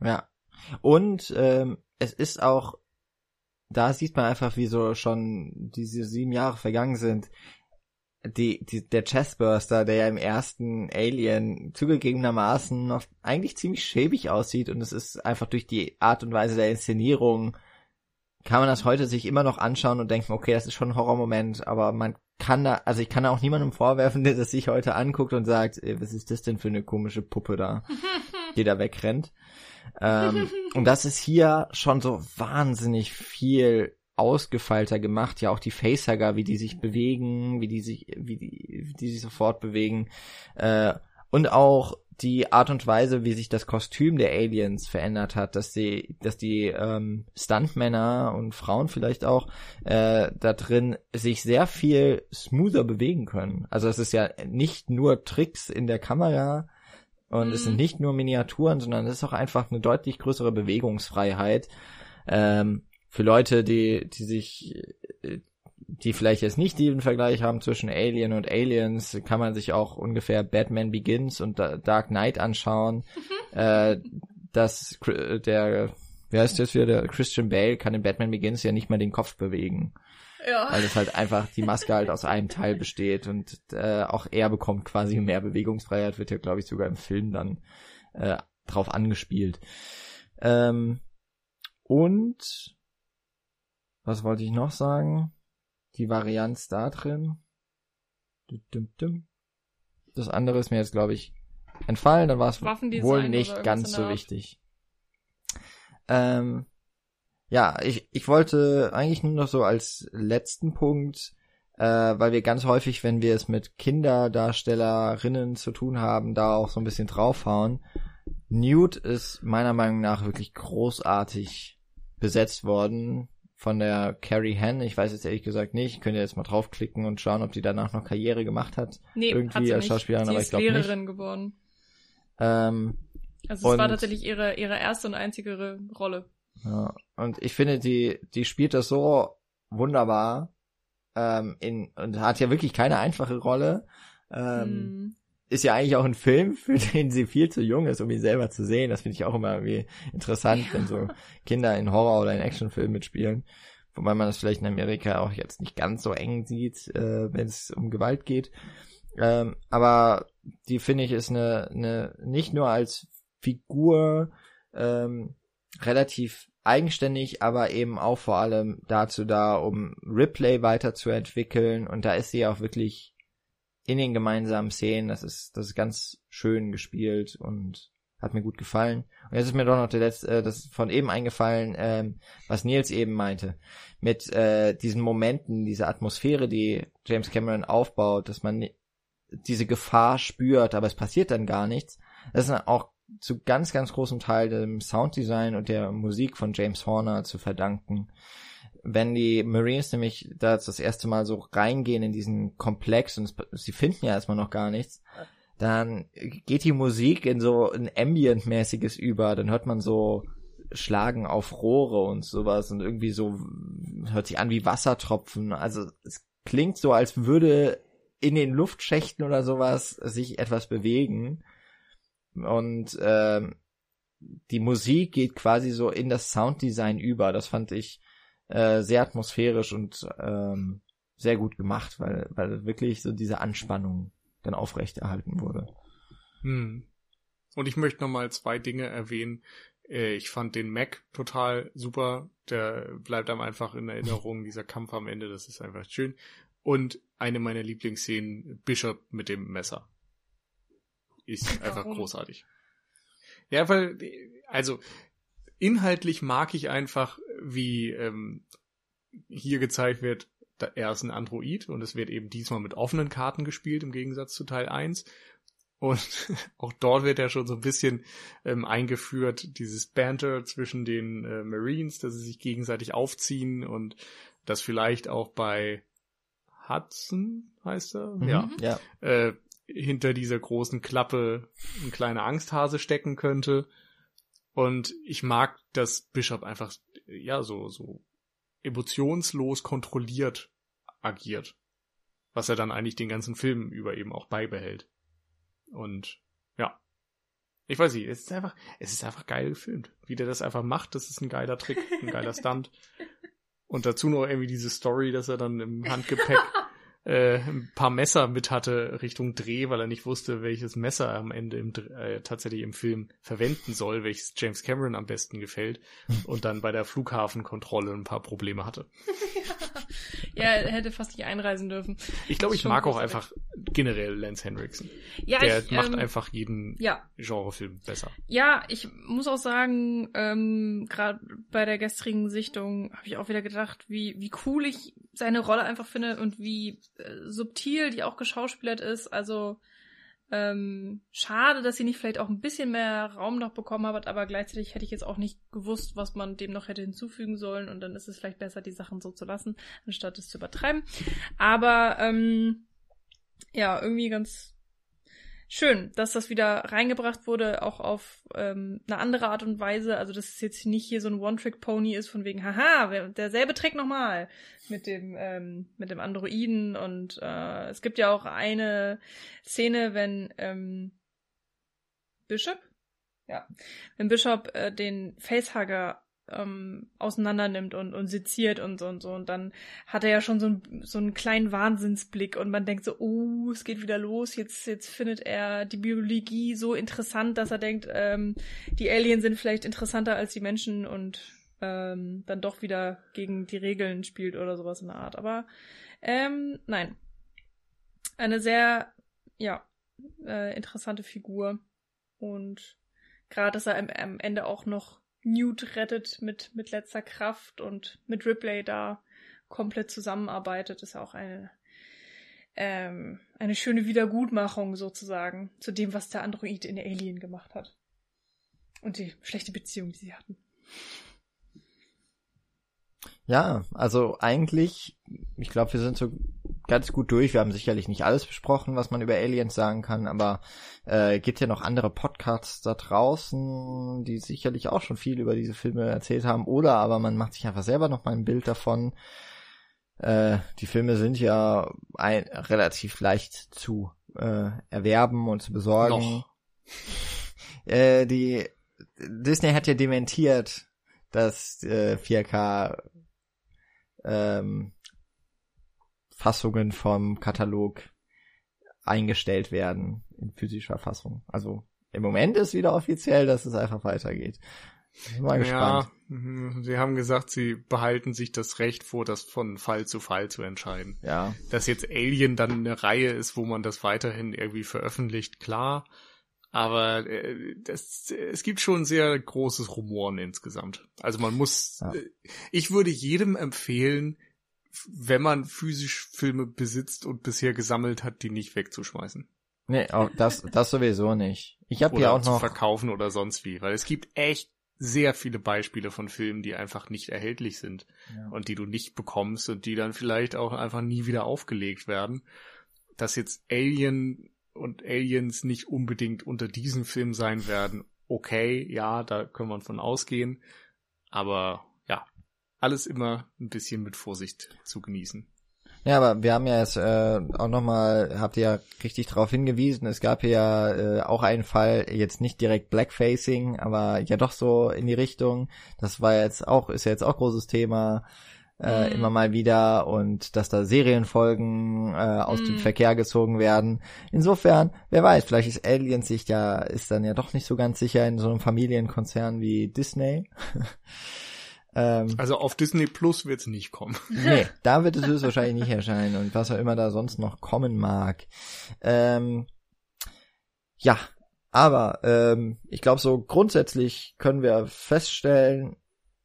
Ja. Und ähm, es ist auch, da sieht man einfach, wie so schon diese sieben Jahre vergangen sind. Die, die, der Chestburster, der ja im ersten Alien zugegebenermaßen noch eigentlich ziemlich schäbig aussieht und es ist einfach durch die Art und Weise der Inszenierung kann man das heute sich immer noch anschauen und denken, okay, das ist schon ein Horrormoment, aber man kann da, also ich kann da auch niemandem vorwerfen, der das sich heute anguckt und sagt, ey, was ist das denn für eine komische Puppe da, die da wegrennt. Ähm, und das ist hier schon so wahnsinnig viel ausgefeilter gemacht. Ja, auch die Facehugger, wie die sich bewegen, wie die sich, wie die, wie die sich sofort bewegen. Äh, und auch die Art und Weise, wie sich das Kostüm der Aliens verändert hat, dass die, dass die ähm, Stuntmänner und Frauen vielleicht auch äh, da drin sich sehr viel smoother bewegen können. Also es ist ja nicht nur Tricks in der Kamera und mhm. es sind mhm. nicht nur Miniaturen, sondern es ist auch einfach eine deutlich größere Bewegungsfreiheit ähm, für Leute, die, die sich äh, die vielleicht jetzt nicht den Vergleich haben zwischen Alien und Aliens, kann man sich auch ungefähr Batman Begins und Dark Knight anschauen. Mhm. Äh, dass der, wie heißt das wieder, der Christian Bale kann in Batman Begins ja nicht mal den Kopf bewegen. Ja. Weil es halt einfach die Maske halt aus einem Teil besteht und äh, auch er bekommt quasi mehr Bewegungsfreiheit, wird ja glaube ich sogar im Film dann äh, drauf angespielt. Ähm, und was wollte ich noch sagen? Die Varianz da drin. Das andere ist mir jetzt, glaube ich, entfallen. Dann war es wohl nicht ganz so wichtig. Ähm, ja, ich, ich wollte eigentlich nur noch so als letzten Punkt, äh, weil wir ganz häufig, wenn wir es mit Kinderdarstellerinnen zu tun haben, da auch so ein bisschen draufhauen. Newt ist meiner Meinung nach wirklich großartig besetzt worden von der Carrie Hen. Ich weiß jetzt ehrlich gesagt nicht. Könnt ihr jetzt mal draufklicken und schauen, ob die danach noch Karriere gemacht hat. Nee, irgendwie hat sie als Schauspielerin, aber ich glaube nicht. Lehrerin geworden. Ähm, also es war tatsächlich ihre ihre erste und einzige Rolle. Ja, und ich finde, die die spielt das so wunderbar ähm, in und hat ja wirklich keine einfache Rolle. Ähm, hm ist ja eigentlich auch ein Film, für den sie viel zu jung ist, um ihn selber zu sehen. Das finde ich auch immer irgendwie interessant, ja. wenn so Kinder in Horror- oder in Actionfilmen mitspielen. Wobei man das vielleicht in Amerika auch jetzt nicht ganz so eng sieht, äh, wenn es um Gewalt geht. Ähm, aber die finde ich ist eine, eine nicht nur als Figur ähm, relativ eigenständig, aber eben auch vor allem dazu da, um Ripley weiterzuentwickeln. Und da ist sie auch wirklich in den gemeinsamen Szenen. Das ist, das ist ganz schön gespielt und hat mir gut gefallen. Und jetzt ist mir doch noch der letzte, äh, das von eben eingefallen, ähm, was Nils eben meinte. Mit äh, diesen Momenten, diese Atmosphäre, die James Cameron aufbaut, dass man diese Gefahr spürt, aber es passiert dann gar nichts. Das ist auch zu ganz, ganz großem Teil dem Sounddesign und der Musik von James Horner zu verdanken wenn die Marines nämlich da das erste Mal so reingehen in diesen Komplex und es, sie finden ja erstmal noch gar nichts, dann geht die Musik in so ein Ambient-mäßiges über, dann hört man so Schlagen auf Rohre und sowas und irgendwie so hört sich an wie Wassertropfen. Also es klingt so, als würde in den Luftschächten oder sowas sich etwas bewegen. Und ähm, die Musik geht quasi so in das Sounddesign über. Das fand ich äh, sehr atmosphärisch und ähm, sehr gut gemacht, weil, weil wirklich so diese Anspannung dann aufrechterhalten wurde. Hm. Und ich möchte nochmal zwei Dinge erwähnen. Äh, ich fand den Mac total super. Der bleibt einem einfach in Erinnerung, dieser Kampf am Ende, das ist einfach schön. Und eine meiner Lieblingsszenen, Bishop mit dem Messer. Ist einfach großartig. Ja, weil, also, inhaltlich mag ich einfach, wie ähm, hier gezeigt wird, er ist ein Android und es wird eben diesmal mit offenen Karten gespielt im Gegensatz zu Teil 1. Und auch dort wird ja schon so ein bisschen ähm, eingeführt, dieses Banter zwischen den äh, Marines, dass sie sich gegenseitig aufziehen und das vielleicht auch bei Hudson heißt er, mhm, ja, ja. Äh, hinter dieser großen Klappe ein kleiner Angsthase stecken könnte. Und ich mag, dass Bishop einfach, ja, so, so emotionslos kontrolliert agiert. Was er dann eigentlich den ganzen Film über eben auch beibehält. Und, ja. Ich weiß nicht, es ist einfach, es ist einfach geil gefilmt. Wie der das einfach macht, das ist ein geiler Trick, ein geiler Stunt. Und dazu noch irgendwie diese Story, dass er dann im Handgepäck äh, ein paar Messer mit hatte Richtung Dreh, weil er nicht wusste, welches Messer er am Ende im, äh, tatsächlich im Film verwenden soll, welches James Cameron am besten gefällt und dann bei der Flughafenkontrolle ein paar Probleme hatte. ja, er hätte fast nicht einreisen dürfen. Ich glaube, ich mag auch einfach generell Lance Henriksen. Ja, Der ich, macht ähm, einfach jeden Ja, Genrefilm besser. Ja, ich muss auch sagen, ähm, gerade bei der gestrigen Sichtung habe ich auch wieder gedacht, wie, wie cool ich seine Rolle einfach finde und wie äh, subtil die auch geschauspielert ist. Also ähm, schade, dass sie nicht vielleicht auch ein bisschen mehr Raum noch bekommen hat, aber gleichzeitig hätte ich jetzt auch nicht gewusst, was man dem noch hätte hinzufügen sollen und dann ist es vielleicht besser, die Sachen so zu lassen, anstatt es zu übertreiben. Aber ähm, ja, irgendwie ganz schön, dass das wieder reingebracht wurde, auch auf ähm, eine andere Art und Weise. Also, dass es jetzt nicht hier so ein One-Trick-Pony ist, von wegen, haha, derselbe Trick nochmal mit dem, ähm, mit dem Androiden. Und äh, es gibt ja auch eine Szene, wenn ähm, Bishop? Ja. Wenn Bishop äh, den Facehugger ähm, auseinander nimmt und, und seziert und so und so. Und dann hat er ja schon so, ein, so einen kleinen Wahnsinnsblick und man denkt so, oh, es geht wieder los. Jetzt, jetzt findet er die Biologie so interessant, dass er denkt, ähm, die Aliens sind vielleicht interessanter als die Menschen und ähm, dann doch wieder gegen die Regeln spielt oder sowas in der Art. Aber ähm, nein. Eine sehr, ja, äh, interessante Figur. Und gerade, dass er am, am Ende auch noch Newt rettet mit, mit letzter Kraft und mit Ripley da komplett zusammenarbeitet, ist auch eine, ähm, eine schöne Wiedergutmachung sozusagen zu dem, was der Android in Alien gemacht hat. Und die schlechte Beziehung, die sie hatten. Ja, also eigentlich, ich glaube, wir sind so ganz gut durch. Wir haben sicherlich nicht alles besprochen, was man über Aliens sagen kann, aber äh, gibt ja noch andere Podcasts da draußen, die sicherlich auch schon viel über diese Filme erzählt haben. Oder aber man macht sich einfach selber noch mal ein Bild davon. Äh, die Filme sind ja ein, relativ leicht zu äh, erwerben und zu besorgen. Äh, die Disney hat ja dementiert, dass äh, 4K ähm, Fassungen vom Katalog eingestellt werden in physischer Fassung. Also im Moment ist wieder offiziell, dass es einfach weitergeht. Bin mal gespannt. Ja, mhm. sie haben gesagt, sie behalten sich das Recht vor, das von Fall zu Fall zu entscheiden. Ja. Dass jetzt Alien dann eine Reihe ist, wo man das weiterhin irgendwie veröffentlicht, klar. Aber äh, das, es gibt schon sehr großes Rumoren insgesamt. Also man muss, Ja. äh, ich würde jedem empfehlen, wenn man physisch Filme besitzt und bisher gesammelt hat, die nicht wegzuschmeißen. Nee, auch das, das sowieso nicht. Ich habe hier auch zu noch. verkaufen oder sonst wie. Weil es gibt echt sehr viele Beispiele von Filmen, die einfach nicht erhältlich sind Ja. und die du nicht bekommst und die dann vielleicht auch einfach nie wieder aufgelegt werden. Dass jetzt Alien und Aliens nicht unbedingt unter diesem Film sein werden, okay, ja, da können wir von ausgehen. Aber ja, alles immer ein bisschen mit Vorsicht zu genießen. Ja, aber wir haben ja jetzt äh, auch nochmal, habt ihr ja richtig darauf hingewiesen, es gab ja äh, auch einen Fall, jetzt nicht direkt Blackfacing, aber ja doch so in die Richtung. Das war jetzt auch, ist ja jetzt auch großes Thema, äh, Mhm. immer mal wieder und dass da Serienfolgen äh, aus dem Mhm. Verkehr gezogen werden. Insofern, wer weiß, vielleicht ist Aliens sich ja, ist dann ja doch nicht so ganz sicher in so einem Familienkonzern wie Disney. ähm, Also auf Disney Plus wird's nicht kommen. Nee, da wird es höchstwahrscheinlich nicht erscheinen und was auch immer da sonst noch kommen mag. Ähm, ja, aber ähm, ich glaube, so grundsätzlich können wir feststellen,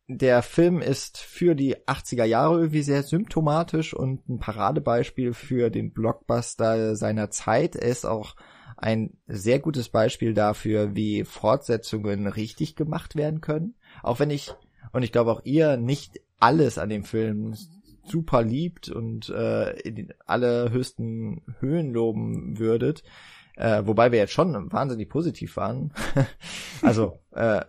der Film ist für die 80er Jahre irgendwie sehr symptomatisch und ein Paradebeispiel für den Blockbuster seiner Zeit. Er ist auch ein sehr gutes Beispiel dafür, wie Fortsetzungen richtig gemacht werden können. Auch wenn ich, und ich glaube auch ihr, nicht alles an dem Film super liebt und äh, in den allerhöchsten Höhen loben würdet. Äh, wobei wir jetzt schon wahnsinnig positiv waren. also äh,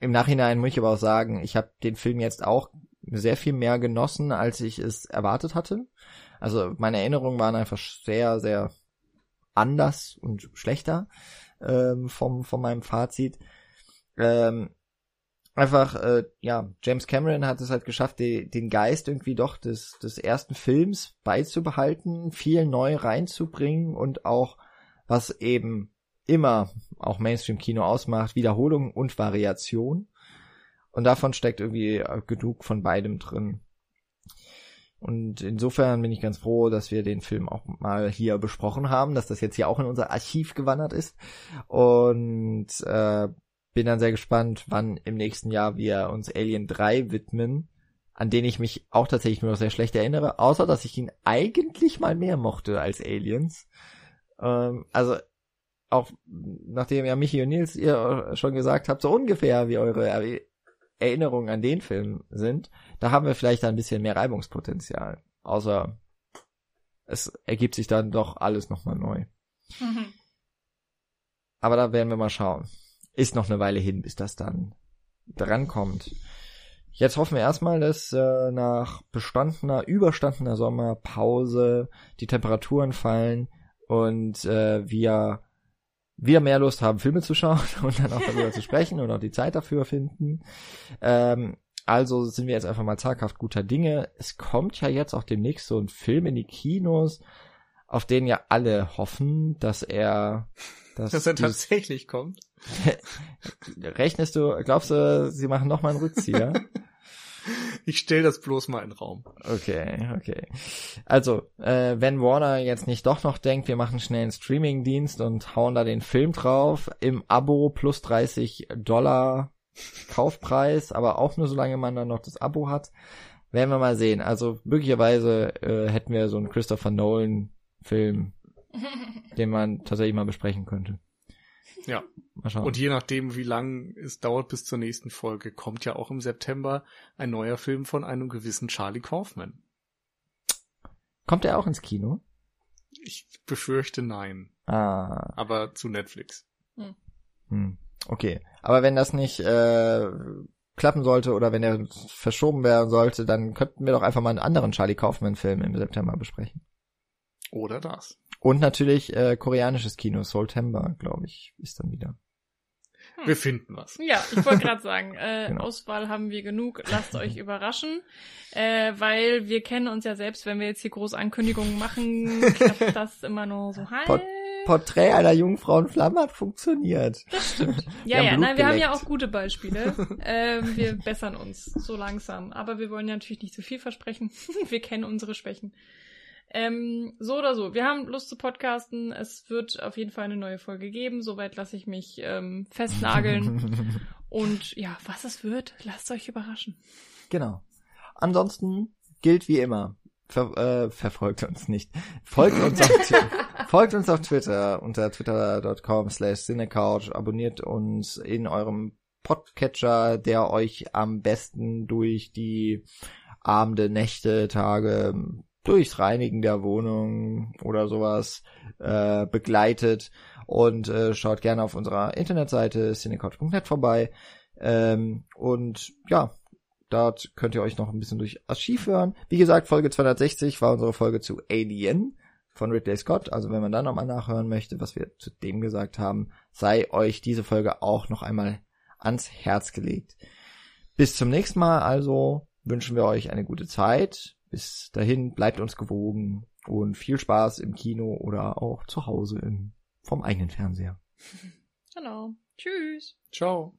im Nachhinein muss ich aber auch sagen, ich habe den Film jetzt auch sehr viel mehr genossen, als ich es erwartet hatte. Also meine Erinnerungen waren einfach sehr, sehr anders und schlechter ähm, vom, von meinem Fazit. Ähm, einfach, äh, ja, James Cameron hat es halt geschafft, die, den Geist irgendwie doch des, des ersten Films beizubehalten, viel neu reinzubringen und auch, was eben immer auch Mainstream-Kino ausmacht, Wiederholung und Variation. Und davon steckt irgendwie genug von beidem drin. Und insofern bin ich ganz froh, dass wir den Film auch mal hier besprochen haben, dass das jetzt hier auch in unser Archiv gewandert ist. Und äh, bin dann sehr gespannt, wann im nächsten Jahr wir uns Alien 3 widmen, an den ich mich auch tatsächlich nur noch sehr schlecht erinnere, außer dass ich ihn eigentlich mal mehr mochte als Aliens. Ähm, also auch nachdem ja Michi und Nils ihr schon gesagt habt, so ungefähr wie eure Erinnerungen an den Film sind, da haben wir vielleicht ein bisschen mehr Reibungspotenzial. Außer es ergibt sich dann doch alles nochmal neu. Mhm. Aber da werden wir mal schauen. Ist noch eine Weile hin, bis das dann drankommt. Jetzt hoffen wir erstmal, dass äh, nach bestandener, überstandener Sommerpause die Temperaturen fallen und äh, wir wieder mehr Lust haben, Filme zu schauen und dann auch darüber zu sprechen und auch die Zeit dafür finden. Ähm, also sind wir jetzt einfach mal zaghaft guter Dinge. Es kommt ja jetzt auch demnächst so ein Film in die Kinos, auf den ja alle hoffen, dass er dass, dass er tatsächlich kommt. Rechnest du, glaubst du, sie machen noch mal einen Rückzieher? Ich stell das bloß mal in den Raum. Okay, okay. Also, äh, wenn Warner jetzt nicht doch noch denkt, wir machen schnell einen Streaming-Dienst und hauen da den Film drauf, im Abo plus 30 Dollar Kaufpreis, aber auch nur solange man dann noch das Abo hat, werden wir mal sehen. Also möglicherweise äh, hätten wir so einen Christopher Nolan Film, den man tatsächlich mal besprechen könnte. Ja. Mal schauen. Und je nachdem, wie lang es dauert bis zur nächsten Folge, kommt ja auch im September ein neuer Film von einem gewissen Charlie Kaufman. Kommt er auch ins Kino? Ich befürchte nein. Ah. Aber zu Netflix. Hm. Hm. Okay. Aber wenn das nicht äh, klappen sollte oder wenn er verschoben werden sollte, dann könnten wir doch einfach mal einen anderen Charlie Kaufman-Film im September besprechen. Oder das. Und natürlich äh, koreanisches Kino, September, glaube ich, ist dann wieder. Hm. Wir finden was. Ja, ich wollte gerade sagen, äh, genau. Auswahl haben wir genug. Lasst euch überraschen, äh, weil wir kennen uns ja selbst, wenn wir jetzt hier große Ankündigungen machen, klappt das immer nur so halb. Pot Porträt einer Jungfrau in Flammen hat funktioniert. Das stimmt. Ja, ja, nein, wir haben ja auch gute Beispiele. ähm, wir bessern uns so langsam. Aber wir wollen ja natürlich nicht zu viel versprechen. wir kennen unsere Schwächen. Ähm, so oder so, wir haben Lust zu podcasten. Es wird auf jeden Fall eine neue Folge geben. Soweit lasse ich mich ähm, festnageln. Und ja, was es wird, lasst euch überraschen. Genau. Ansonsten gilt wie immer. Ver äh, verfolgt uns nicht. Folgt uns auf, folgt uns auf Twitter unter twitter.com slash cinecouch. Abonniert uns in eurem Podcatcher, der euch am besten durch die Abende, Nächte, Tage durchs Reinigen der Wohnung oder sowas äh, begleitet und äh, schaut gerne auf unserer Internetseite cinecouch.net vorbei ähm, und ja, dort könnt ihr euch noch ein bisschen durch Archiv hören. Wie gesagt, Folge 260 war unsere Folge zu Alien von Ridley Scott. Also wenn man dann nochmal nachhören möchte, was wir zu dem gesagt haben, sei euch diese Folge auch noch einmal ans Herz gelegt. Bis zum nächsten Mal also wünschen wir euch eine gute Zeit bis dahin bleibt uns gewogen und viel Spaß im Kino oder auch zu Hause im, vom eigenen Fernseher. Genau. Tschüss. Ciao.